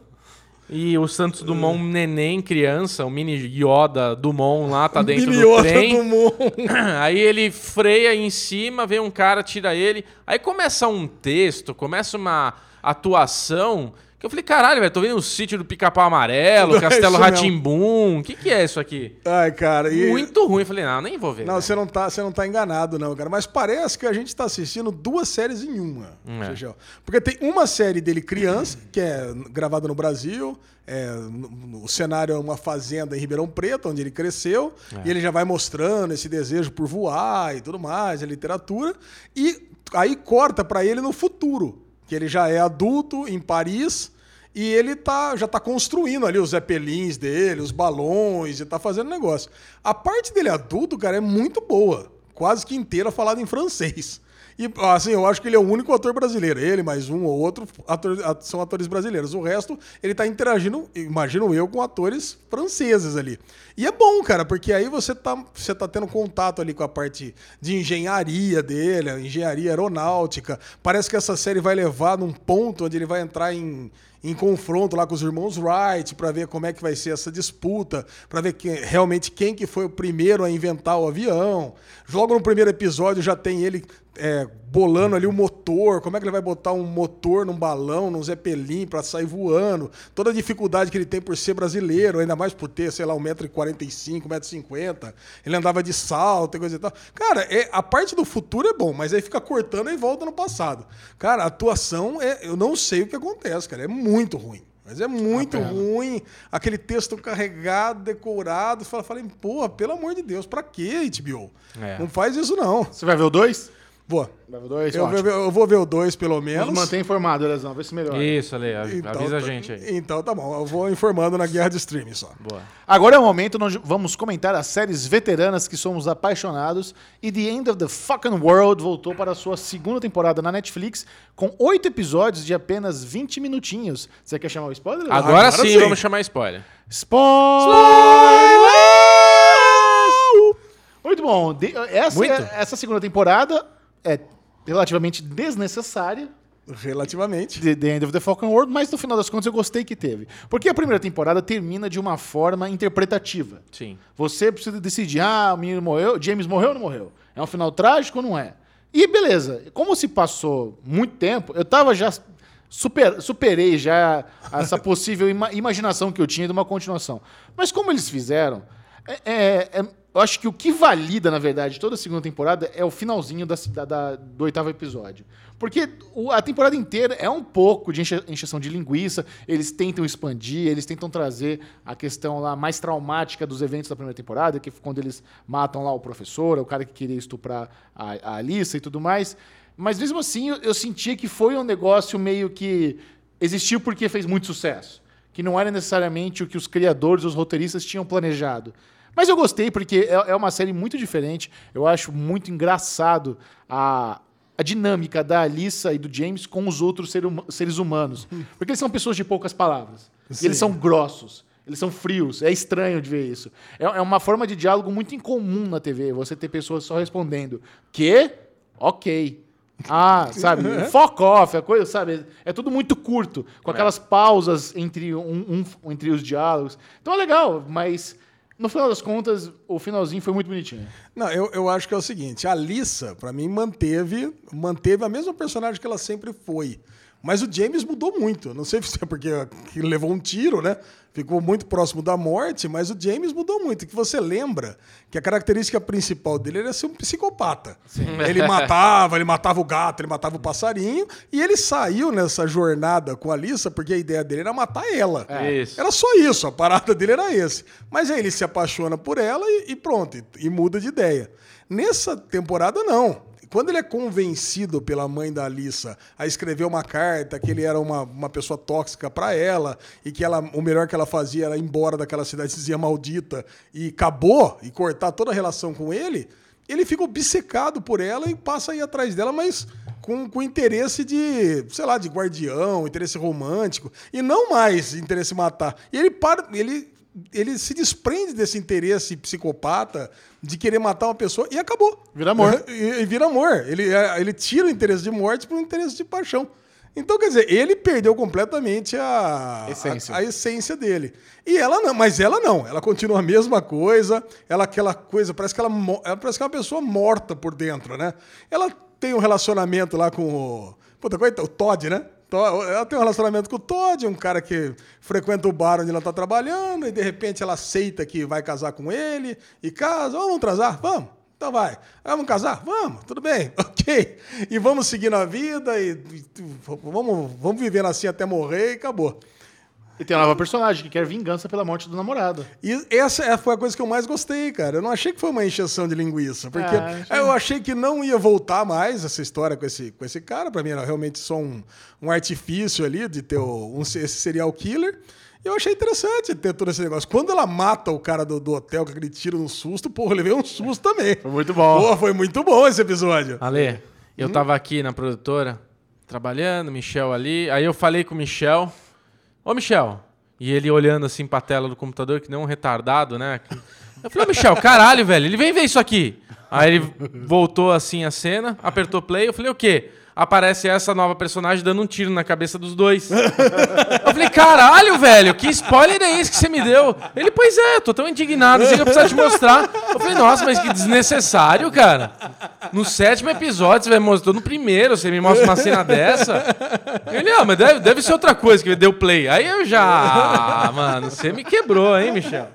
E o Santos Dumont, um neném, criança, o mini Yoda Dumont lá, tá dentro Mini do trem. Dumont. Aí ele freia em cima, vem um cara, tira ele. Aí começa um texto, começa uma atuação. Eu falei, caralho, velho, tô vendo o sítio do Pica-Pau Amarelo, É Castelo. Ratimbum. O que, que é isso aqui? Ai, cara. E... Muito ruim. Eu falei, não, nem vou ver. Não, você não, tá, você não tá enganado, não, cara. Mas parece que a gente tá assistindo duas séries em uma. É. Xixel. Porque tem uma série dele criança, que é gravada no Brasil. é, o cenário é uma fazenda em Ribeirão Preto, onde ele cresceu. E ele já vai mostrando esse desejo por voar e tudo mais, a literatura. E aí corta pra ele no futuro, que ele já é adulto em Paris. E ele tá, já tá construindo ali os zeppelins dele, os balões, e tá fazendo negócio. A parte dele adulto, cara, é muito boa. Quase que inteira falada em francês. E, assim, eu acho que ele é o único ator brasileiro. Ele, mais um ou outro, ator- são atores brasileiros. O resto, ele tá interagindo, imagino eu, com atores franceses ali. E é bom, cara, porque aí você tá, você tá tendo contato ali com a parte de engenharia dele, engenharia aeronáutica. Parece que essa série vai levar num ponto onde ele vai entrar em, em confronto lá com os irmãos Wright para ver como é que vai ser essa disputa, para ver quem- realmente quem que foi o primeiro a inventar o avião. Logo no primeiro episódio já tem ele é, bolando ali o motor, como é que ele vai botar um motor num balão, num Zeppelin para sair voando, toda a dificuldade que ele tem por ser brasileiro, ainda mais por ter, sei lá, 1,45m, 1,50m, ele andava de salto e coisa e tal. Cara, é, a parte do futuro é bom, mas aí fica cortando e volta no passado. Cara, a atuação, é, eu não sei o que acontece, cara, é muito ruim. Mas é muito ruim, aquele texto carregado, decorado. Fala, falei, pô, pelo amor de Deus, pra quê, HBO? É. Não faz isso, não. Você vai ver o 2? Vou. Vai ver o 2? Eu, vou- eu vou ver o 2, pelo Nos menos. mantém informado, Elezão. Vê se melhora. Isso, Ale, Então avisa a tá- gente aí. Então tá bom, eu vou informando na guerra de streaming só. Boa. Agora é o momento onde vamos comentar as séries veteranas que somos apaixonados. E The End of the Fucking World voltou para a sua segunda temporada na Netflix, com oito episódios de apenas 20 minutinhos. Você quer chamar o spoiler? Agora, Agora sim, sim. vamos chamar spoiler. Spoiler! Muito bom. De- essa, Muito. essa segunda temporada é relativamente desnecessária. Relativamente. The, The End of the Falcon World, mas no final das contas eu gostei que teve. Porque a primeira temporada termina de uma forma interpretativa. Sim. Você precisa decidir, ah, o menino morreu, James morreu ou não morreu? É um final trágico ou não é? E beleza, como se passou muito tempo, eu tava já super, superei já essa possível ima- imaginação que eu tinha de uma continuação. Mas como eles fizeram, é- é- é- eu acho que o que valida, na verdade, toda a segunda temporada é o finalzinho da, da- da- do oitavo episódio. Porque o- a temporada inteira é um pouco de enche- encheção de linguiça, eles tentam expandir, eles tentam trazer a questão lá mais traumática dos eventos da primeira temporada, que foi quando eles matam lá o professor, o cara que queria estuprar a, a Alissa e tudo mais. Mas mesmo assim, eu, eu sentia que foi um negócio meio que existiu porque fez muito sucesso. Que não era necessariamente o que os criadores, os roteiristas tinham planejado. Mas eu gostei porque é, é uma série muito diferente. Eu acho muito engraçado a, a dinâmica da Alissa e do James com os outros ser seres humanos. Porque eles são pessoas de poucas palavras. E eles são grossos. Eles são frios. É estranho de ver isso. É, é uma forma de diálogo muito incomum na TV. Você ter pessoas só respondendo. Que? Ok. Ah, sabe? Fuck off, a coisa, sabe? É tudo muito curto, com aquelas pausas entre, um, um- entre os diálogos. Então é legal, mas no final das contas, o finalzinho foi muito bonitinho. Não, eu, eu acho que é o seguinte, a Alissa, pra mim, manteve, manteve a mesma personagem que ela sempre foi. Mas o James mudou muito. Não sei se é porque que levou um tiro, né? Ficou muito próximo da morte, mas o James mudou muito. Que você lembra que a característica principal dele era ser um psicopata. Ele matava, ele matava o gato, ele matava o passarinho, e ele saiu nessa jornada com a Alissa porque a ideia dele era matar ela. Isso. Era só isso, a parada dele era esse. Mas aí ele se apaixona por ela e, e pronto, e, e muda de ideia. Nessa temporada, não. Quando ele é convencido pela mãe da Alissa a escrever uma carta que ele era uma, uma pessoa tóxica pra ela e que ela, o melhor que ela fazia era ir embora daquela cidadezinha maldita e acabou e cortar toda a relação com ele, ele fica obcecado por ela e passa a ir atrás dela, mas com, com interesse de, sei lá, de guardião, interesse romântico, e não mais interesse matar. E ele para, ele, ele se desprende desse interesse psicopata de querer matar uma pessoa e acabou. Vira amor. E, e vira amor. Ele, é, ele tira o interesse de morte para o interesse de paixão. Então, quer dizer, ele perdeu completamente a Essência. a, a essência dele. E ela não, mas ela não. Ela continua a mesma coisa. Ela aquela coisa, parece que ela, ela parece que é uma pessoa morta por dentro, né? Ela tem um relacionamento lá com o. Puta, qual é o Todd, né? Ela tem um relacionamento com o Todd, um cara que frequenta o bar onde ela tá trabalhando, e de repente ela aceita que vai casar com ele, e casa, vamos transar? Vamos. Então vai. Vamos casar? Vamos, tudo bem, ok. E vamos seguir na vida e, e vamos, vamos vivendo assim até morrer e acabou. E tem uma nova personagem que quer vingança pela morte do namorado. E essa é- foi a coisa que eu mais gostei, cara. Eu não achei que foi uma encheção de linguiça, porque Ah, achei- eu achei que não ia voltar mais essa história com esse, com esse cara. Pra mim era realmente só um, um artifício ali de ter um, esse serial killer. E eu achei interessante ter todo esse negócio. Quando ela mata o cara do, do hotel, que aquele tiro no susto, porra, eu levei um susto também. Foi muito bom. Porra, foi muito bom esse episódio. Ale, eu tava aqui na produtora, trabalhando, Michel ali. Aí eu falei com o Michel. Ô, Michel. E ele olhando assim pra tela do computador, que nem um retardado, né? Eu falei, ô, Michel, caralho, velho, ele vem ver isso aqui. Aí ele voltou assim a cena, apertou play, eu falei, o quê? Aparece essa nova personagem dando um tiro na cabeça dos dois. eu falei, caralho, velho, que spoiler é esse que você me deu? Ele, pois é, tô tão indignado, assim que eu preciso te mostrar. Eu falei, nossa, mas que desnecessário, cara. No sétimo episódio, você vai mostrar, no primeiro, você me mostra uma cena dessa. Ele, ah, mas deve, deve ser outra coisa que deu play. Aí eu já, ah, mano, você me quebrou, hein, Michel?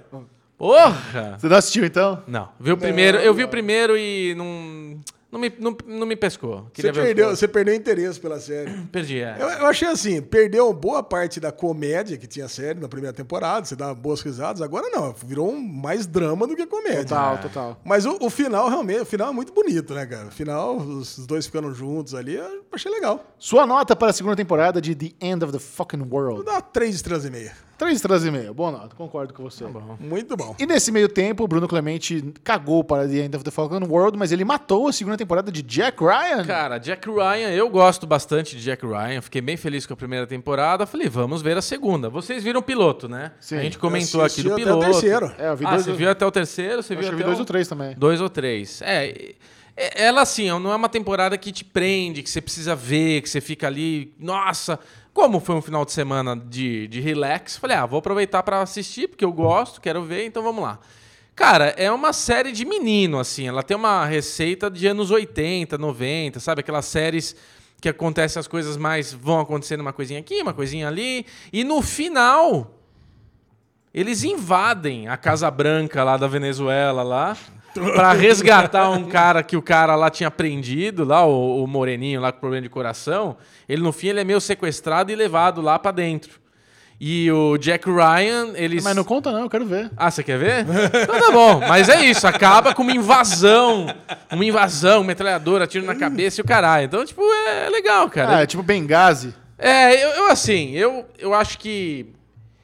Porra! Você não assistiu então? Não, vi o primeiro, eu vi o primeiro e não, não, me, não, não me pescou. Você Queria os perdeu, você perdeu interesse pela série. Perdi, é. Eu, eu achei assim, perdeu boa parte da comédia que tinha a série na primeira temporada, você dá boas risadas, agora não, virou um mais drama do que comédia. Total, total. Mas o, o final, realmente, o final é muito bonito, né, cara? O final, os dois ficando juntos ali, eu achei legal. Sua nota para a segunda temporada de The End of the Fucking Vou World. dar três estrelas e meia. Três estrelas e meia. Boa nota, concordo com você. Muito bom. E nesse meio tempo, o Bruno Clemente cagou para The End of the Fucking World, mas ele matou a segunda temporada de Jack Ryan. Cara, Jack Ryan, eu gosto bastante de Jack Ryan. Fiquei bem feliz com a primeira temporada. Falei, vamos ver a segunda. Vocês viram o piloto, né? Sim. a gente comentou aqui do até piloto. o terceiro. É, eu vi ah, dois, você viu até o terceiro? Você viu até vi dois o... ou três também. Dois ou três. É, é- ela assim, não é uma temporada que te prende, que você precisa ver, que você fica ali, nossa. Como foi um final de semana de, de relax, falei, ah, vou aproveitar pra assistir, porque eu gosto, quero ver, então vamos lá. Cara, é uma série de menino, assim. Ela tem uma receita de anos 80, 90, sabe? Aquelas séries que acontecem as coisas mais. vão acontecendo uma coisinha aqui, uma coisinha ali. E no final, eles invadem a Casa Branca lá da Venezuela lá pra resgatar um cara que o cara lá tinha prendido, lá o, o moreninho lá com problema de coração. Ele no fim ele é meio sequestrado e levado lá pra dentro. E o Jack Ryan, eles Mas não conta não, eu quero ver. ah, você quer ver? Então tá bom. Mas é isso, acaba com uma invasão. Uma invasão, metralhadora, tiro na cabeça e o caralho. Então, tipo, é legal, cara. Ah, é tipo Benghazi. É, eu, eu, assim, eu, eu acho que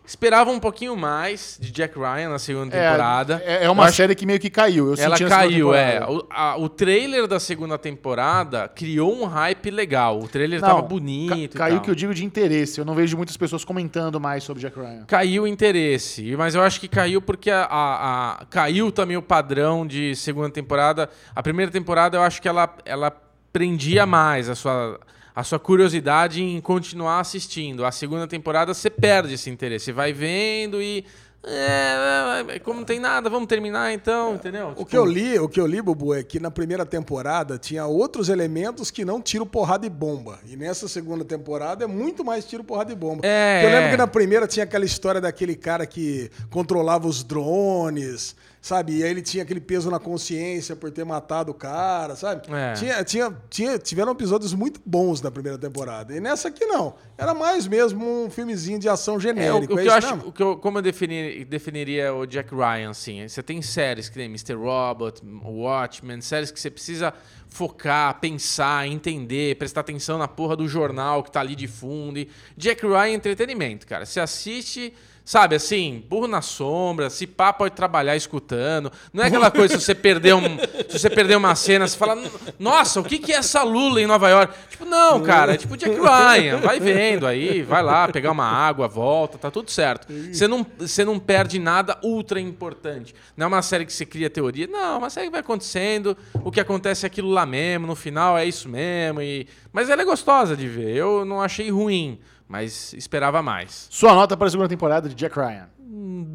esperava um pouquinho mais de Jack Ryan na segunda É, temporada. É, é uma Eu série que meio que caiu. Eu ela caiu, é. O, a- o trailer da segunda temporada criou um hype legal. O trailer Não, tava ca- bonito. e Caiu que eu digo de interesse. Eu não vejo muitas pessoas comentando mais sobre Jack Ryan. Caiu o interesse, mas eu acho que caiu porque a, a- a- caiu também o padrão de segunda temporada. A primeira temporada eu acho que ela, ela prendia mais a sua, a sua curiosidade em continuar assistindo. A segunda temporada você perde esse interesse, você vai vendo e é, como não tem nada, vamos terminar então, entendeu? O que eu li, o que eu li, Bubu, é que na primeira temporada tinha outros elementos que não tiro, porrada e bomba. E nessa segunda temporada é muito mais tiro, porrada e bomba. É, eu lembro é. que na primeira tinha aquela história daquele cara que controlava os drones, sabe? E aí ele tinha aquele peso na consciência por ter matado o cara, sabe? É. Tinha, tinha, tinha, tiveram episódios muito bons na primeira temporada. E nessa aqui não. Era mais mesmo um filmezinho de ação É, o, genérico. o é que eu acho, mesmo? o que eu, como eu definir- definiria o Jack Ryan, assim, você tem séries que nem Mr. Robot, Watchmen, séries que você precisa focar, pensar, entender, prestar atenção na porra do jornal que tá ali de fundo. Jack Ryan entretenimento, cara. Você assiste, sabe, assim, burro na sombra, se pá pode trabalhar escutando. Não é aquela coisa, se você perder um, se você perder uma cena, você fala, nossa, o que que é essa Lula em Nova York? Tipo, não, cara, é tipo Jack Ryan, vai vendo aí, vai lá, pegar uma água, volta, tá tudo certo. Você não, você não perde nada ultra importante. Não é uma série que você cria teoria, não, é uma série que vai acontecendo, o que acontece é aquilo lá mesmo, no final é isso mesmo. E... Mas ela é gostosa de ver, eu não achei ruim, mas esperava mais. Sua nota para a segunda temporada de Jack Ryan.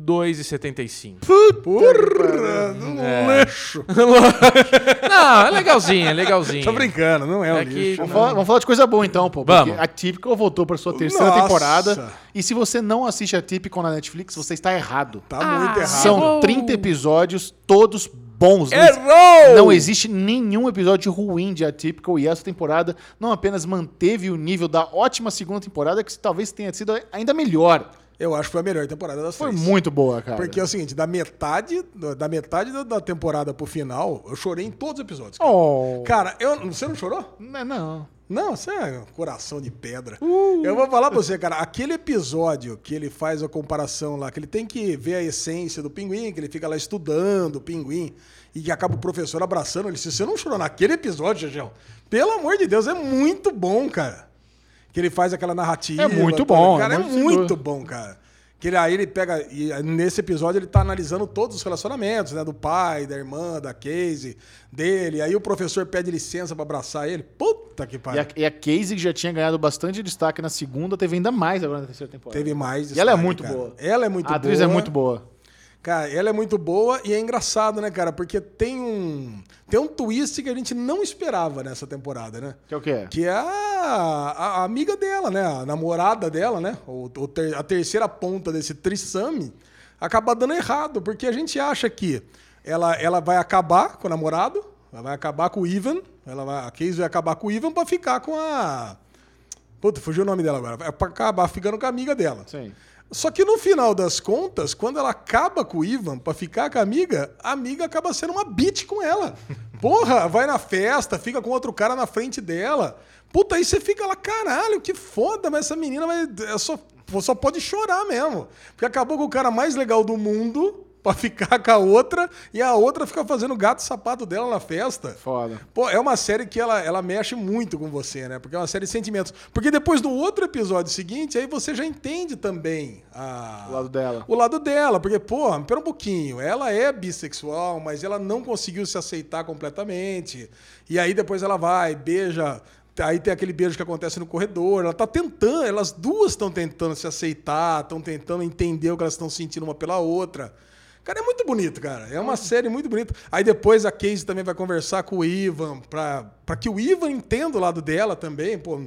2,75. Porra, um lixo. Não, é legalzinho, é legalzinho. Tô brincando, não é um É que- lixo. Vamos falar, vamos falar de coisa boa então, pô. Porque Vamos. a Typical voltou para sua terceira Nossa. temporada. E se você não assiste a Typical na Netflix, você está errado. Tá muito errado. São Errou. 30 episódios, todos bons. Errou! Não existe nenhum episódio ruim de Atypical e essa temporada não apenas manteve o nível da ótima segunda temporada, que talvez tenha sido ainda melhor. Eu acho que foi a melhor temporada das Foi três. muito boa, cara. Porque é o seguinte, da metade, da metade da temporada pro final, eu chorei em todos os episódios. Cara, Oh. Cara, eu, você não chorou? Não, não. Não, você é um coração de pedra. Eu vou falar pra você, cara, aquele episódio que ele faz a comparação lá, que ele tem que ver a essência do pinguim, que ele fica lá estudando o pinguim, e que acaba o professor abraçando ele. Se você não chorou naquele episódio, Jajão, pelo amor de Deus, é muito bom, cara. Que ele faz aquela narrativa. É muito toda. bom, Cara, é é muito bom, cara. Que ele, aí ele pega. E nesse episódio ele tá analisando todos os relacionamentos, né? Do pai, da irmã, da Casey, dele. Aí o professor pede licença pra abraçar ele. Puta que E pariu. a, e a Casey, que já tinha ganhado bastante destaque na segunda, teve ainda mais agora na terceira temporada. Teve mais. E ela é destaque, muito cara. boa. Ela é muito a boa. atriz é muito boa. Cara, ela é muito boa e é engraçado, né, cara? Porque tem um. Tem um twist que a gente não esperava nessa temporada, né? Que é o quê? Que é a, a- amiga dela, né? A namorada dela, né? O, o ter- a terceira ponta desse trissame acaba dando errado, porque a gente acha que ela, ela vai acabar com o namorado, ela vai acabar com o Ivan, ela vai, a Casey vai acabar com o Ivan pra ficar com a. Puta, fugiu o nome dela agora. Vai pra acabar ficando com a amiga dela. Sim. Só que no final das contas, quando ela acaba com o Ivan pra ficar com a amiga, a amiga acaba sendo uma bitch com ela. Porra, vai na festa, fica com outro cara na frente dela. Puta, aí você fica lá, caralho, que foda, mas essa menina vai, é só, só pode chorar mesmo. Porque acabou com o cara mais legal do mundo pra ficar com a outra e a outra fica fazendo gato sapato dela na festa. Foda. Pô, é uma série que ela, ela mexe muito com você, né? Porque é uma série de sentimentos. Porque depois do outro episódio seguinte, aí você já entende também a- O lado dela. o lado dela. Porque, pô, pera um pouquinho. Ela é bissexual, mas ela não conseguiu se aceitar completamente. E aí depois ela vai, beija. Aí tem aquele beijo que acontece no corredor. Ela tá tentando, elas duas estão tentando se aceitar, estão tentando entender o que elas estão sentindo uma pela outra. Cara, é muito bonito, cara. É uma série muito bonita. Aí depois a Casey também vai conversar com o Ivan pra, pra que o Ivan entenda o lado dela também. Pô,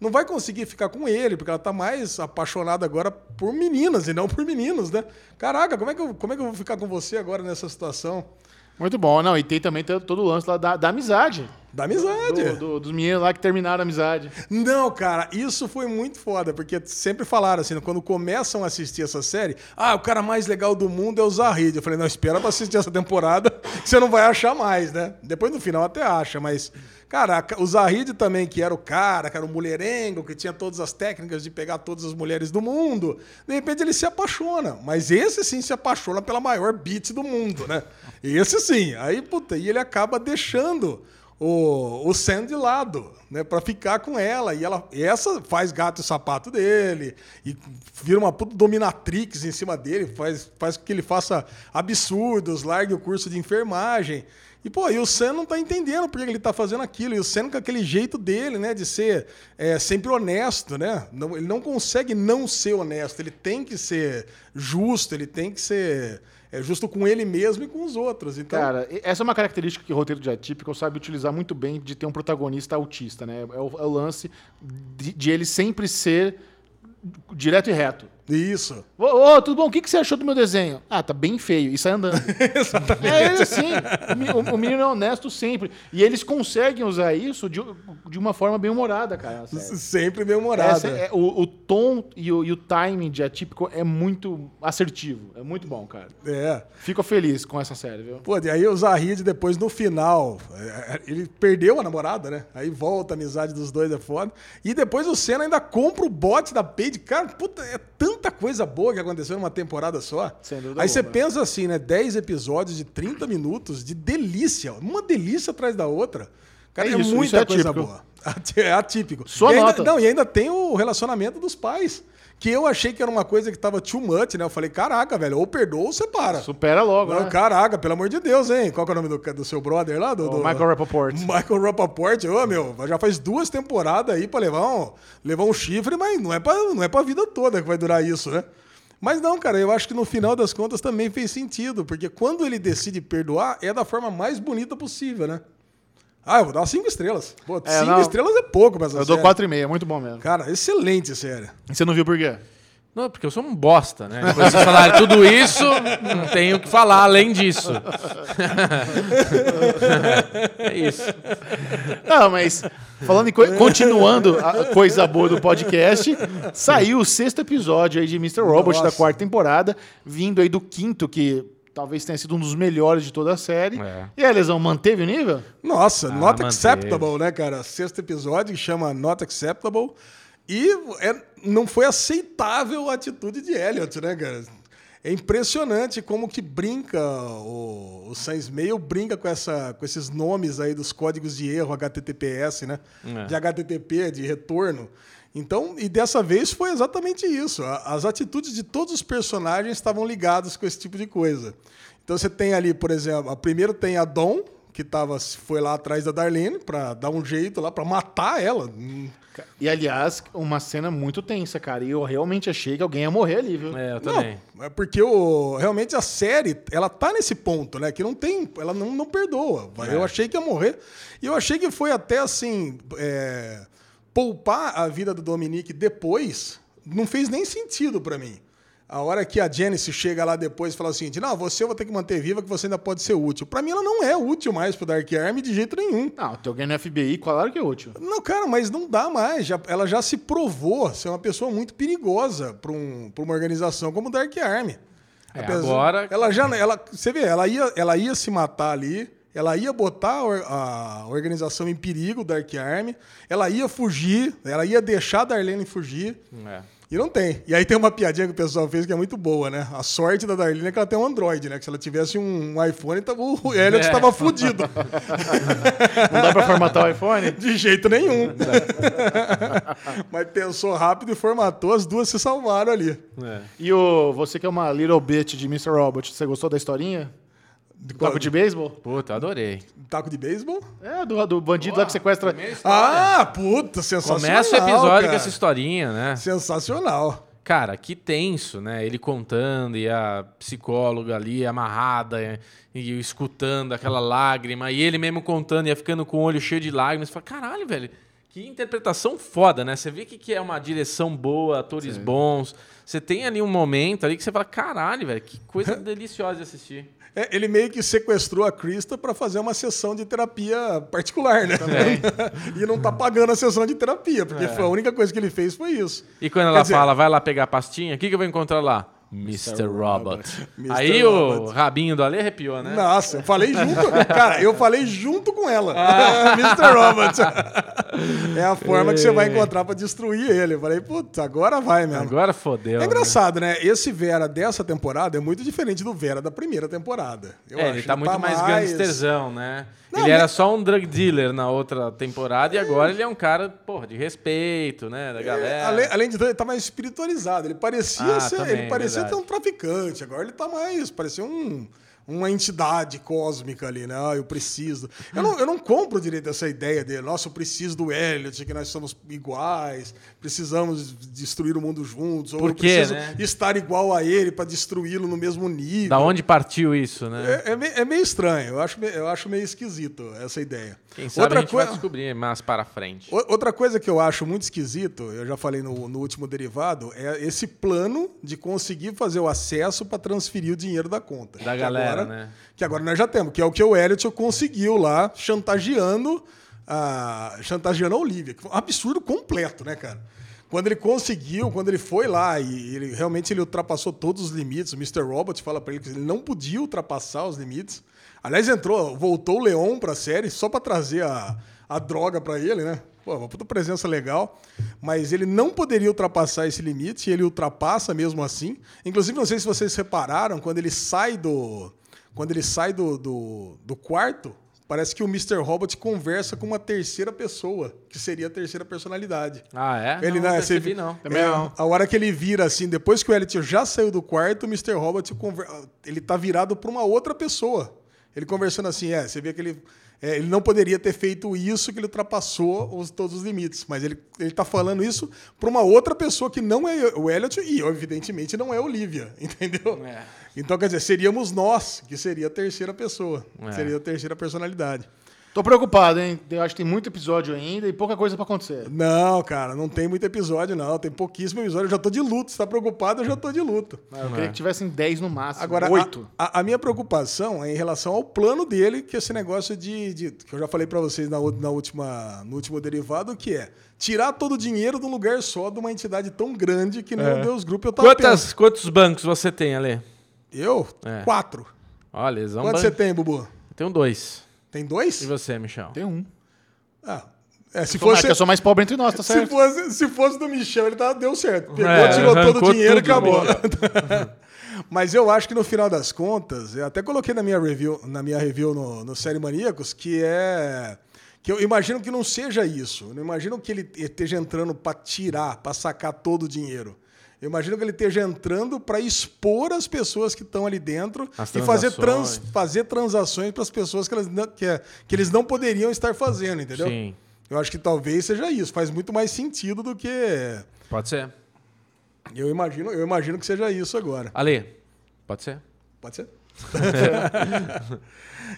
não vai conseguir ficar com ele, porque ela tá mais apaixonada agora por meninas e não por meninos, né? Caraca, como é que eu, como é que eu vou ficar com você agora nessa situação? Muito bom. Não, e tem também todo o lance lá da, da amizade. Da amizade. Do- do- dos meninos lá que terminaram a amizade. Não, cara, isso foi muito foda, porque sempre falaram assim, quando começam a assistir essa série, ah, o cara mais legal do mundo é o Zahid. Eu falei, não, espera pra assistir essa temporada, que você não vai achar mais, né? Depois no final até acha, mas, cara, o Zahid também, que era o cara, que era o mulherengo, que tinha todas as técnicas de pegar todas as mulheres do mundo, de repente ele se apaixona, mas esse sim se apaixona pela maior beat do mundo, né? Esse sim, aí, puta, e ele acaba deixando o, o Sam de lado, né? Pra ficar com ela. E ela, essa faz gato e sapato dele, e vira uma puta dominatrix em cima dele, faz, faz com que ele faça absurdos, largue o curso de enfermagem. E, pô, e o Sam não tá entendendo por que ele tá fazendo aquilo. E o Sam com aquele jeito dele, né? De ser é, sempre honesto, né? Não, ele não consegue não ser honesto. Ele tem que ser justo, ele tem que ser é, justo com ele mesmo e com os outros. Então, Cara, essa é uma característica que o roteiro de Atípico sabe utilizar muito bem de ter um protagonista autista, né? É o, é o lance de, de ele sempre ser direto e reto. Isso. Ô, ô, tudo bom? O que, que você achou do meu desenho? Ah, tá bem feio. E sai andando. Exatamente. É ele assim. O O, menino é honesto sempre. E eles conseguem usar isso de, de uma forma bem humorada, cara. na série. Sempre bem humorada. Essa é- o, o tom e o, e o timing de Atípico é muito assertivo. É muito bom, cara. É. Fico feliz com essa série, viu? Pô, e aí o Zahid depois no final, é, ele perdeu a namorada, né? Aí volta a amizade dos dois, é foda. E depois o Senna ainda compra o bote da Paige. Cara, puta, é tanta coisa boa que aconteceu numa temporada só. Sem dúvida Aí você pensa assim, né? 10 episódios de 30 minutos de delícia. Uma delícia atrás da outra. Cara, É é, isso, muita isso é coisa atípico. boa. É atípico. Sua e ainda, nota. Não, e ainda tem o relacionamento dos pais. Que eu achei que era uma coisa que tava too much, né? Eu falei, caraca, velho, ou perdoa ou separa. Supera logo, Não, né? Caraca, pelo amor de Deus, hein? Qual que é o nome do, do seu brother lá? Do, do- Michael Rappaport. Michael Rappaport. Ô, meu, já faz duas temporadas aí pra levar um, levar um chifre, mas não é, pra, não é pra vida toda que vai durar isso, né? Mas não, cara, eu acho que no final das contas também fez sentido, porque quando ele decide perdoar, é da forma mais bonita possível, né? Ah, eu vou dar cinco estrelas. Pô, É, cinco não. estrelas é pouco pra essa Eu dou série. 4,5, é muito bom mesmo. Cara, excelente série. E Você não viu por quê? Não, porque eu sou um bosta, né? Depois de vocês falarem tudo isso, não tenho o que falar além disso. é isso. Não, mas falando em coi- continuando a coisa boa do podcast, saiu o sexto episódio aí de Mr. Robot Nossa. da quarta temporada, vindo aí do quinto, que talvez tenha sido um dos melhores de toda a série. É. E a lesão manteve o nível? Nossa, Ah, Not manteve. Acceptable, né, cara? Sexto episódio chama Not Acceptable. E é- não foi aceitável a atitude de Elliot, né, cara? É impressionante como que brinca o, o Sans Mail brinca com, essa, com esses nomes aí dos códigos de erro HTTPS, né? É. De HTTP, de retorno. Então, e dessa vez foi exatamente isso. As atitudes de todos os personagens estavam ligadas com esse tipo de coisa. Então você tem ali, por exemplo, a primeiro tem a Dom, que tava, foi lá atrás da Darlene pra dar um jeito lá, pra matar ela. E, aliás, uma cena muito tensa, cara. E eu realmente achei que alguém ia morrer ali, viu? É, eu também. É porque o, realmente a série, ela tá nesse ponto, né? Que não tem. Ela não, não perdoa. Eu achei que ia morrer. E eu achei que foi até assim. é, poupar a vida do Dominique depois não fez nem sentido pra mim. A hora que a Janice chega lá depois e fala assim: não, você eu vou ter que manter viva, que você ainda pode ser útil. Pra mim, ela não é útil mais pro Dark Army de jeito nenhum. Não, tem alguém no FBI, claro que é útil. Não, cara, mas não dá mais. Já- ela já se provou ser uma pessoa muito perigosa para um, pra uma organização como o Dark Army. É, agora- Ela já. Ela, você vê, ela ia, ela ia se matar ali. Ela ia botar a or- a organização em perigo, Dark Army. Ela ia fugir. Ela ia deixar a Darlene fugir. É. E não tem. E aí tem uma piadinha que o pessoal fez que é muito boa, né? A sorte da Darlene é que ela tem um Android, né? Que se ela tivesse um, iPhone, tava, o Elliot É. estava fudido. Não dá pra formatar o iPhone? De jeito nenhum. Mas pensou rápido e formatou, as duas se salvaram ali. É. E o, você que é uma little bitch de Mr. Robot, você gostou da historinha? Do taco de beisebol? Puta, adorei. Taco de beisebol? É, do, do bandido lá que sequestra. Ah, puta, sensacional. Começa o episódio cara. com essa historinha, né? Sensacional. Cara, que tenso, né? Ele contando e a psicóloga ali amarrada e, e escutando aquela lágrima, e ele mesmo contando e ia ficando com o olho cheio de lágrimas. Você fala, caralho, velho, que interpretação foda, né? Você vê que, que é uma direção boa, atores bons. Você tem ali um momento ali que você fala, caralho, velho, que coisa deliciosa de assistir. É, ele meio que sequestrou a Krista pra fazer uma sessão de terapia particular, né? e não tá pagando a sessão de terapia, porque foi a única coisa que ele fez foi isso. E quando ela dizer- fala, vai lá pegar a pastinha, o que, que eu vou encontrar lá? Mr. Robot. Mr. Aí o rabinho do Ale arrepiou, né? Nossa, eu falei junto. cara, eu falei junto com ela. Ah. Mr. Robot. é a forma que você vai encontrar pra destruir ele. Eu falei, putz, agora vai mesmo. Agora fodeu. É engraçado, né? Esse Vera dessa temporada é muito diferente do Vera da primeira temporada. Eu É, acho. ele tá muito mais, gangsterzão, né? Não, ele era mas- só um drug dealer na outra temporada e agora ele é um cara, porra, de respeito, né? Da É, galera. além, além de tudo, ele tá mais espiritualizado. Ele parecia Ah, ser, também, ele parecia verdade. ter um traficante. Agora ele tá mais, parecia um, uma entidade cósmica ali, né? Ah, eu preciso. Eu não, eu não compro direito essa ideia dele. Nossa, eu preciso do Elliot, que nós somos iguais, precisamos destruir o mundo juntos. Ou Por eu quê, preciso né? estar igual a ele para destruí-lo no mesmo nível. Da onde partiu isso, né? É, é meio, é meio estranho. Eu acho, eu acho meio esquisito essa ideia. Quem sabe Outra a gente coi- vai descobrir mais para frente. Outra coisa que eu acho muito esquisito, eu já falei no, no último derivado, é esse plano de conseguir fazer o acesso para transferir o dinheiro da conta. Da Que galera, agora- né? Que agora nós já temos, que é o que o Elliot conseguiu lá, chantageando a, chantageando a Olivia. que foi Um absurdo completo, né, cara? Quando ele conseguiu, quando ele foi lá e ele realmente ele ultrapassou todos os limites, o Mr. Robot fala para ele que ele não podia ultrapassar os limites. Aliás, entrou, voltou o Leon pra série só para trazer a, a droga para ele, né? Pô, uma puta presença legal. Mas ele não poderia ultrapassar esse limite e ele ultrapassa mesmo assim. Inclusive, não sei se vocês repararam, quando ele sai do. Quando ele sai do, do, do quarto, parece que o Mr. Robot conversa com uma terceira pessoa, que seria a terceira personalidade. Ah, é? Ele não, não, você percebi, vi- não. Também É, não. A hora que ele vira assim, depois que o Elliot já saiu do quarto, o Mr. Robot conver... ele tá virado para uma outra pessoa. Ele conversando assim, é, você vê que ele é, ele não poderia ter feito isso, que ele ultrapassou os- todos os limites. Mas ele, ele tá falando isso para uma outra pessoa que não é o Elliot e, evidentemente, não é a Olivia, entendeu? É. Então, quer dizer, seríamos nós, que seria a terceira pessoa, É. seria a terceira personalidade. Tô preocupado, hein? Eu acho que tem muito episódio ainda e pouca coisa pra acontecer. Não, cara, não tem muito episódio, não. Tem pouquíssimo episódio. Eu já tô de luto. Você tá preocupado? Eu já tô de luto. Eu queria que tivessem 10 no máximo. Agora, a- oito. A, a minha preocupação é em relação ao plano dele, que é esse negócio de. de- que eu já falei pra vocês na, na última, no último derivado, que é tirar todo o dinheiro de um lugar só, de uma entidade tão grande que nem o Deus Group. Eu tava Quantas, quantos bancos você tem, Ale? Eu? É. Quatro. Olha, eles Quantos você tem, Bubu? Tenho dois. Tem dois? E você, Michel? Tem um. Ah. É, se mais- fosse. que eu sou mais pobre entre nós, tá Se certo? fosse, se fosse do Michel, ele tá, deu certo. Pegou, É, tirou todo o dinheiro e acabou. Mas eu acho que no final das contas, eu até coloquei na minha review, na minha review no, no Série Maníacos, que é Que eu imagino que não seja isso. Eu não imagino que ele esteja entrando para tirar, para sacar todo o dinheiro. Eu imagino que ele esteja entrando para expor as pessoas que estão ali dentro e fazer, trans, transações. fazer transações para as pessoas que, elas não, que, é- que eles não poderiam estar fazendo, entendeu? Sim. Eu acho que talvez seja isso. Faz muito mais sentido do que. Pode ser. Eu imagino, eu imagino que seja isso agora. Ale, pode ser? Pode ser?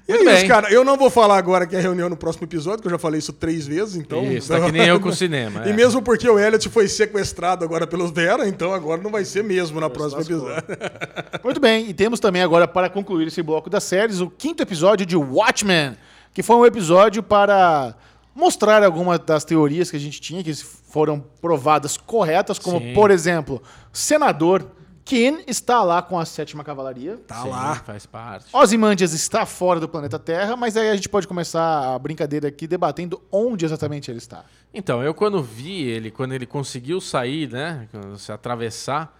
e é Muito isso, bem. cara. Eu não vou falar agora que é reunião no próximo episódio, que eu já falei isso três vezes, então. Isso, tá que nem eu com o cinema. E é. mesmo porque o Elliot foi sequestrado agora pelos Vera, então agora não vai ser mesmo na próxima episódio. Muito bem, e temos também agora, para concluir esse bloco das séries, o quinto episódio de Watchmen, que foi um episódio para mostrar algumas das teorias que a gente tinha, que foram provadas corretas, como, Sim. por exemplo, senador Ken está lá com a sétima cavalaria. Tá Sim, lá. Faz parte. Ozymandias está fora do planeta Terra, mas aí a gente pode começar a brincadeira aqui debatendo onde exatamente ele está. Então, eu quando vi ele, quando ele conseguiu sair, né? Se atravessar,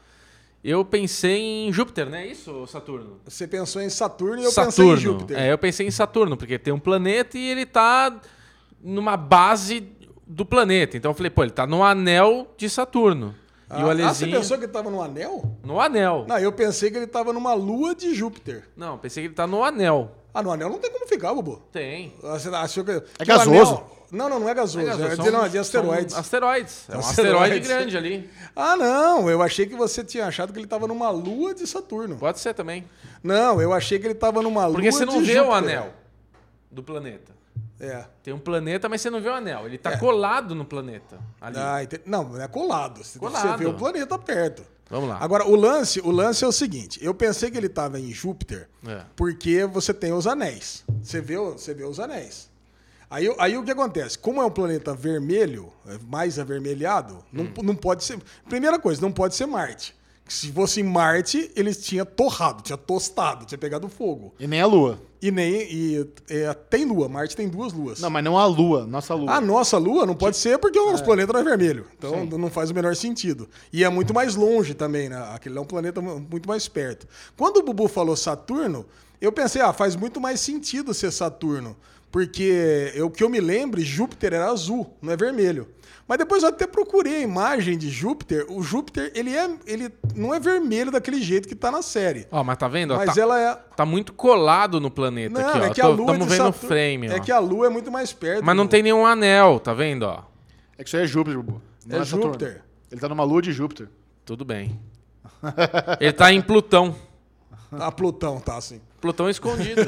eu pensei em Júpiter, né? Isso, Saturno? Você pensou em Saturno e eu Saturno. pensei em Júpiter. É, eu pensei em Saturno, porque tem um planeta e ele tá numa base do planeta. Então eu falei, pô, ele tá no anel de Saturno. Ah, e o ah, você Alezinho pensou que ele tava no anel? no anel. Não, eu pensei que ele tava numa lua de Júpiter. Não, pensei que ele tá no anel. Ah, no anel não tem como ficar, Bobo. Tem. Você achou que. É o gasoso. anel- Não, não, não é gasoso. É É, gasoso, de, são- não, é de asteroides. Asteroides. É um asteroide grande ali. Ah, não. Eu achei que você tinha achado que ele tava numa lua de Saturno. Pode ser também. Não, eu achei que ele tava numa lua Porque você não de vê o Júpiter. anel do planeta. É. Tem um planeta, mas você não vê o anel. Ele tá colado no planeta. Ali. Ah, ente- Não, não é colado. Você- Você Colado. vê o planeta perto. Vamos lá. Agora, o lance, o lance é o seguinte: eu pensei que ele tava em Júpiter É. porque você tem os anéis. Você vê, você vê os anéis. Aí, aí o que acontece? Como é um planeta vermelho, é mais avermelhado, não, Hum. não pode ser. Primeira coisa, não pode ser Marte. Se fosse em Marte, eles tinham torrado, tinha tostado, tinha pegado fogo. E nem a Lua. E nem. E, é, tem lua, Marte tem duas luas. Não, mas não a Lua, nossa Lua. A nossa Lua não pode ser porque o nosso planeta não é vermelho. Então não faz o menor sentido. E é muito mais longe também, né? Aquele é um planeta mu- muito mais perto. Quando o Bubu falou Saturno, eu pensei, ah, faz muito mais sentido ser Saturno. Porque eu, que eu me lembre, Júpiter era azul, não é vermelho. Mas depois eu até procurei a imagem de Júpiter. O Júpiter, ele, é, ele não é vermelho daquele jeito que tá na série. Ó, mas tá vendo? Mas tá, ela é. tá muito colado no planeta Não, aqui, ó. é que a Lua. Tamo de vendo o Saturno- frame, ó. É que a Lua é muito mais perto. Mas não do- tem nenhum anel, tá vendo, ó? É que isso aí é Júpiter, Bubu. Não É Saturno. Júpiter. Ele tá numa Lua de Júpiter. Tudo bem. Ele tá em Plutão. A Plutão tá assim. Plutão escondido.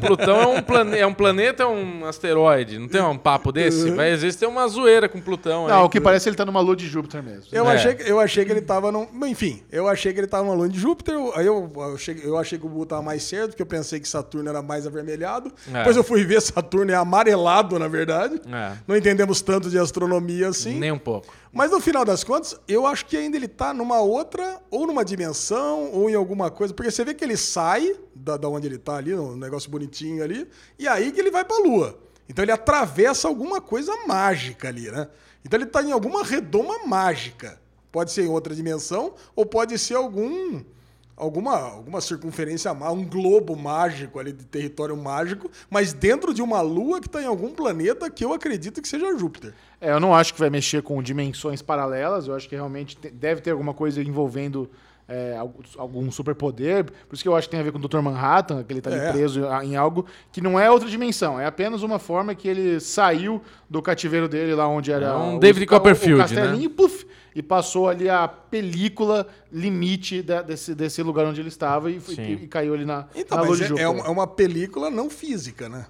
Plutão é um, plane... é um planeta, é um asteroide. Não tem um papo desse? Vai existir uma zoeira com Plutão. Não, aí. o que parece é ele tá numa Lua de Júpiter mesmo. Eu, É. achei, que- eu achei que ele tava num. Enfim, eu achei que ele tava numa lua de Júpiter. eu- Aí eu, eu, achei, eu achei que o Bubu tava mais certo, porque eu pensei que Saturno era mais avermelhado. É. Depois eu fui ver Saturno é amarelado, na verdade. É. Não entendemos tanto de astronomia assim. Nem um pouco. Mas no final das contas, eu acho que ainda ele tá numa outra, ou numa dimensão, ou em alguma coisa. Porque você vê que ele sai da, da onde ele tá ali, um negócio bonitinho ali, e aí que ele vai pra Lua. Então ele atravessa alguma coisa mágica ali, né? Então ele tá em alguma redoma mágica. Pode ser em outra dimensão, ou pode ser algum. Alguma, alguma circunferência, um globo mágico ali de território mágico, mas dentro de uma lua que está em algum planeta que eu acredito que seja Júpiter. É, eu não acho que vai mexer com dimensões paralelas. Eu acho que realmente te- deve ter alguma coisa envolvendo é, algum- superpoder. Por isso que eu acho que tem a ver com o Dr. Manhattan, que ele tá ali É. preso em algo que não é outra dimensão. É apenas uma forma que ele saiu do cativeiro dele, lá onde era É um o- David Copperfield, o castelinho, e puf, e passou ali a película limite da- desse, desse lugar onde ele estava e, e- e caiu ali na, Então, na mas é, é uma, é uma película não física, né?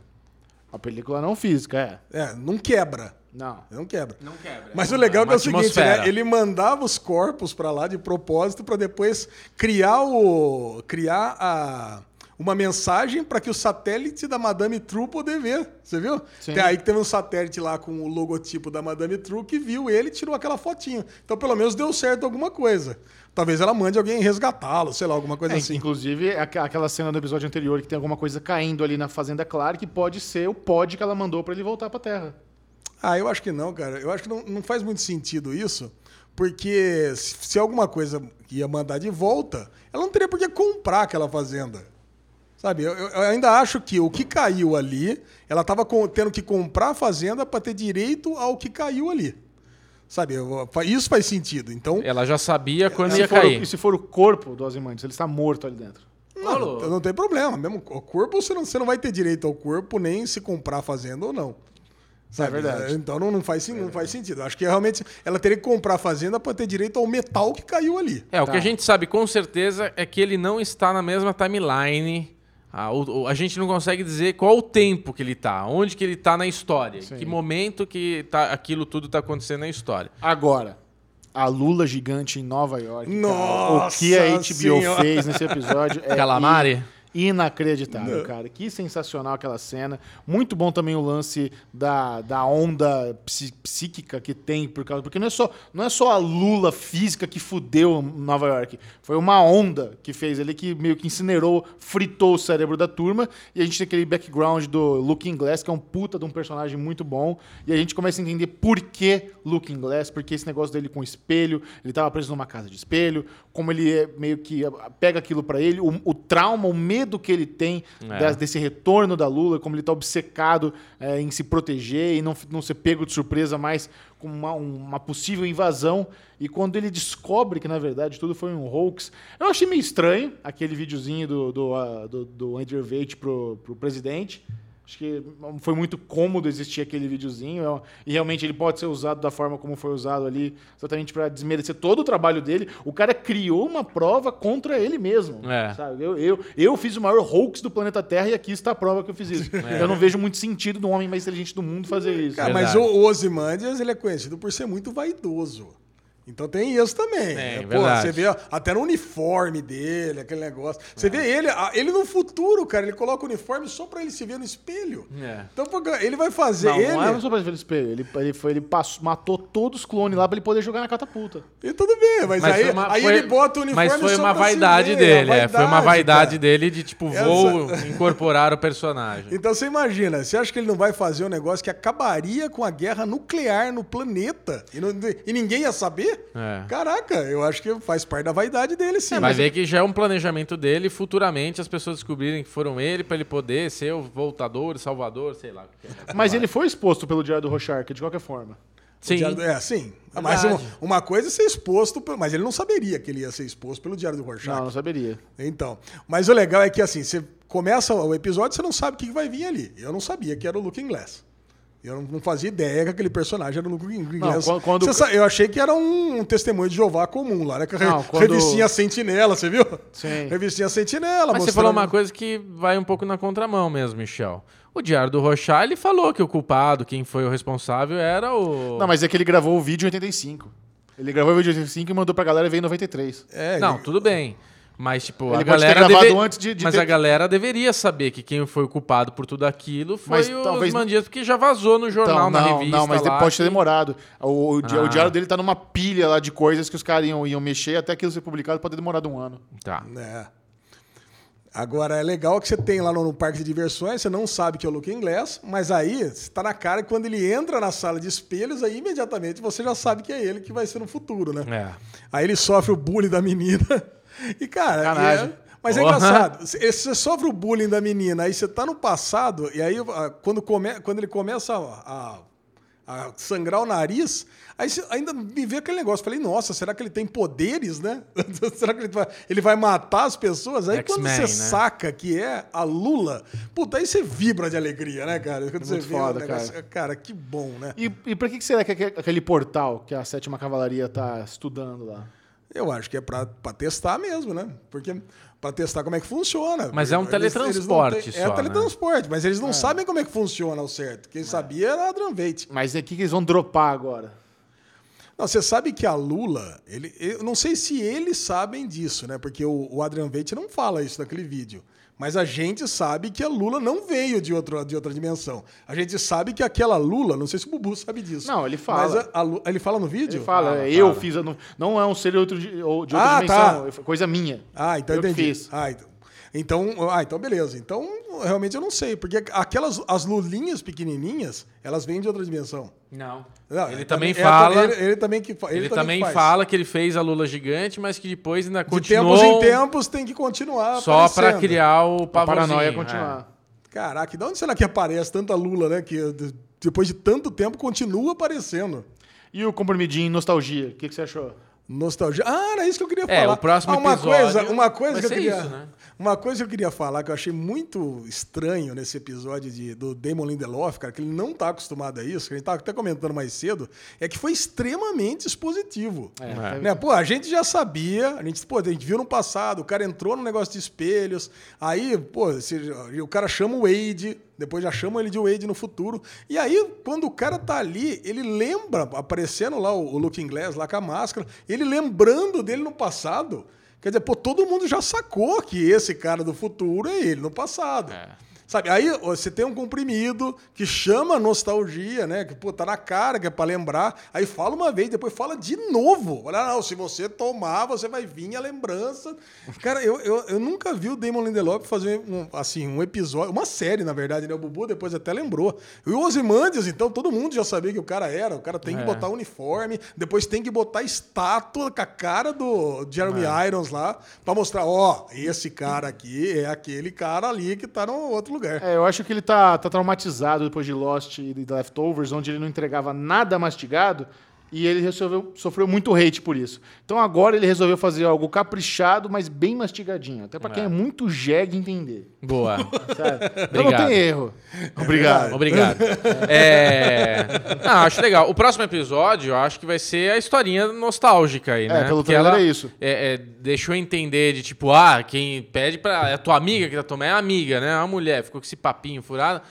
A película não física, é. É, não quebra. Não. Não quebra. Não quebra. Mas o legal é, que é o seguinte, né? Ele mandava os corpos pra lá de propósito pra depois criar o criar a uma mensagem para que o satélite da Madame True poder ver. Você viu? Sim. Tem aí que teve um satélite lá com o logotipo da Madame True que viu ele e tirou aquela fotinho. Então pelo menos deu certo alguma coisa. Talvez ela mande alguém resgatá-lo, sei lá, alguma coisa É, assim. Inclusive, aqu- aquela cena do episódio anterior que tem alguma coisa caindo ali na Fazenda Clark, que pode ser o pod que ela mandou pra ele voltar pra Terra. Ah, eu acho que não, cara. Eu acho que não, não faz muito sentido isso, porque se, se alguma coisa ia mandar de volta, ela não teria por que comprar aquela fazenda. Sabe, eu, eu ainda acho que o que caiu ali, ela estava tendo que comprar a fazenda para ter direito ao que caiu ali. Sabe, eu- isso faz sentido. Então, Ela já sabia quando Se ia for o- cair. e se for o corpo do Ozymandias, ele está morto ali dentro. não, não tem problema. Mesmo o corpo, você não, você não vai ter direito ao corpo nem se comprar a fazenda ou não. Sabe? verdade. Então não, não, faz, sen- não faz sentido. Acho que realmente ela teria que comprar a fazenda para ter direito ao metal que caiu ali. É, o Tá. que a gente sabe com certeza é que ele não está na mesma timeline. A, a gente não consegue dizer qual o tempo que ele tá, onde que ele tá na história, Sim. que momento que tá, aquilo tudo tá acontecendo na história. Agora, a Lula gigante em Nova York. cara, Nossa o que a HBO Senhora. fez nesse episódio é Calamari? Inacreditável, cara. Que sensacional aquela cena. Muito bom também o lance da, da onda psi- psíquica que tem por causa. Porque não é, só, não é só a Lula física que fudeu Nova York. Foi uma onda que fez ali que meio que incinerou, fritou o cérebro da turma. E a gente tem aquele background do Looking Glass, que é um puta de um personagem muito bom. E a gente começa a entender por que Looking Glass, porque esse negócio dele com espelho, ele tava preso numa casa de espelho, como ele é meio que pega aquilo pra ele, o, o trauma, o medo que ele tem É. das- desse retorno da Lula, como ele tá obcecado é, em se proteger e não, não ser pego de surpresa mais com uma, uma possível invasão. E quando ele descobre que, na verdade, tudo foi um hoax, eu achei meio estranho aquele videozinho do, do, ah, do, do Andrew Tate pro, pro presidente. Acho que foi muito cômodo existir aquele videozinho. é- E realmente ele pode ser usado da forma como foi usado ali, exatamente para desmerecer todo o trabalho dele. O cara criou uma prova contra ele mesmo. É. sabe? Eu, eu, eu fiz o maior hoax do planeta Terra e aqui está a prova que eu fiz isso. Eu não vejo muito sentido do homem mais inteligente do mundo fazer isso. Cara, mas o Ozymandias, ele é conhecido por ser muito vaidoso. Então tem isso também. É, Pô, verdade. você vê até no uniforme dele, aquele negócio. Você vê ele, ele no futuro, cara, ele coloca o uniforme só pra ele se ver no espelho. É. Então pô, ele vai fazer Não, ele. não é só pra ver no espelho. Ele, ele, foi, ele passou, matou todos os clones lá pra ele poder jogar na catapulta. E tudo bem, mas, Mas aí, uma- aí foi- ele bota o uniforme Mas foi só uma pra se vaidade dele, é, foi uma vaidade cara. dele de tipo, Essa- vou incorporar o personagem. Então você imagina, você acha que ele não vai fazer um negócio que acabaria com a guerra nuclear no planeta e, não- e ninguém ia saber? É. Caraca, eu acho que faz parte da vaidade dele, sim. Vai ver que já é um planejamento dele, futuramente as pessoas descobrirem que foram ele pra ele poder ser o voltador, salvador, sei lá. é. Mas ele foi exposto pelo Diário do Rochark, de qualquer forma. Sim. Diário É, sim. Mas uma, uma coisa é ser exposto, mas ele não saberia que ele ia ser exposto pelo Diário do Rorschach. Não, não saberia. Então, mas o legal é que assim, você começa o episódio, você não sabe o que vai vir ali. Eu não sabia que era o Looking Glass. Eu não- não fazia ideia que aquele personagem era o Looking Glass. quando- quando- Você sa- eu achei que era um, testemunho de Jeová comum lá, né? Não, quando- Revistinha Sentinela, você viu? Sim. Revistinha Sentinela. Mas você mostrando- falou uma coisa que vai um pouco na contramão mesmo, Michel. O Diário do Rochard, ele falou que o culpado, quem foi o responsável, era o... Não, mas é que ele gravou o vídeo em 85. Ele gravou o vídeo em 85 e mandou pra galera ver em 93. É, Não, ele- tudo bem. Mas, tipo, Ele a pode ter galera. gravado deve- antes de- de Mas ter- a galera deveria saber que quem foi o culpado por tudo aquilo foi Mas os talvez- Mandias, porque já vazou no jornal, Então, na não, revista. não, mas lá, pode ter que- demorado. O, o Ah. o diário dele tá numa pilha lá de coisas que os caras iam, iam mexer até aquilo ser publicado pode ter demorado um ano. Tá. É. Agora, é legal que você tem lá no, no parque de diversões, você não sabe que é o Looking Glass, mas aí está na cara que quando ele entra na sala de espelhos, aí imediatamente você já sabe que é ele que vai ser no futuro, né? É. Aí ele sofre o bullying da menina. E, cara, é- mas é Porra. engraçado. Você você sofre o bullying da menina, aí você tá no passado, e aí ah, quando, come, quando ele começa a, a- a sangrar o nariz, aí você ainda me vê aquele negócio. Falei, nossa, será que ele tem poderes, né? será que ele vai, ele vai matar as pessoas? Aí quando você né? saca que é a Lula, puta, aí você vibra de alegria, né, cara? Quando você muito vê foda, negócio, cara. que bom, né? E, e por que, será que aque- aquele portal que a sétima cavalaria tá estudando lá? Eu acho que é pra, pra testar mesmo, né? Porque pra testar como é que funciona. Mas é um Eles- teletransporte eles têm- só, É teletransporte, mas eles não sabem como é que funciona ao certo. Quem sabia era a Dranveit. Mas o que, que eles vão dropar agora? Não, você sabe que a Lula, ele, eu não sei se eles sabem disso, né? Porque o, o Adrian Veidt não fala isso naquele vídeo. Mas a gente sabe que a Lula não veio de, outro, de outra dimensão. A gente sabe que aquela Lula, não sei se o Bubu sabe disso. Não, ele fala. Mas a- a ele fala no vídeo? Ele fala, Fala, eu fala. fiz, a- não, não é um ser outro de, ou de outra Ah, dimensão, tá. é coisa minha. Ah, então Eu entendi. fiz. Ah, então. Então, ah, então beleza. Então, realmente eu não sei, porque aquelas as lulinhas pequenininhas, elas vêm de outra dimensão. Não. Não, ele é também é fala. Ele, ele também que fa- Ele, também fala que ele fez a Lula gigante, mas que depois ainda De continuou tempos em tempos tem que continuar só pra aparecendo. criar o paranoia é. continuar. Caraca, de onde será que aparece tanta Lula, né? Que de- depois de tanto tempo continua aparecendo. E o comprimidinho nostalgia, o que, que você achou? Nostalgia. Ah, era isso que eu queria É, falar. o próximo ah, uma episódio coisa, uma coisa vai que eu queria, isso, né? uma coisa que eu queria falar que eu achei muito estranho nesse episódio de, do Damon Lindelof, cara, que ele não tá acostumado a isso, que a gente tava até comentando mais cedo, é que foi extremamente expositivo. É. Né? Pô, a gente já sabia, a gente, pô, a gente viu no passado, o cara entrou no negócio de espelhos, aí, pô, se- o cara chama o Wade, depois já chamam ele de Wade no futuro. E aí, quando o cara tá ali, ele lembra, aparecendo lá o, Looking Glass, lá com a máscara, ele lembrando dele no passado. Quer dizer, pô, todo mundo já sacou que esse cara do futuro é ele no passado. Sabe, aí você tem um comprimido que chama nostalgia, né? Que, pô, tá na cara, que é pra lembrar. Aí fala uma vez, depois fala de novo. Olha, não, se você tomar, você vai vir a lembrança. Cara, eu, eu, eu nunca vi o Damon Lindelof fazer um, assim, um episódio, uma série, na verdade, né? O Bubu depois até lembrou. E o Ozymandias, então, todo mundo já sabia que o cara era. O cara tem que É. botar uniforme, depois tem que botar estátua com a cara do Jeremy Irons lá, pra mostrar, ó, esse cara aqui é aquele cara ali que tá no outro lugar. É, eu acho que ele tá, tá traumatizado depois de Lost e de Leftovers, onde ele não entregava nada mastigado e ele resolveu, sofreu muito hate por isso. Então agora ele resolveu fazer algo caprichado, mas bem mastigadinho. Até pra quem é muito jegue entender. Boa. Então não Obrigado. tem erro. Obrigado. Obrigado. É... Não, acho legal. O próximo episódio, eu acho que vai ser a historinha nostálgica aí, né? pelo Porque trailer ela é isso. é, é, deixou entender de tipo, ah, quem pede pra. É a tua amiga que tá tomando, é a amiga, né? É uma mulher, ficou com esse papinho furado.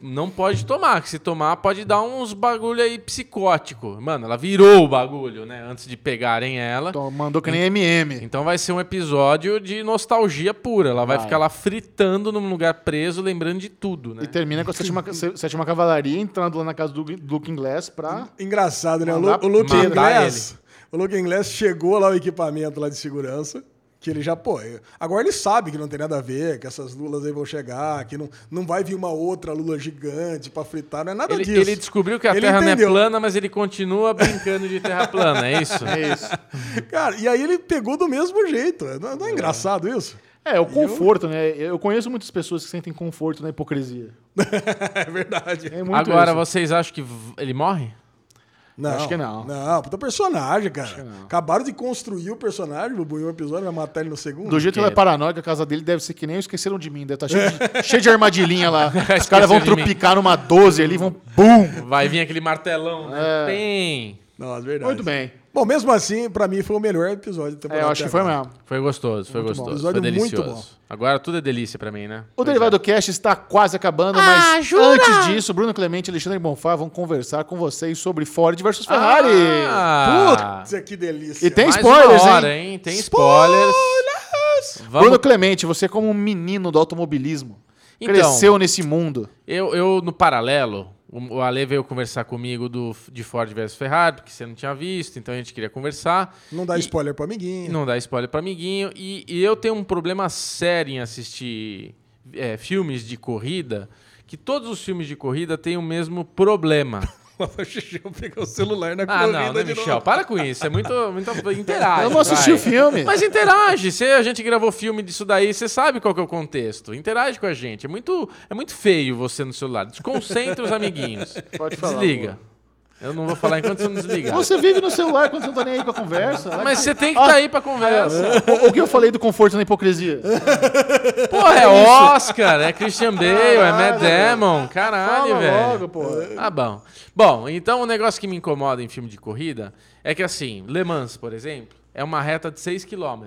Não pode tomar, que se tomar pode dar uns bagulho aí psicótico. Mano, ela virou o bagulho, né? Antes de pegarem ela. Então, mandou que nem MM. Então vai ser um episódio de nostalgia pura. Ela vai, Vai. ficar lá fritando num lugar preso, lembrando de tudo, né? E termina com a sétima, sé- sétima cavalaria entrando lá na casa do, Looking Glass pra. Engraçado, né? O, Mandar- Lu- o Luke Inglés, o Luke Inglés chegou lá o equipamento lá de segurança, que ele já, pô, eu- agora ele sabe que não tem nada a ver, que essas lulas aí vão chegar, que não, não vai vir uma outra lula gigante pra fritar, não é nada Ele, disso. ele descobriu que a Ele Terra não entendeu. é plana, mas ele continua brincando de Terra plana, é isso? É isso. Cara, e aí ele pegou do mesmo jeito. Não, é- não é engraçado isso? É, o conforto, né? Eu conheço muitas pessoas que sentem conforto na hipocrisia. É verdade. É muito Agora, isso. vocês acham que ele morre? Não, Acho que não. Não, puta personagem, cara. Acabaram de construir o personagem, Bubu, em um episódio, vai matar ele no segundo. Do jeito que ele é paranoico, a casa dele deve ser que nem o esqueceram de mim. Deve estar cheio de, cheio de armadilhinha lá. Os caras vão tropicar numa 12 ali, vão. BUM! Vai vir aquele martelão, né? É. Tem. Não, é verdade. Muito bem. Bom, mesmo assim, pra mim foi o melhor episódio da É, temporada. eu acho que foi mesmo. Foi gostoso, foi Muito bom. gostoso. Foi Episódio muito delicioso. bom. Agora tudo é delícia pra mim, né? O Pois Derivado é. Cast está quase acabando, mas antes disso, Bruno Clemente e Alexandre Bonfá vão conversar com vocês sobre Ford versus Ferrari. Ah, Putz, que delícia. E tem mais spoilers, hora, hein? hein? Tem spoilers. Vamos Bruno Clemente, você como um menino do automobilismo, Então. cresceu nesse mundo. Eu, eu, no paralelo, o Ale veio conversar comigo do, de Ford versus Ferrari, porque você não tinha visto, então a gente queria conversar. Não dá E- spoiler pro amiguinho. Não dá spoiler pra amiguinho. E, e eu tenho um problema sério em assistir é, filmes de corrida, que todos os filmes de corrida têm o mesmo problema. O pegou o celular na Ah, corrida não, né, de Michel? novo. Para com isso. É muito. muito interage. Eu não assisti vai. o filme. Mas interage. Se a gente gravou filme disso daí, você sabe qual que é o contexto. Interage com a gente. É muito, é muito feio você no celular. Desconcentra os amiguinhos. Pode falar, Desliga. Eu não vou falar enquanto você não desligar. Você vive no celular quando você não tá nem aí com a conversa. Mas você tem que estar aí pra conversa. O, o que eu falei do conforto na hipocrisia? Porra, é Oscar, é Christian Bale, é Matt Damon. Caralho, Fala velho. logo, pô. Tá bom. Bom, então o negócio que me incomoda em filme de corrida é que assim, Le Mans, por exemplo, é uma reta de 6 km.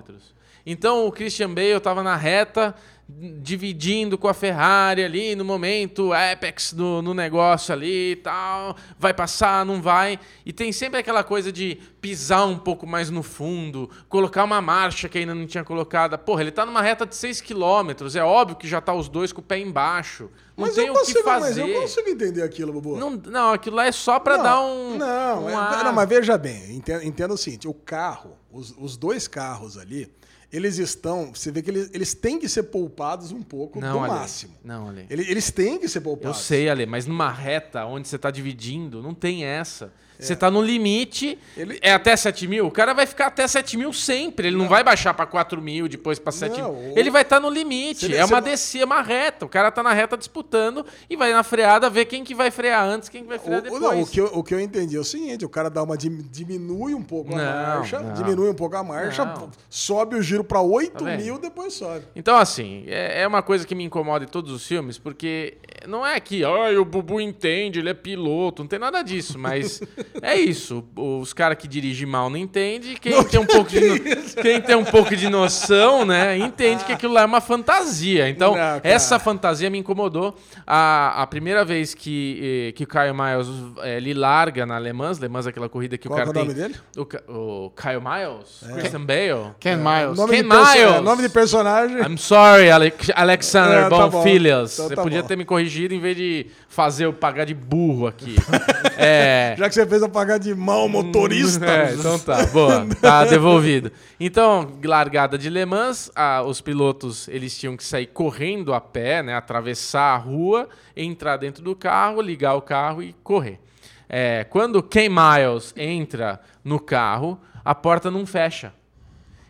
Então o Christian Bale tava na reta dividindo com a Ferrari ali no momento, Apex no, no negócio ali e tal, vai passar, não vai. E tem sempre aquela coisa de pisar um pouco mais no fundo, colocar uma marcha que ainda não tinha colocada. Porra, ele tá numa reta de 6 km, é óbvio que já tá os dois com o pé embaixo. Não Mas tem eu o que consigo, mas fazer. eu consigo entender aquilo, Bubu. Não, não, aquilo lá é só Não, dar um. Não, um é- não, mas veja bem, entenda, entenda o seguinte: o carro, os, os dois carros ali, eles estão. Você vê que eles, eles têm que ser poupados um pouco Não, do Ale. máximo. Não, Ale. Ele- Eles têm que ser Eu poupados. sei, Ale, mas numa reta onde você tá dividindo, não tem essa. Você tá no limite, Ele- é até 7 mil, o cara vai ficar até 7 mil sempre. Ele não, vai baixar pra 4 mil, depois pra 7 Não, mil. Ele vai estar no limite. Você- é uma você- descida, uma reta. O cara tá na reta disputando e vai na freada ver quem que vai frear antes, quem que vai frear depois. não, o, que eu, o que eu entendi é o seguinte: o cara dá uma dim- diminui um pouco a Não, marcha, não. diminui um pouco a marcha, Não. sobe o giro pra 8 Tá mil, depois sobe. Então, assim, é, é uma coisa que me incomoda em todos os filmes, porque não é que, ai, o Bubu entende, ele é piloto, não tem nada disso, mas é isso. Os caras que dirigem mal não entendem, quem, tem um pouco de no- quem tem um pouco de noção, né, entende que aquilo lá é uma fantasia. Então, Não, essa fantasia me incomodou. A, a primeira vez que, eh, que o Kyle Miles eh, ele larga na Le Mans, Le Mans é aquela corrida que Qual o cara é o tem... nome dele? O, o Kyle Miles? Christian Bale? Ken Miles. Nome Ken Miles. é, nome de personagem. I'm sorry, Alex- Alexander É, tá. Então Você tá podia bom. ter me corrigido em vez de fazer eu pagar de burro aqui. é. Já que você fez eu pagar de mal motorista. É, então tá, boa, tá devolvido. Então, largada de Le Mans, ah, os pilotos eles tinham que sair correndo a pé, né, atravessar a rua, entrar dentro do carro, ligar o carro e correr. É, quando Ken Miles entra no carro, a porta não fecha.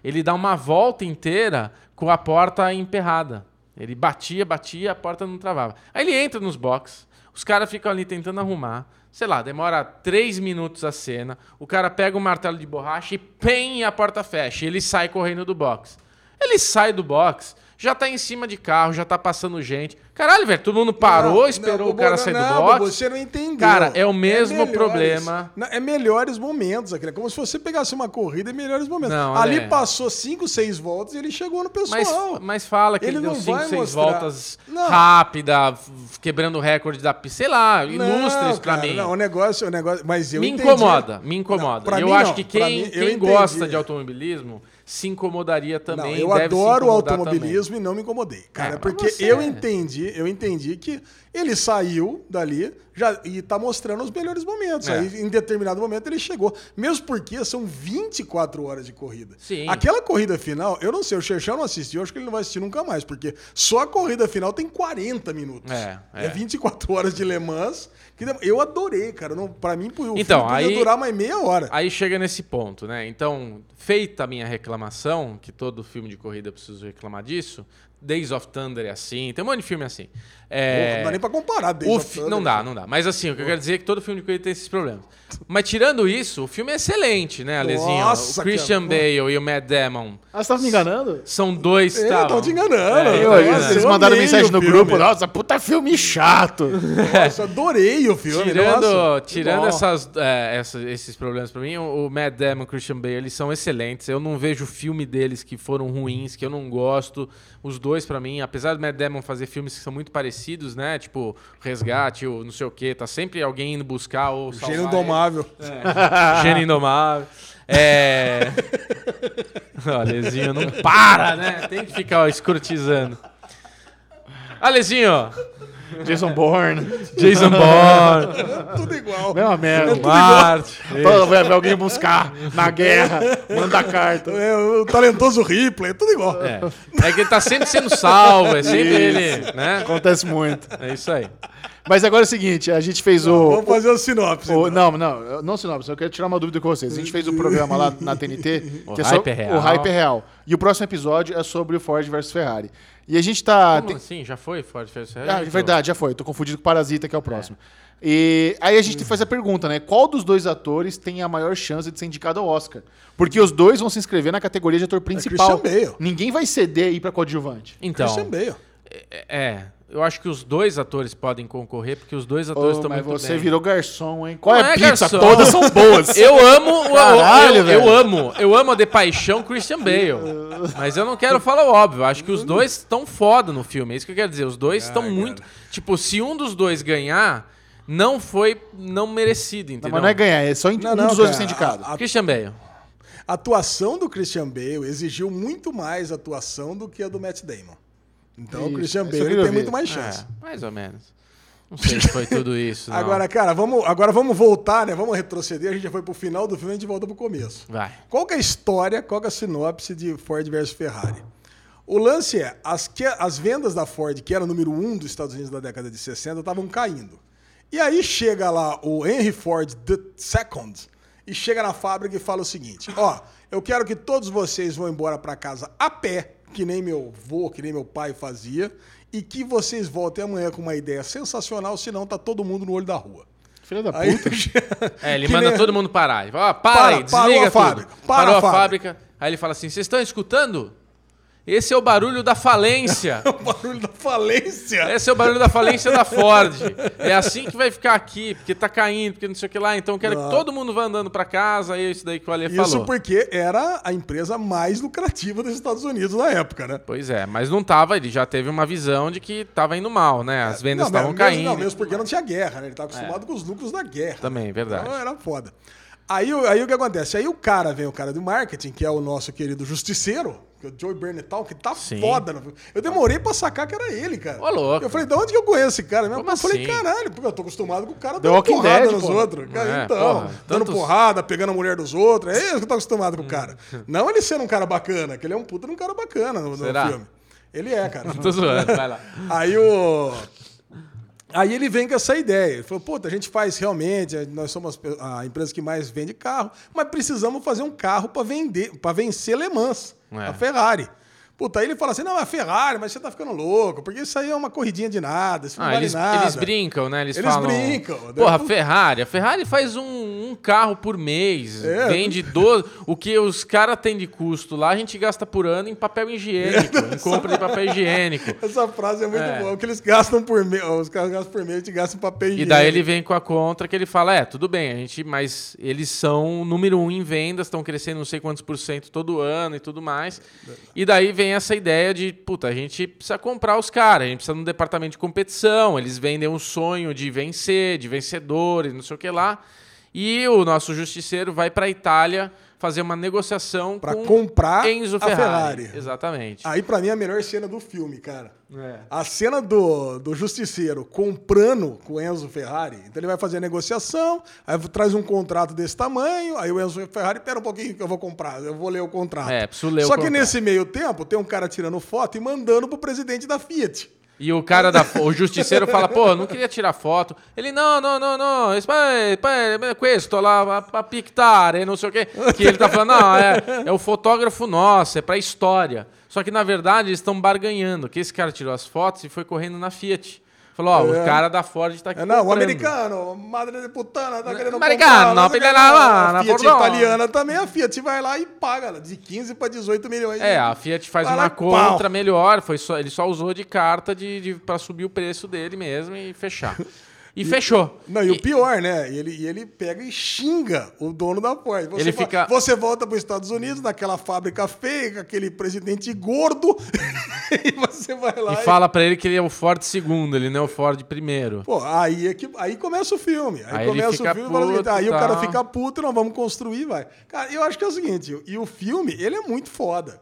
Ele dá uma volta inteira com a porta emperrada. Ele batia, batia, a porta não travava. Aí ele entra nos boxes, os caras ficam ali tentando arrumar. Sei lá, demora três minutos a cena. O cara pega o martelo de borracha e pem, a porta fecha. E ele sai correndo do box. Ele sai do box, já tá em cima de carro, já tá passando gente. Caralho, velho, todo mundo parou, Não, esperou não, o cara Bubu, sair não, do box. Você não entendeu. Cara, é o mesmo melhores- problema. não, É melhores momentos aquilo. É como se você pegasse uma corrida em melhores momentos. Não, Ali Ale. passou 5, 6 voltas e ele chegou no Mas, pessoal. mas fala que Ele ele, deu não 5, vai 6 mostrar- voltas Não. rápida, quebrando o recorde da pista. Sei lá, ilustra Não, isso pra cara, mim. Não, o negócio, o negócio. Mas eu me entendi. incomoda, me incomoda. Não, eu mim acho não, que quem, mim, quem gosta de automobilismo se incomodaria Não, também. eu deve se adoro o automobilismo e não me incomodei, cara, É, porque você eu é. entendi, eu entendi que ele saiu dali já, e tá mostrando os melhores momentos. É. Aí, em determinado momento, ele chegou. Mesmo porque são 24 horas de corrida. Sim. Aquela corrida final, eu não sei, o Xerxão não assistiu, eu acho que ele não vai assistir nunca mais, porque só a corrida final tem 40 minutos. É, É, é. 24 horas de Le Mans. Que eu adorei, cara. Não, pra mim, o Então, aí- durar mais meia hora. Aí chega nesse ponto, né? Então, feita a minha reclamação, que todo filme de corrida eu preciso reclamar disso, Days of Thunder é assim, tem um monte de filme assim. É, Porra, não dá nem pra comparar. Days fi- não dá, não dá. Mas assim, o que eu quero dizer é que todo filme de corrida tem esses problemas. Mas tirando isso, o filme é excelente, né, Alezinho? Nossa, o Christian cara. Bale e o Matt Damon Ah, você tava me enganando? são dois... Tá, tão te enganando. É, Eu, tá eles, vendo? eles Eu mandaram mensagem no grupo. Nossa, puta filme chato. Nossa, adorei o filme. Tirando, nossa, que tirando essas, é, essa- esses problemas pra mim, o, o Matt Damon e o Christian Bale, eles são excelentes. Eu não vejo filme deles que foram ruins, que eu não gosto. Os dois, pra mim, apesar do Matt Damon fazer filmes que são muito parecidos, né? Tipo, Resgate, ou não sei o quê, tá sempre alguém indo buscar ou salvar Gênio. Indomável. Gênio Indomável. É. Alezinho, não para, né? Tem que ficar ó, escrotizando. Alezinho, Jason Bourne. Jason Bourne, Tudo igual. Mesma merda. Marte. Pô, vai vai alguém buscar na guerra, manda carta. É, o talentoso Ripley, tudo igual. É. é que ele tá sempre sendo salvo, é sempre ele, né? Acontece muito. É isso aí. Mas agora é o seguinte, a gente fez o... Vamos fazer o sinopse. o- então. não, não, não sinopse, eu quero tirar uma dúvida com vocês. A gente fez o programa lá na TNT, O que é hype sobre é real. o hype é real. E o próximo episódio é sobre o Ford versus Ferrari. E a gente tá... Como tem- assim? Já foi Ford Ferrari? Ah, é verdade, já foi. Tô confundido com Parasita, que é o próximo. E aí a gente faz a pergunta, né? Qual dos dois atores tem a maior chance de ser indicado ao Oscar? Porque os dois vão se inscrever na categoria de ator principal. Christian Bale. Ninguém vai ceder aí pra coadjuvante. Então, Christian Bale. é, é, eu acho que os dois atores podem concorrer, porque os dois atores estão mas muito você bem. virou garçom, hein? Qual Não é a é pizza? garçom. Todas são boas. Eu amo, o- Caralho, eu, eu, amo, eu amo de paixão Christian Bale. Mas eu não quero falar o óbvio. Acho que os dois estão foda no filme. É isso que eu quero dizer. Os dois estão muito. Tipo, se um dos dois ganhar, não foi não merecido, Não, entendeu? mas não é ganhar, é só Não, um não, dos dois indicado. a- a- Christian Bale. A atuação do Christian Bale exigiu muito mais atuação do que a do Matt Damon. Então o Christian Bale tem muito mais chance. É, mais ou menos. Não sei se foi tudo isso. não. Agora, cara, vamos, agora vamos voltar, né? Vamos retroceder. A gente já foi pro final do filme, a gente volta pro começo. Vai. Qual que é a história, qual que é a sinopse de Ford versus Ferrari? O lance é, as, que, as vendas da Ford, que era o número um dos Estados Unidos da década de 60, estavam caindo. E aí chega lá o Henry Ford II e chega na fábrica e fala o seguinte: ó, eu quero que todos vocês vão embora para casa a pé, que nem meu avô, que nem meu pai fazia, e que vocês voltem amanhã com uma ideia sensacional, senão tá todo mundo no olho da rua. Filha da Aí, puta. É, ele manda nem- todo mundo parar. Ele fala, ó, para, Para, aí, parou desliga a fábrica, tudo. para Parou a a fábrica. Aí ele fala assim, vocês estão escutando? Esse é o barulho da falência. o barulho da falência. Esse é o barulho da falência da Ford. É assim que vai ficar aqui, porque tá caindo, porque não sei o que lá. Então eu quero que todo mundo vá andando pra casa. É isso daí que o Ale Isso falou. porque era a empresa mais lucrativa dos Estados Unidos na época, né? Pois é, mas não tava, ele já teve uma visão de que tava indo mal, né? As vendas É, estavam caindo. Não, mesmo porque não tinha guerra, né? Ele estava acostumado com os lucros da guerra. Também, verdade. Então era foda. Aí, aí o que acontece? Aí o cara vem, o cara do marketing, que é o nosso querido justiceiro, que é o Joey Berntal, que tá Sim. foda. no filme. Eu demorei pra sacar que era ele, cara. Ô, louco. Eu falei, de onde que eu conheço esse cara? Como eu falei, assim? caralho, porque eu tô acostumado com o cara dando porrada Dead, nos outros. Cara, É, então, porra, dando tantos- porrada, pegando a mulher dos outros. É isso que eu tô acostumado com Hum. o cara. Não ele sendo um cara bacana, que ele é um puta de um cara bacana no, no filme. Ele é, cara. Tô zoando, vai lá. Aí o. Aí ele vem com essa ideia. Ele falou: puta, a gente faz realmente, nós somos a empresa que mais vende carro, mas precisamos fazer um carro para vender, para vencer Le Mans, É. a Ferrari. Puta, aí ele fala assim: não, é Ferrari, mas você tá ficando louco, porque isso aí é uma corridinha de nada, isso não Ah, vale eles, nada. eles brincam, né? Eles, Eles falam. brincam. Porra, a Daí- Ferrari. A Ferrari faz um, um carro por mês. É. Vende 12. O que os caras têm de custo lá, a gente gasta por ano em papel higiênico, em compra de papel higiênico. Essa frase é muito É. boa. O que eles gastam por mês, os caras gastam por mês, a gente gasta em papel E higiênico. daí ele vem com a contra que ele fala: é, tudo bem, a gente, mas eles são número um em vendas, estão crescendo não sei quantos por cento todo ano e tudo mais. E daí vem essa ideia de, puta, a gente precisa comprar os caras, a gente precisa de um departamento de competição, eles vendem um sonho de vencer, de vencedores, não sei o que lá. E o nosso justiceiro vai para a Itália fazer uma negociação Pra com comprar Enzo a Ferrari. Ferrari. Exatamente. Aí, pra mim, é a melhor cena do filme, cara. É. A cena do, do justiceiro comprando com o Enzo Ferrari. Então ele vai fazer a negociação, aí traz um contrato desse tamanho, aí o Enzo Ferrari, pera um pouquinho que eu vou comprar, eu vou ler o contrato. É, preciso ler o Só que contrato. nesse meio tempo, tem um cara tirando foto e mandando pro presidente da Fiat. E o cara da o justiceiro fala, pô, não queria tirar foto. Ele, não, não, não, não, questo lá, pra pictare, não sei o quê. Que ele tá falando, não, é, é o fotógrafo nosso, é pra história. Só que, na verdade, eles estão barganhando, que esse cara tirou as fotos e foi correndo na Fiat. Falou, ó, É. o cara da Ford tá aqui É, não, o comprando. americano, madre de putana, tá querendo Americano, não o da lá. mãe, A Fiat perdão. italiana também, a Fiat vai lá e paga de 15 para 18 milhões. É, a Fiat faz lá uma pau. contra melhor, foi só, ele só usou de carta de, de, pra subir o preço dele mesmo e fechar. E, fechou. Não, e, o pior, né? E ele, e ele pega e xinga o dono da Ford. Você Ele fica- Você volta para os Estados Unidos, naquela fábrica feia, com aquele presidente gordo, e você vai lá E fala pra ele que ele é o Ford segundo, ele não é o Ford primeiro. Pô, aí, é que, aí começa o filme. Aí, Aí começa o filme e fala assim, puto, aí o cara tal. fica puto, nós vamos construir, vai. Cara, eu acho que é o seguinte, e o filme, ele é muito foda.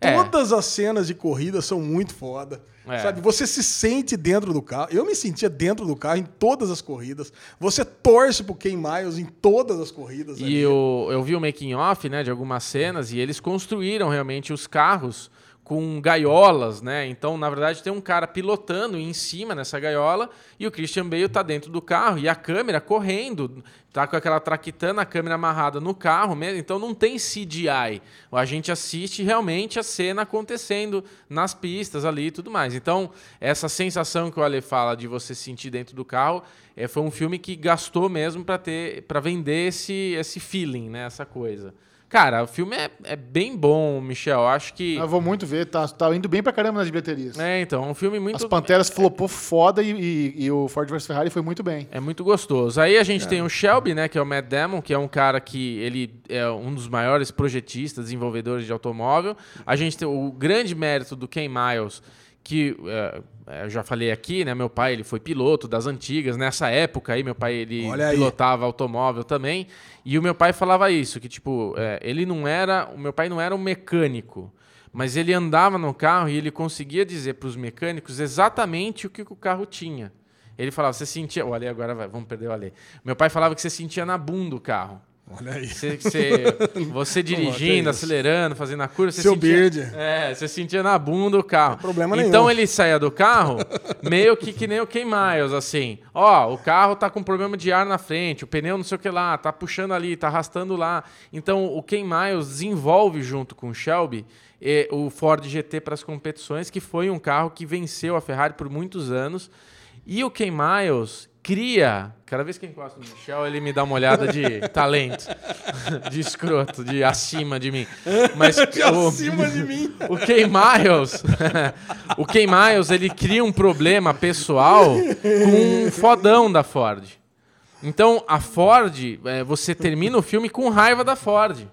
É. Todas as cenas de corrida são muito foda. É. Sabe, você se sente dentro do carro. Eu me sentia dentro do carro em todas as corridas. Você torce pro Ken Miles em todas as corridas. E ali. eu, eu vi o making off, né, de algumas cenas e eles construíram realmente os carros com gaiolas, né? Então, na verdade, tem um cara pilotando em cima nessa gaiola e o Christian Bale tá dentro do carro e a câmera correndo, tá com aquela traquitana, a câmera amarrada no carro mesmo. Então, não tem CGI. A gente assiste realmente a cena acontecendo nas pistas ali e tudo mais. Então, essa sensação que o Ale fala de você sentir dentro do carro, é, foi um filme que gastou mesmo para ter, para vender esse, esse feeling, né? Essa coisa. Cara, o filme é, é bem bom, Michel. Eu acho que. Eu vou muito ver, tá, tá indo bem pra caramba nas bilheterias. É, então, é um filme muito. As Panteras flopou foda e, e- e o Ford vs Ferrari foi muito bem. É muito gostoso. Aí a gente tem o Shelby, né, que é o Matt Damon, que é um cara que ele é um dos maiores projetistas, desenvolvedores de automóvel. A gente tem o grande mérito do Ken Miles, que é, é, eu já falei aqui, né, meu pai ele foi piloto das antigas, nessa época aí meu pai ele Olha aí. pilotava automóvel também, e o meu pai falava isso, que tipo, é, ele não era, o meu pai não era um mecânico, mas ele andava no carro e ele conseguia dizer para os mecânicos exatamente o que, que o carro tinha. Ele falava, você sentia. O Ale agora vai, vamos perder o Ale. Meu pai falava que você sentia na bunda o carro. Olha aí. Você, você, você dirigindo, acelerando, fazendo a curva, você Seu sentia, beard. É, você sentia na bunda o carro. problema então nenhum. ele saía do carro meio que que nem o Ken Miles, assim. Ó, o carro tá com problema de ar na frente, o pneu não sei o que lá, tá puxando ali, tá arrastando lá. Então o Ken Miles desenvolve junto com o Shelby eh, o Ford GT para as competições, que foi um carro que venceu a Ferrari por muitos anos. E o Ken Miles cria. Cada vez que eu encosto no Michel, ele me dá uma olhada de talento, de escroto, de acima de mim. Mas De o, acima de mim. o Ken Miles, o Ken Miles, ele cria um problema pessoal com um fodão da Ford. Então, a Ford, eh, você termina o filme com raiva da Ford.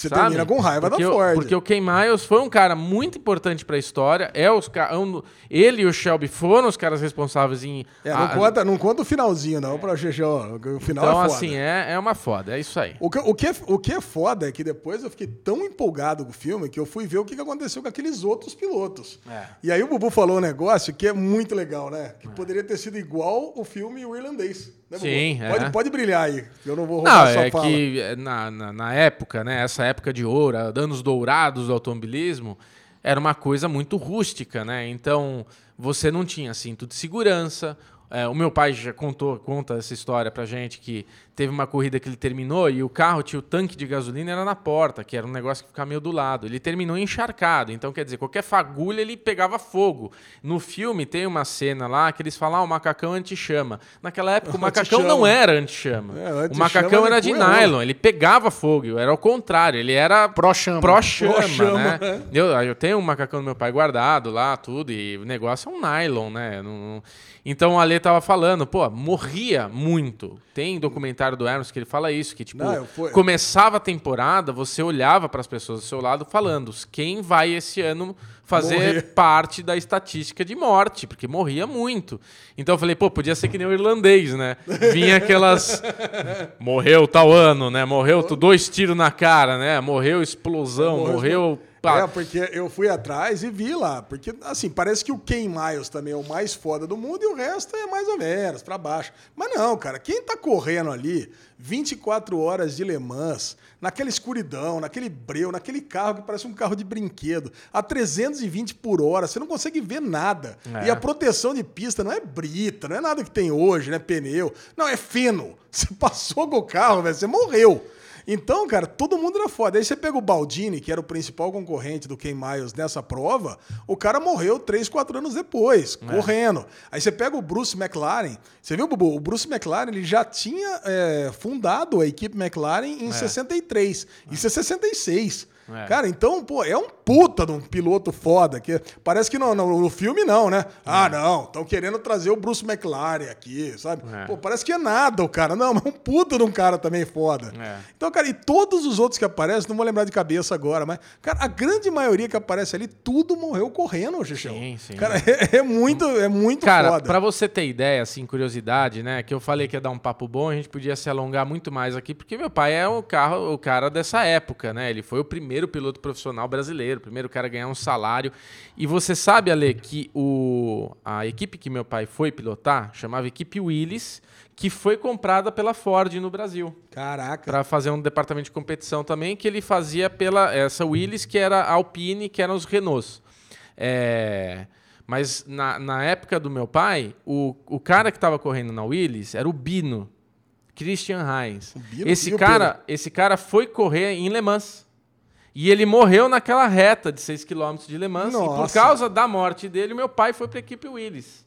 Você sabe? termina com raiva porque da o- Ford. porque o Ken Miles foi um cara muito importante para a história. É os ca- um- ele e o Shelby foram os caras responsáveis em. É, não, a- conta, não conta o finalzinho, não, pra GG. ó, O final então, é assim, é, é uma foda, é isso aí. O que, o, que é, o que é foda é que depois eu fiquei tão empolgado com o filme que eu fui ver o que que aconteceu com aqueles outros pilotos. É. E aí o Bubu falou um negócio que é muito legal, né? Que poderia ter sido igual o filme O Irlandês. Né? Sim, é. pode, pode brilhar aí, que eu não vou Não, roubar sua é fala. que é, na, na, na época, né, essa época de ouro, anos dourados do automobilismo, era uma coisa muito rústica, né? Então, você não tinha cinto de segurança. É, o meu pai já contou, conta essa história pra gente que teve uma corrida que ele terminou e o carro tinha o tanque de gasolina era na porta, que era um negócio que ficava meio do lado. Ele terminou encharcado, então quer dizer, qualquer fagulha ele pegava fogo. No filme tem uma cena lá que eles falam, ah, o macacão anti-chama. Naquela época o macacão não era anti-chama. É, o anti-chama macacão era é de é nylon, ele pegava fogo, era ao contrário, ele era Pró-chama. pró-chama, Pró-chama, né? é. Eu, eu tenho um macacão do meu pai guardado lá, tudo, e o negócio é um nylon, né? Não- não- Então tava falando, pô, morria muito. Tem documentário do Hermes que ele fala isso, que tipo, Não, fui- começava a temporada, você olhava para as pessoas do seu lado falando, quem vai esse ano fazer Morrer. parte da estatística de morte, porque morria muito. Então eu falei, pô, podia ser que nem o irlandês, né? Vinha aquelas. Morreu tal ano, né? Morreu tu- dois tiros na cara, né? Morreu explosão, Morreu morreu. É, porque eu fui atrás e vi lá. Porque, assim, parece que o Ken Miles também é o mais foda do mundo e o resto é mais ou menos, pra baixo. Mas não, cara, quem tá correndo ali 24 horas de Le Mans, naquela escuridão, naquele breu, naquele carro que parece um carro de brinquedo, a 320 por hora, você não consegue ver nada. É. E a proteção de pista não é brita, não é nada que tem hoje, né? Pneu. Não, é feno. Você passou com o carro, velho, você morreu. Então, cara, todo mundo era foda. Aí você pega o Baldini, que era o principal concorrente do Ken Miles nessa prova, o cara morreu 3, 4 anos depois, correndo. Aí você pega o Bruce McLaren, você viu, Bubu? O Bruce McLaren ele já tinha é, fundado a equipe McLaren em 63. Isso é 66. É. Cara, então, pô, é um puta de um piloto foda. Que parece que no, no, no filme não, né? Ah, não, estão querendo trazer o Bruce McLaren aqui, sabe? É. Pô, parece que é nada o cara. Não, mas é um puta de um cara também foda. É. Então, cara, e todos os outros que aparecem, não vou lembrar de cabeça agora, mas, cara, a grande maioria que aparece ali, tudo morreu correndo, Xixão. Sim, sim. Cara, é, é muito, é muito Cara, foda. pra você ter ideia, assim, curiosidade, né? Que eu falei que ia dar um papo bom, a gente podia se alongar muito mais aqui, porque meu pai é o, carro, o cara dessa época, né? Ele foi o primeiro piloto profissional brasileiro, o primeiro cara a ganhar um salário. E você sabe, Ale, que o, a equipe que meu pai foi pilotar chamava Equipe Willis, que foi comprada pela Ford no Brasil. Caraca. Pra fazer um departamento de competição também, que ele fazia pela essa Willis, que era a Alpine, que eram os Renaults. É, mas na, na época do meu pai, o, o cara que estava correndo na Willis era o Bino, Christian Heinz. Bino? Esse cara, esse cara foi correr em Le Mans. E ele morreu naquela reta de 6 km de Le Mans. E por Nossa. causa da morte dele, meu pai foi para a equipe Willis.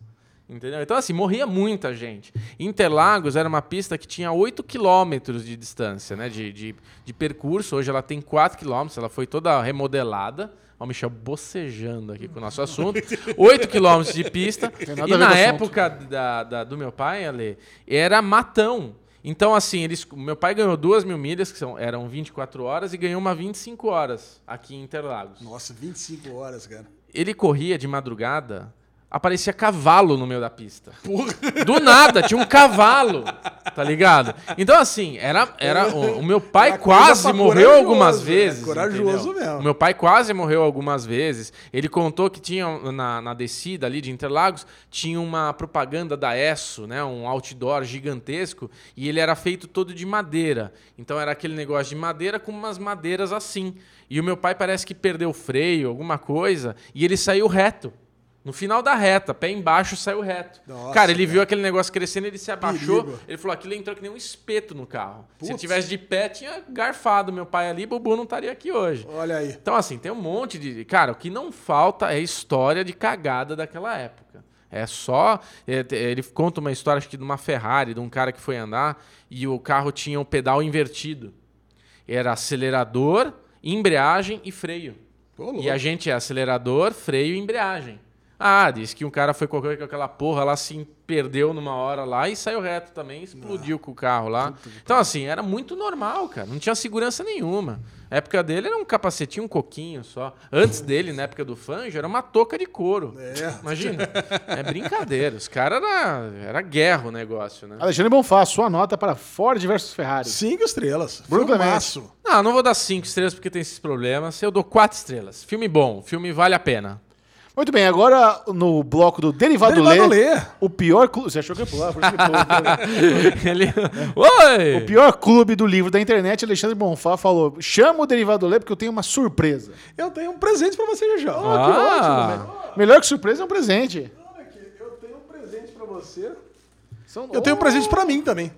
Entendeu? Então, assim, morria muita gente. Interlagos era uma pista que tinha 8 quilômetros de distância, né? De, de, de percurso. Hoje ela tem 4 quilômetros, ela foi toda remodelada. Ó, o Michel bocejando aqui com o nosso assunto. 8 quilômetros de pista. E na época da, da- do meu pai, Ale, era matão. Então, assim, eles, meu pai ganhou 2 mil milhas, que são, eram 24 horas, e ganhou uma 25 horas aqui em Interlagos. Nossa, 25 horas, cara. Ele corria de madrugada aparecia cavalo no meio da pista. Do nada, tinha um cavalo, tá ligado? Então, assim, era, era o, o meu pai Era quase morreu algumas né? vezes. Corajoso entendeu? mesmo. O meu pai quase morreu algumas vezes. Ele contou que tinha na, na descida ali de Interlagos, tinha uma propaganda da ESSO, né? Um outdoor gigantesco, e ele era feito todo de madeira. Então era aquele negócio de madeira com umas madeiras assim. E o meu pai parece que perdeu o freio, alguma coisa, e ele saiu reto. No final da reta, pé embaixo, saiu reto. Nossa, cara, ele cara. viu aquele negócio crescendo, ele se abaixou. Perigo. Ele falou: aquilo entrou que nem um espeto no carro. Se ele Putz. tivesse de pé, tinha garfado meu pai ali, Bubu não estaria aqui hoje. Olha aí. Então, assim, tem um monte de. Cara, o que não falta é história de cagada daquela época. É só. é, Ele conta uma história, acho que de uma Ferrari, de um cara que foi andar e o carro tinha um pedal invertido. Era acelerador, embreagem e freio. Ô, louco. E a gente é acelerador, freio e embreagem. Ah, disse que um cara foi correr com aquela porra lá, se perdeu numa hora lá e saiu reto também, explodiu com o carro lá. Então, assim, era muito normal, cara. Não tinha segurança nenhuma. A época dele era um capacetinho, um coquinho só. Antes dele, na época do Fanjo, era uma touca de couro. É. Imagina. É brincadeira. Os caras era, era guerra o negócio, né? Alexandre Bonfá, sua nota para Ford versus Ferrari. Cinco estrelas. Bruno Clemente. Não, não vou dar cinco estrelas porque tem esses problemas. Eu dou quatro estrelas. Filme bom, filme vale a pena. Muito bem, agora no bloco do Derivado, Derivado Lê, Lê. o pior clube... Você achou que ia pular? Por isso que pulou. Ele... Oi! o pior clube do livro da internet, Alexandre Bonfá, falou, chama o Derivado Lê porque eu tenho uma surpresa. Eu tenho um presente pra você, já. Oh, que Ah. ótimo, velho. Melhor que surpresa é um presente. Olha aqui, eu tenho um presente pra você. São- Eu tenho um Oh, presente pra mim também.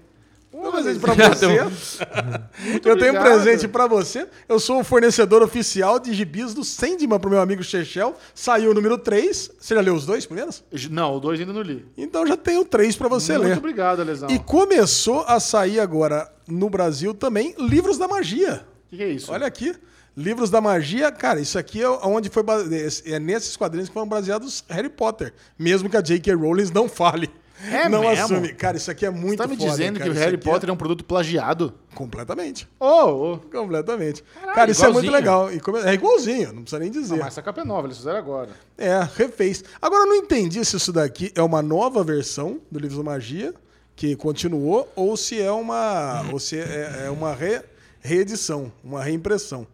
Um presente pra Já você. tem Eu tenho um presente pra você. Eu sou o fornecedor oficial de gibis do Sandman pro meu amigo Chechel. Saiu o número 3. Você já leu os dois primeiros? Não, o dois ainda não li. Então já tenho três pra você Muito ler. obrigado, Lesão. E O começou a sair agora no Brasil também Livros da Magia. que, que é isso? Olha aqui. Livros da Magia, cara, isso aqui é onde foi base- é nesses quadrinhos que foram baseados Harry Potter, mesmo que a J.K. Rowling não fale. É não mesmo? assume. Cara, isso aqui é Você muito tá me foda, dizendo cara. que o Harry aqui Potter é... um produto plagiado? completamente. Oh, oh. Completamente. cara, isso é muito igualzinho. legal. E come- É igualzinho, não precisa nem dizer. Mas essa capa é nova, eles fizeram agora. É, refez. Agora eu não entendi se isso daqui é uma nova versão do Livros da Magia, que continuou, ou se é uma. ou se é, é uma re- reedição, uma reimpressão.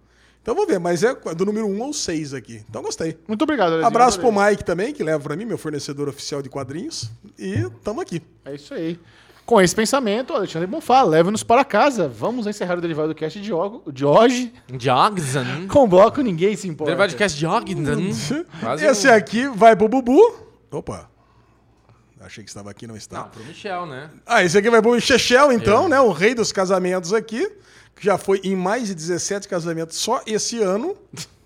Então vou ver, mas é do número 1 ao 6 aqui. Então gostei. Muito obrigado, Lezinho. Abraço pro. Mike também, que leva pra mim, meu fornecedor oficial de quadrinhos. E tamo aqui. É isso aí. Com esse pensamento, Alexandre Bonfá, leve-nos para casa. Vamos encerrar o Derivado Cast de, ho- de hoje Jogson. com o bloco Ninguém Se Importa. Derivado de cast Jogson. Quase Esse um- aqui vai pro Bubu. Opa. Achei que estava aqui, não está. Não, pro Michel, né? Ah, esse aqui vai pro Chechel, então, né? O rei dos casamentos aqui. Que já foi em mais de 17 casamentos só esse ano.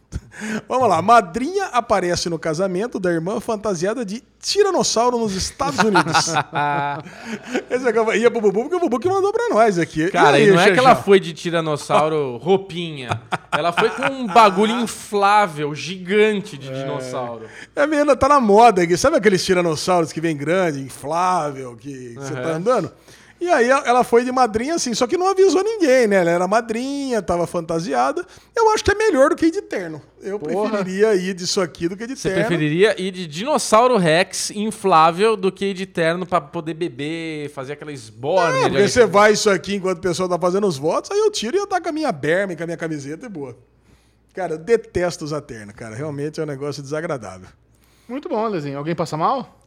Vamos lá. Madrinha aparece no casamento da irmã fantasiada de tiranossauro nos Estados Unidos. esse aqui ia pro Bubu, porque o Bubu que mandou pra nós aqui. Cara, aí, e não é que ela foi de tiranossauro roupinha. Ela foi com um bagulho inflável, gigante de dinossauro. É mesmo, tá na moda aqui. Sabe aqueles tiranossauros que vem grande, inflável, que você tá andando? E aí ela foi de madrinha assim, só que não avisou ninguém, né? Ela era madrinha, tava fantasiada. Eu acho que é melhor do que ir de terno. Eu Porra. preferiria ir disso aqui do que de Você terno. preferiria ir de dinossauro Rex inflável do que ir de terno pra poder beber, fazer aquela esborne? É, ali? porque você vai isso aqui enquanto o pessoal tá fazendo os votos, aí eu tiro e eu taco a minha berma e com a minha camiseta e boa. Cara, eu detesto usar terno, cara. Realmente é um negócio desagradável. Muito bom, Lezinho. Alguém passa mal?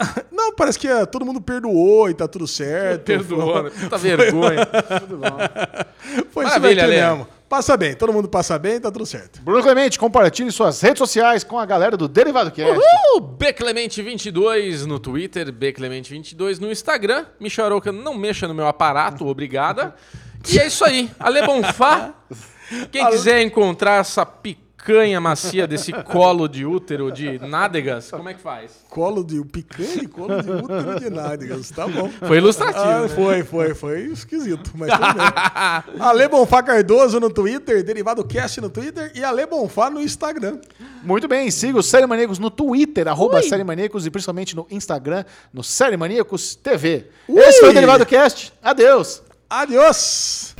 Não, parece que é, todo mundo perdoou e tá tudo certo. Perdoou, né? Puta vergonha. Tudo bom. Foi isso Maravilha, Lê. mesmo. Passa bem, todo mundo passa bem, tá tudo certo. Bruno Clemente, compartilhe suas redes sociais com a galera do Derivado Cast. Uhul! Bclemente22 no Twitter, Bclemente22 no Instagram. Michel Arouca, não mexa no meu aparato, obrigada. E é isso aí. Ale Bonfá. Quem quiser encontrar essa picanha macia desse colo de útero de nádegas, como é que faz? Colo de picanha e colo de útero de nádegas, tá bom. Foi ilustrativo. Ah, né? foi, foi, foi esquisito, mas tudo bem. Ale Bonfá Cardoso no Twitter, Derivado Cast no Twitter e Ale Bonfá no Instagram. Muito bem, siga o Série Maníacos no Twitter, arroba Série Maníacos e principalmente no Instagram, no Série Maníacos TV. Esse foi o Derivado Cast. Adeus. Adiós!